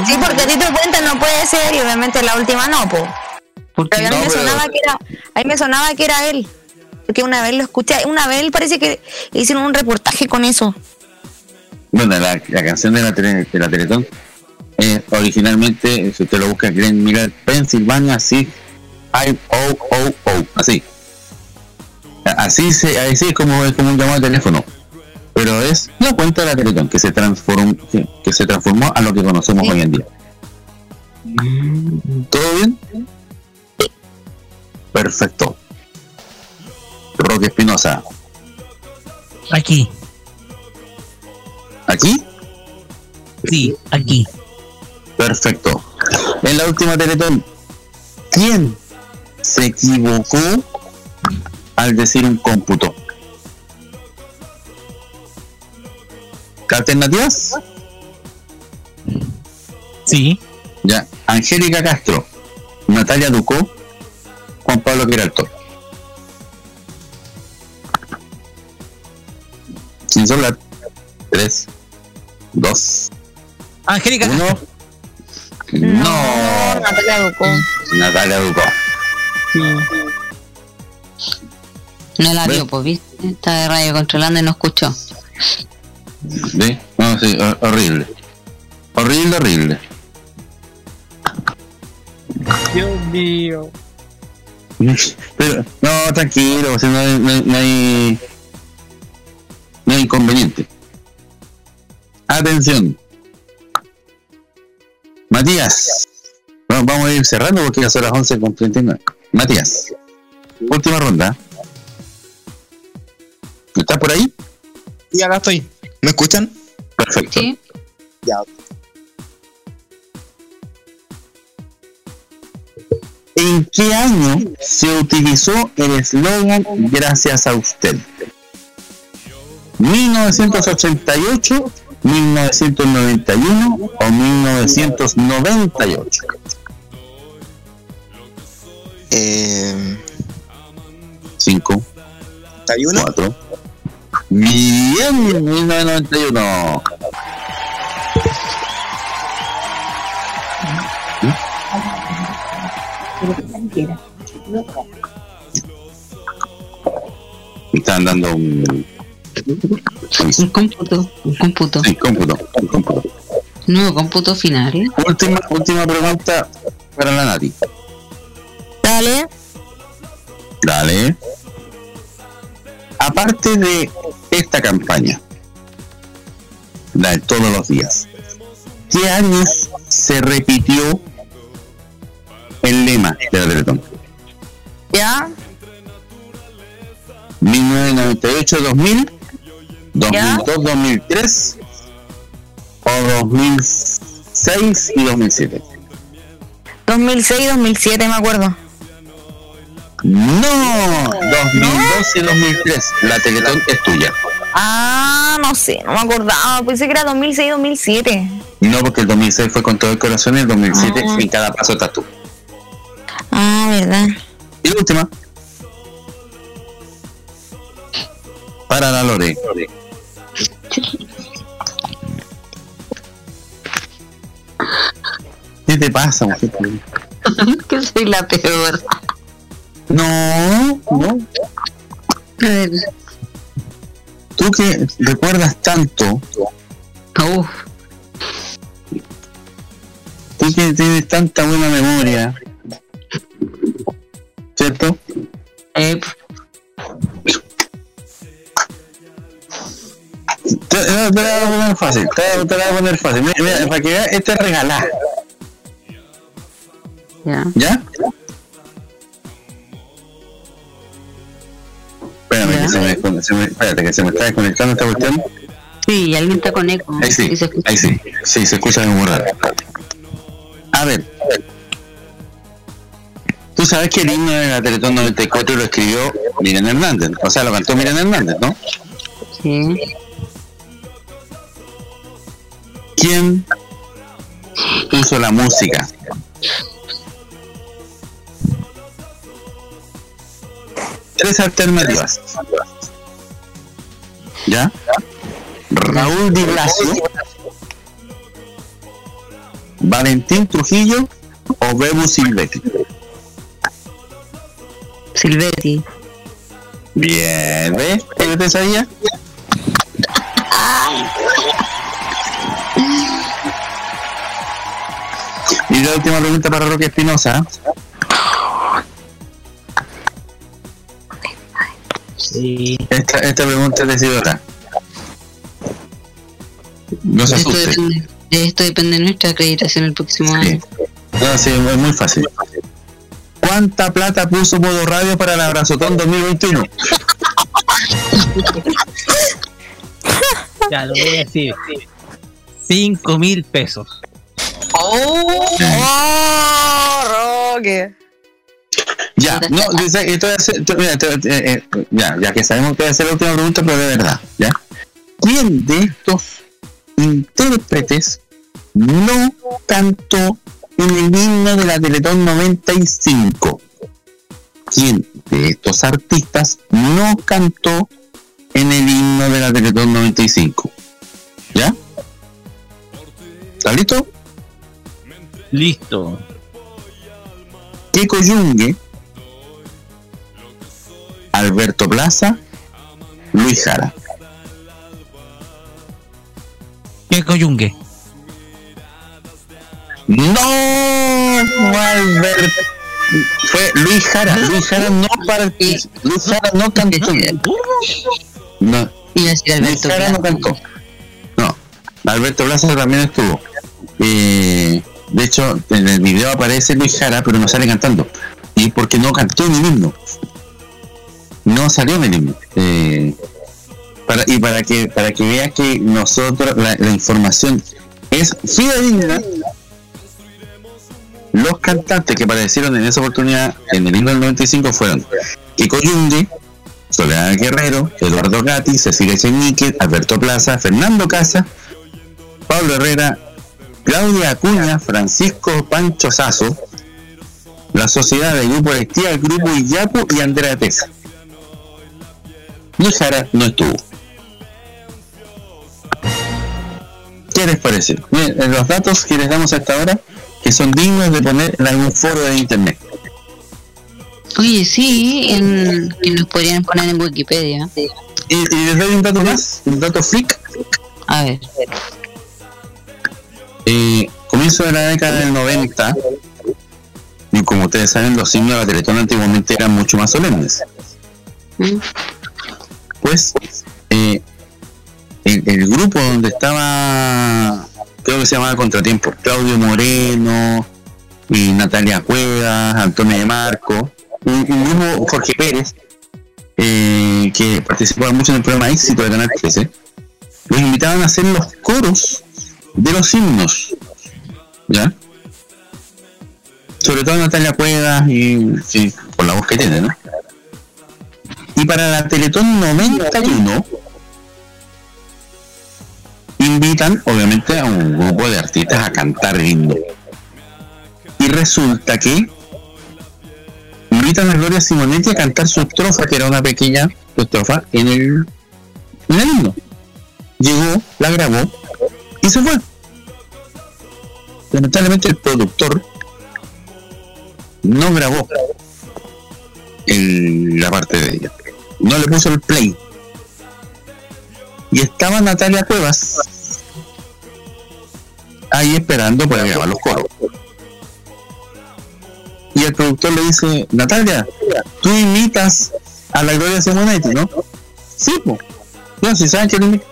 Sí, porque Tito Puente no puede ser y obviamente la última no, po. Pero a mí No, me pero- sonaba que era, a mí me sonaba que era él. Porque una vez lo escuché, una vez parece que hicieron un reportaje con eso. Bueno, la, la canción de la, tele- de la Teletón eh, originalmente, si usted lo busca, Glenn Miller, Pennsylvania, así, I O O O, así. Así, se, así es como, es como un llamado de teléfono. Pero es la cuenta de la Teletón que se transformó, que, que se transformó a lo que conocemos hoy en día. ¿Todo bien? Perfecto. Roque Espinosa. Aquí. ¿Aquí? Sí, aquí. Perfecto. En la última Teletón, ¿quién se equivocó al decir un cómputo? ¿Qué alternativas? Sí. Ya. Angélica Castro, Natalia Ducó, Juan Pablo Quiralto. Sin soplar. Tres, dos, Angélica. uno. No. Natalia Ducó. Natalia Ducó. No la vio, pues, ¿viste? Está de radio controlando y no escuchó. ¿Ve? No, sí, hor- horrible. Horrible, horrible. Dios mío. Pero, no, tranquilo, no hay, no hay, no hay, no hay inconveniente. Atención. Matías. Vamos a ir cerrando porque ya son las 11 con 39. Matías. Última ronda. ¿Estás por ahí? Sí, acá estoy. ¿Me escuchan? Perfecto. Ya. ¿En qué año se utilizó el eslogan Gracias a usted? 1988, 1991 o 1998. Eh, 5, 4. Bien, 1991. Me están dando un. Un cómputo, un cómputo. Sí, cómputo, un cómputo. Nuevo cómputo final. ¿eh? Última, última pregunta para la Nati. Dale. Dale. Aparte de esta campaña, la de todos los días, ¿qué años se repitió el lema de la Teletón? ¿Ya? 1998, 2000, 2002, 2003 o 2006 y 2007. 2006 2007 me acuerdo. No, 2002 y 2003. La Teletón es tuya. Ah, no sé, no me acordaba. Pensé que era 2006 2007. No, porque el 2006 fue con todo el corazón y el 2007 Ah. en cada paso estás tú. Ah, verdad. Y la última. Para la Lore. ¿Qué te pasa, mujer? que soy la peor. No, no. A ver. Tú que recuerdas tanto. Uf. Tú que tienes tanta buena memoria. ¿Cierto? Eh, Te, no, te la voy a poner fácil. Te, te la voy a poner fácil. Mira, mira, para que veas, este es regalar. ya. ¿Ya? Se me, espérate, que se me está desconectando esta cuestión. Sí, alguien está con eco. Ahí sí, se escucha. ahí sí, sí, se escucha muy raro. A ver, tú sabes que el himno de la Teletón 94 lo escribió Miriam Hernández, o sea, lo cantó Miriam Hernández, ¿no? Sí. ¿Quién puso la música? Tres alternativas. ¿Ya? Raúl Di Blasio, Valentín Trujillo o Bebu Silvetti. Silvetti. Bien, ¿ves? ¿Qué te sabía? Y la última pregunta para Roque Espinosa. Sí. Esta, esta pregunta es decidora. No se esto, depende, de esto depende de nuestra acreditación el próximo año. No, sí, es muy fácil. ¿Cuánta plata puso Modo Radio para el Abrazotón 2021? Ya lo voy a decir. 5 mil pesos. ¡Oh! ¡Oh! Roque! Ya, no, dice, esto voy a hacer- mira, te- te- eh, ya, ya que sabemos que voy a hacer la última pregunta, pero de verdad, ¿ya? ¿Quién de estos intérpretes no cantó en el himno de la Teletón 95? ¿Quién de estos artistas no cantó en el himno de la Teletón 95? ¿Ya? ¿Está listo? Listo. Keiko Yungue, Alberto Plaza, Luis Jara. ¿Qué coyungue? No, Alberto. Fue Luis Jara. Luis Jara no para Luis Jara no cantó. No. Luis Alberto Jara no cantó. No. Alberto Plaza también estuvo. Eh, de hecho, en el video aparece Luis Jara, pero no sale cantando. Y porque no cantó en el himno. No salió en el himno. Eh, para, y para que para que veas que nosotros la, información es fidedigna los cantantes que aparecieron en esa oportunidad en el himno del 95 fueron Kiko Yungue, Soledad Guerrero, Eduardo Gatti, Cecilia Chenique, Alberto Plaza, Fernando Casa, Pablo Herrera, Claudia Acuña, Francisco Pancho Sazo, la Sociedad de Grupo Electiva, el Grupo Iyapu y Andrea Tesa. Luis Jara no estuvo. ¿Qué les parece? Miren, eh, los datos que les damos hasta ahora que son dignos de poner en algún foro de internet. Oye, sí, en, que nos podrían poner en Wikipedia. Y, y les doy un dato más, un dato freak. A ver. Eh, comienzo de la década del 90, y como ustedes saben, los himnos de la Teletón antiguamente eran mucho más solemnes. Pues, eh, el, el grupo donde estaba, creo que se llamaba Contratiempo, Claudio Moreno, y Natalia Cuevas, Antonio de Marco, un, un grupo, Jorge Pérez, eh, que participaba mucho en el programa Éxito de Canal 13, los invitaban a hacer los coros de los himnos, ¿ya? Sobre todo Natalia Cuevas y sí, por la voz que tiene, ¿no? Y para la Teletón 91 invitan obviamente a un grupo de artistas a cantar himno. Y resulta que invitan a Gloria Simonetti a cantar su estrofa, que era una pequeña estrofa, en el, en himno. Llegó, la grabó y se fue. Lamentablemente el productor no grabó la parte de ella. No le puso el play. Y estaba Natalia Cuevas ahí esperando para grabar los coros. Y el productor le dice, Natalia, tú imitas a la Gloria Simonetti, ¿no? Sí, pues. No, si saben que lo imita.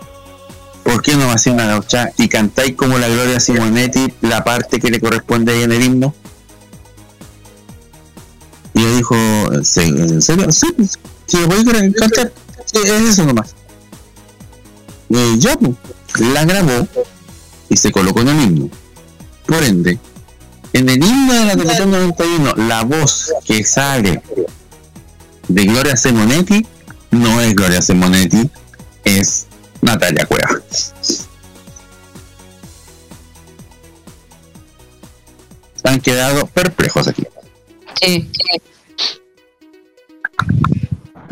¿Por qué no hacéis una gaucha y cantáis como la Gloria Simonetti la parte que le corresponde ahí en el himno? Y ella dijo, "¿Sí, ¿en serio? Sí, pues, si lo podéis cantar, Sí, es eso nomás. Y yo, pues, la grabó y se colocó en el himno. Por ende, en el himno de la televisión 91, la voz que sale de Gloria Simonetti no es Gloria Simonetti, es Natalia Cueva. Han quedado perplejos aquí. Sí.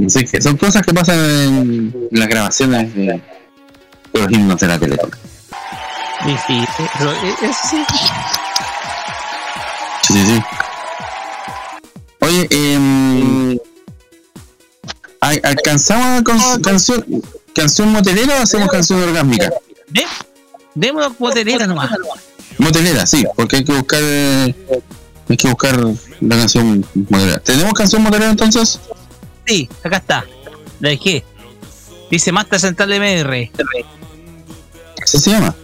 Así que son cosas que pasan en las grabaciones de, de los himnos de la Teletón. Sí, sí, pero, eh, eso sí. Sí, sí, sí. Oye, eh, ¿al- ¿alcanzamos con canción, canción motelera o hacemos canción orgásmica? De, demos motelera nomás. Motelera, sí, porque hay que buscar eh, hay que buscar la canción motelera. ¿Tenemos canción motelera entonces? Sí, acá está. La dejé. Dice Master Central MR. ¿Así se llama?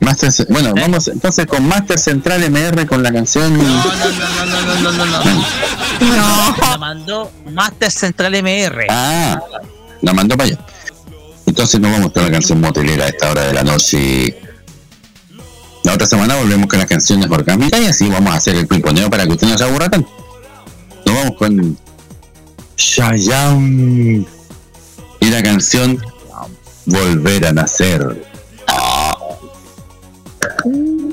Master, bueno, vamos entonces con Master Central MR con la canción. No, no, no, no, no. No. La mandó Master Central MR. Ah, la mandó para allá. Entonces nos vamos con la canción motelera a esta hora de la noche. La otra semana volvemos con las canciones orgánicas y así vamos a hacer el pimponeo para que usted no se aburra tanto. Nos vamos con Shayam y la canción Volver a Nacer. El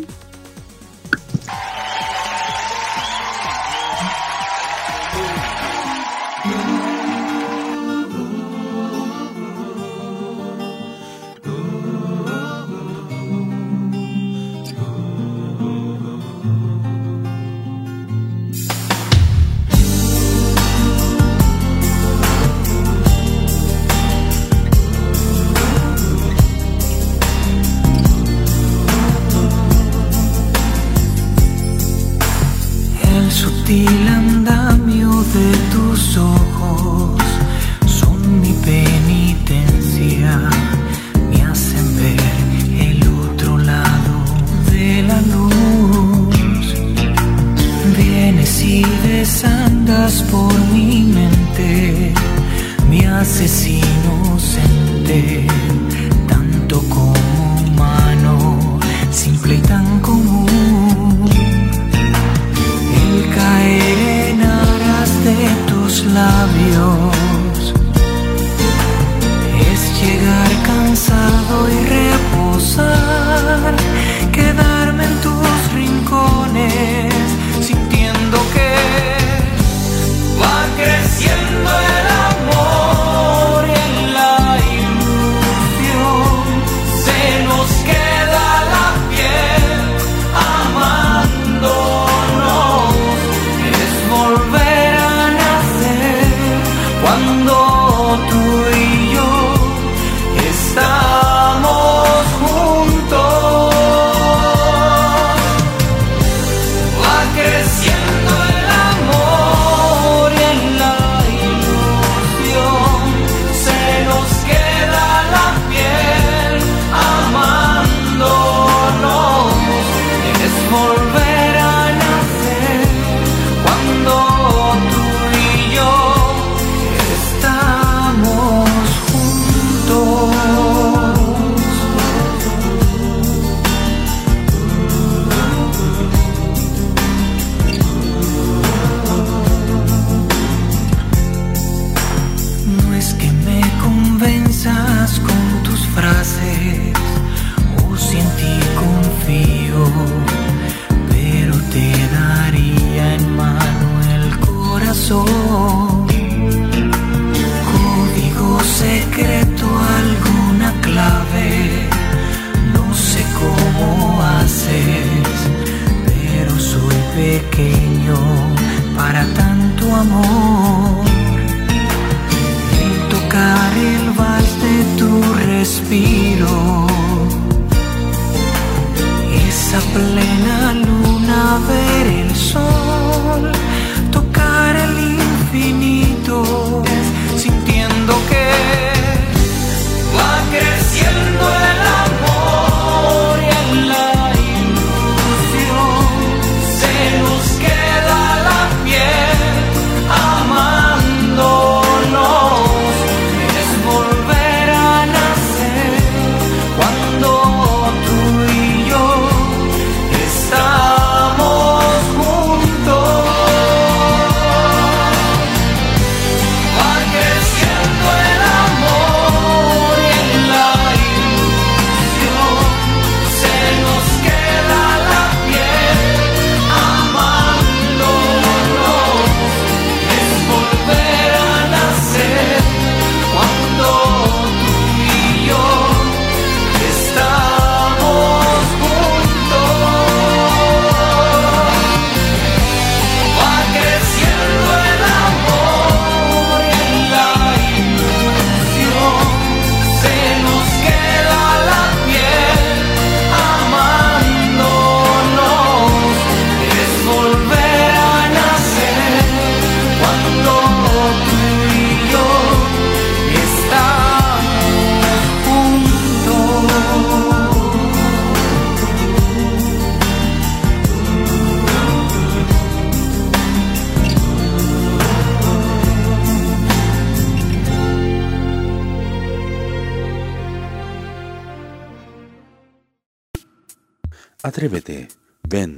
Atrévete, ven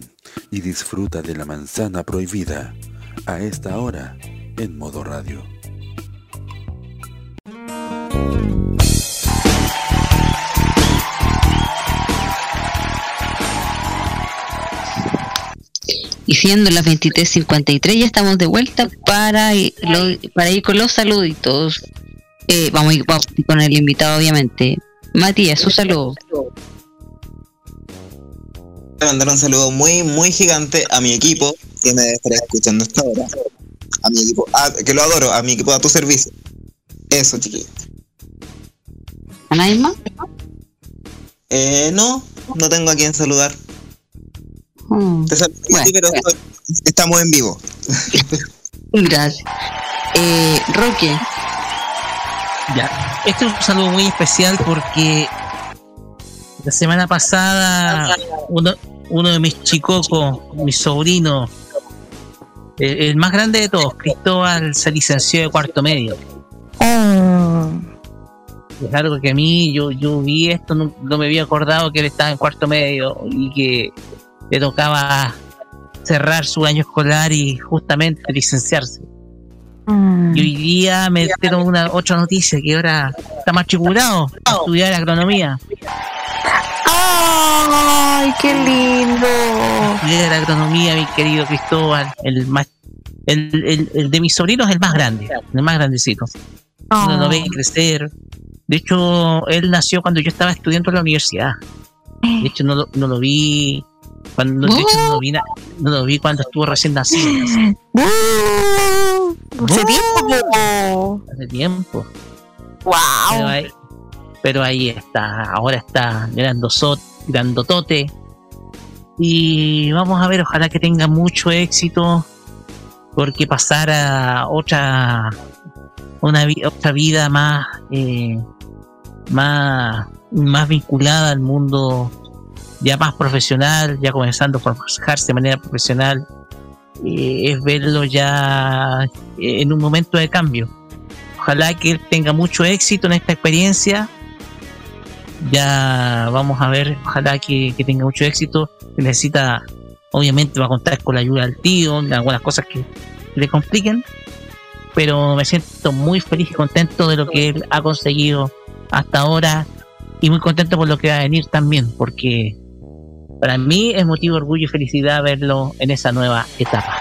y disfruta de la manzana prohibida a esta hora en modo radio. Y siendo las 23.53 ya estamos de vuelta para, lo- para ir con los saluditos. Eh, vamos a ir con el invitado obviamente. Matías, su saludo. Mandar un saludo muy, muy gigante a mi equipo que me estará escuchando hasta ahora. A mi equipo, que lo adoro, a mi equipo a tu servicio. Eso, chiquillos. ¿A nadie más? Eh, no, no tengo a quien saludar. Mm, Te saludo, sí, pero estoy- estamos en vivo. Gracias. Eh, Roque, Ya, este es un saludo muy especial porque la semana pasada uno, uno de mis chicocos, mi sobrino, el, el más grande de todos, Cristóbal, se licenció de cuarto medio. Es algo que a mí, yo, yo vi esto, no, no me había acordado que él estaba en cuarto medio y que le tocaba cerrar su año escolar y justamente licenciarse. Y hoy día me dieron una otra noticia que ahora está matriculado a estudiar agronomía. ¡Ay, qué lindo! Estudiar agronomía, mi querido Cristóbal, el más el, el, el de mis sobrinos es el más grande, el más grandecito. Uno lo ve crecer. De hecho, él nació cuando yo estaba estudiando en la universidad. De hecho, no lo, no lo vi cuando, de hecho, no lo vi, na- no lo vi cuando estuvo recién nacido. Hace tiempo. Hace tiempo. Wow. Pero ahí, pero ahí está, ahora está grandosot, grandotote. Y vamos a ver, ojalá que tenga mucho éxito, porque pasar a otra, una otra vida más, eh, más, más vinculada al mundo ya más profesional, ya comenzando a forjarse de manera profesional, eh, es verlo ya en un momento de cambio. Ojalá que él tenga mucho éxito en esta experiencia. Ya vamos a ver, ojalá que, tenga mucho éxito. Necesita, obviamente, va a contar con la ayuda del tío, algunas cosas que le compliquen. Pero me siento muy feliz y contento de lo que él ha conseguido hasta ahora y muy contento por lo que va a venir también, porque para mí es motivo de orgullo y felicidad verlo en esa nueva etapa.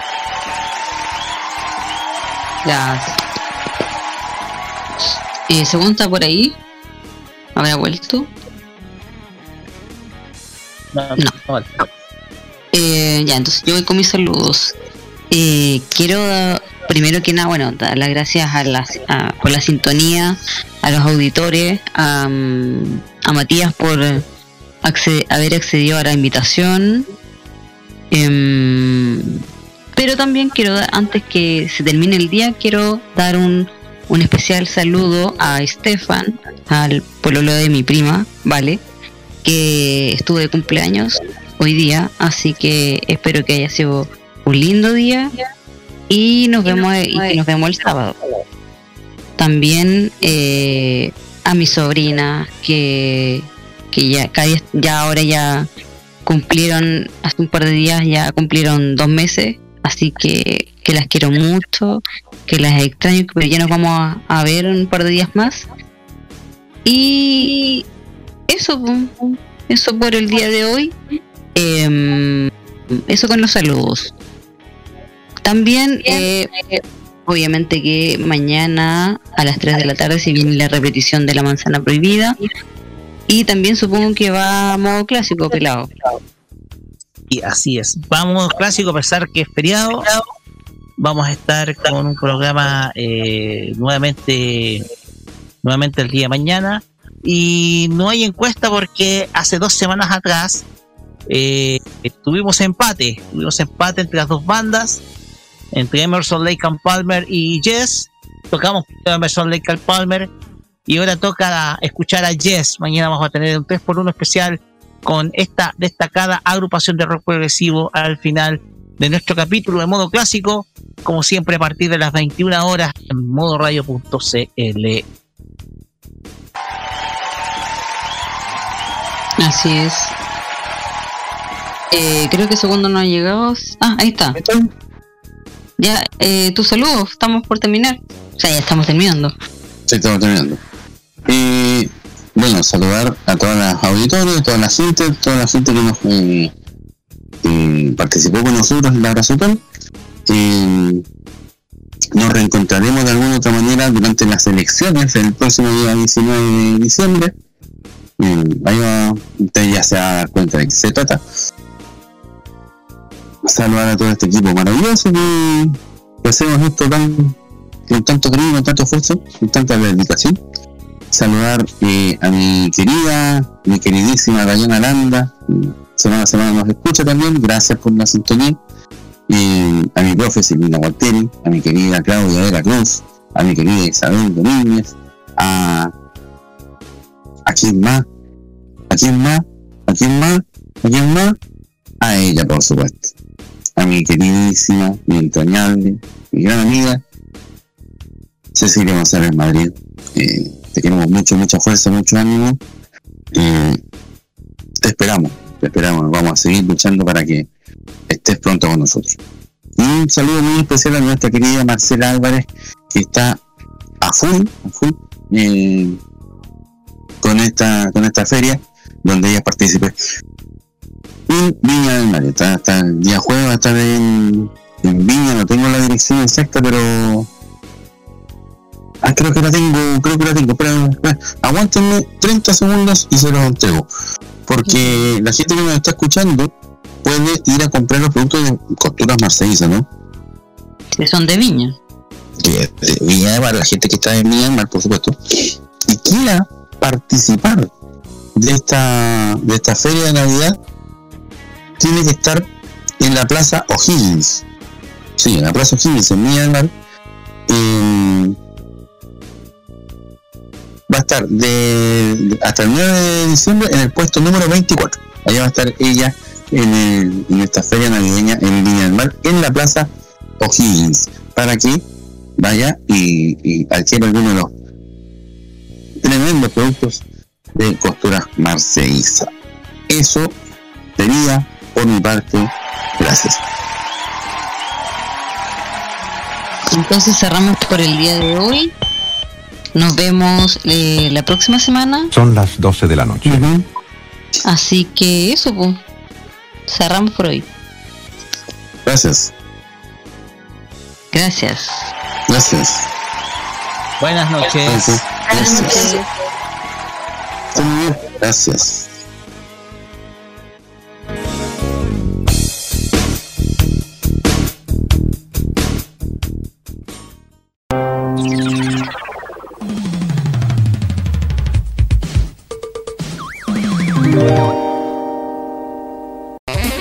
Gracias. Eh, según por ahí, habrá vuelto. No, No. Eh, ya, entonces yo voy con mis saludos. Eh, quiero, primero que nada, bueno, dar las gracias a la, a- por la sintonía, a los auditores, a, a Matías por haber accedido a la invitación. Em, pero también quiero dar, antes que se termine el día, quiero dar un, un especial saludo a Estefan, al pololo de mi prima, ¿vale? Que estuvo de cumpleaños hoy día, así que espero que haya sido un lindo día y nos vemos y que nos vemos el sábado. También eh, a mi sobrina que, que ya, ya ahora ya cumplieron, hace un par de días ya cumplieron dos meses, así que, que las quiero mucho, que las extraño, pero ya nos vamos a, a ver un par de días más. Y eso, eso por el día de hoy. Em, eso con los saludos. También, eh, obviamente que mañana a las 3 de la tarde se viene la repetición de la manzana prohibida. Y también supongo que va a modo clásico, pelado. Y así es. Vamos clásico, a pesar que es feriado. Vamos a estar con un programa eh, nuevamente, nuevamente el día de mañana. Y no hay encuesta porque hace dos semanas atrás eh, tuvimos empate. Tuvimos empate entre las dos bandas, entre Emerson, Lake Palmer y Jess. Tocamos Emerson, Lake and Palmer. Y ahora toca escuchar a Jess. Mañana vamos a tener un 3x1 especial con esta destacada agrupación de rock progresivo al final de nuestro capítulo de modo clásico, como siempre a partir de las 21 horas en modoradio.cl. Así es. Eh, creo que segundo no ha llegado. Ah, ahí está. Ya, eh, tus saludos, estamos por terminar. O sea, ya estamos terminando. Sí, estamos terminando. Y bueno, saludar a todas las auditores, toda la gente, toda la gente que nos eh, participó con nosotros en la Brazucal. Eh, nos reencontraremos de alguna otra manera durante las elecciones el próximo día 19 de diciembre. Eh, ahí va, usted ya se va a cuenta de qué se trata. Saludar a todo este equipo maravilloso que hacemos esto tan, con tanto cariño, con tanto esfuerzo, con tanta dedicación. Saludar eh, a mi querida, mi queridísima Dayana que semana a semana nos escucha también, gracias por la sintonía. A mi profe Silvina Gualtieri, a mi querida Claudia de la Cruz, a mi querida Isabel Domínguez, a ¿A quién más? ¿A quién más? ¿A quién más? ¿A quién más? A ella, por supuesto. A mi queridísima, mi entrañable, mi gran amiga, Cecilia González Madrid. Eh, te queremos mucho, mucha fuerza, mucho ánimo. Eh, te esperamos, te esperamos. Vamos a seguir luchando para que estés pronto con nosotros. Y un saludo muy especial a nuestra querida Marcela Álvarez, que está a full, eh, con esta con esta feria donde ella participe en Viña del Mar está, está el día jueves va a estar en, en Viña no tengo la dirección exacta pero ah, creo que la tengo creo que la tengo pero, aguántenme 30 segundos y se los entrego porque la gente que nos está escuchando puede ir a comprar los productos de costuras marcellisas ¿no? Que son de viña. de, de Viña del Mar, la gente que está en Viña del Mar, por supuesto, y quiera participar de esta, de esta feria de Navidad, tiene que estar en la Plaza O'Higgins. Sí, en la Plaza O'Higgins, en Viña del Mar. eh, va a estar de, hasta el 9 de diciembre en el puesto número 24. Allá va a estar ella en, el- en esta feria navideña en Viña del Mar, en la Plaza O'Higgins, para que vaya y, y adquiera alguno de los tremendos productos de costura marcelliza. Eso sería por mi parte. Gracias. Entonces cerramos por el día de hoy. Nos vemos eh, la próxima semana. Son las 12 de la noche. Así que eso, pues. Cerramos por hoy. Gracias. Gracias. Gracias. Buenas noches. Gracias. Gracias.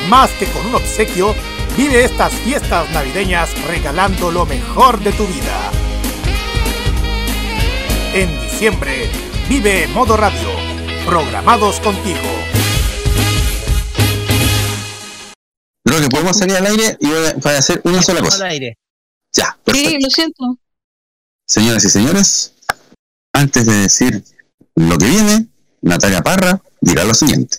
Más que con un obsequio, vive estas fiestas navideñas regalando lo mejor de tu vida. En diciembre, vive Modo Radio, programados contigo. Creo que podemos salir al aire y voy a, hacer una sola Al cosa. aire. Ya, Sí, lo siento. Señoras y señores, antes de decir lo que viene, Natalia Parra dirá lo siguiente.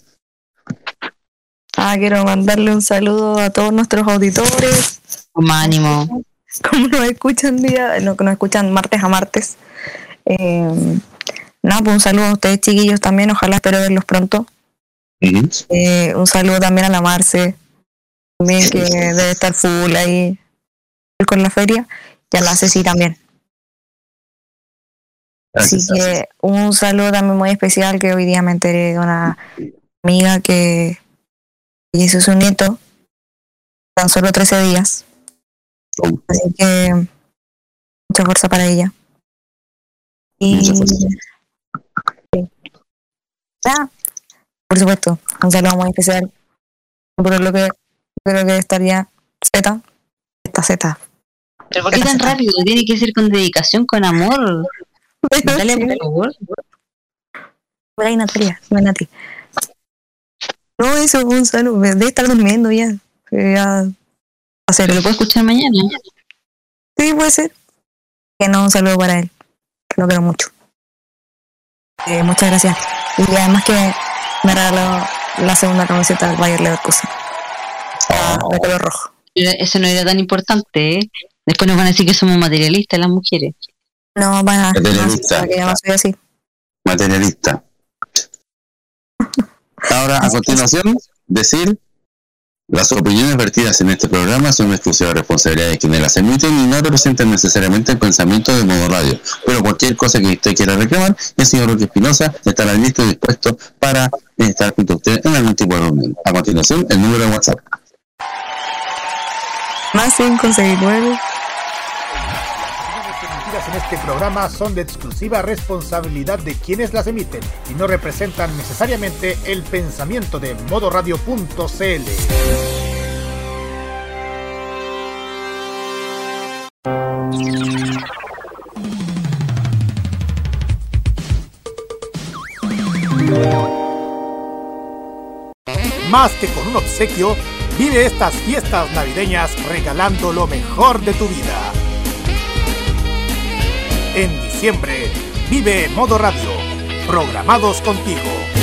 Ah, quiero mandarle un saludo a todos nuestros auditores. Con ánimo. Como nos escuchan día, no, que nos escuchan martes a martes. Eh, nada, pues un saludo a ustedes chiquillos también, ojalá espero verlos pronto. Eh, un saludo también a la Marce, también que debe estar full ahí con la feria, y a la Ceci también. Así que un saludo también muy especial que hoy día me enteré de una amiga que hizo su nieto tan solo 13 días. Así que mucha fuerza para ella. Y sí. Ya, por supuesto, un saludo muy especial. Por lo que creo que estaría Z. Esta Z. ¿Pero por qué tan rápido? Tiene que ser con dedicación, con amor. Dale, por favor. Por ahí, Natalia. Ven, Nati. No, eso, un saludo. Debe estar durmiendo ya. ya hacer. ¿Lo puedo escuchar mañana? Sí, puede ser. Que no, un saludo para él. Que lo quiero mucho. Eh, muchas gracias. Y además que me regaló la segunda camiseta del Bayer Leverkusen. Oh. De color rojo. Eso no era tan importante, ¿eh? Después nos van a decir que somos materialistas las mujeres. No, van a Materialista. que ya no soy así. Materialista. Ahora, a continuación, decir las opiniones vertidas en este programa son exclusiva responsabilidad de quienes las emiten y no representan necesariamente el pensamiento de modo radio. Pero cualquier cosa que usted quiera reclamar, el señor Roque Espinosa estará listo y dispuesto para estar junto a usted en algún tipo de. A continuación, el número de WhatsApp. Más 569 en este programa son de exclusiva responsabilidad de quienes las emiten y no representan necesariamente el pensamiento de modoradio.cl. Más que con un obsequio, vive estas fiestas navideñas regalando lo mejor de tu vida. En diciembre, vive Modo Radio, programados contigo.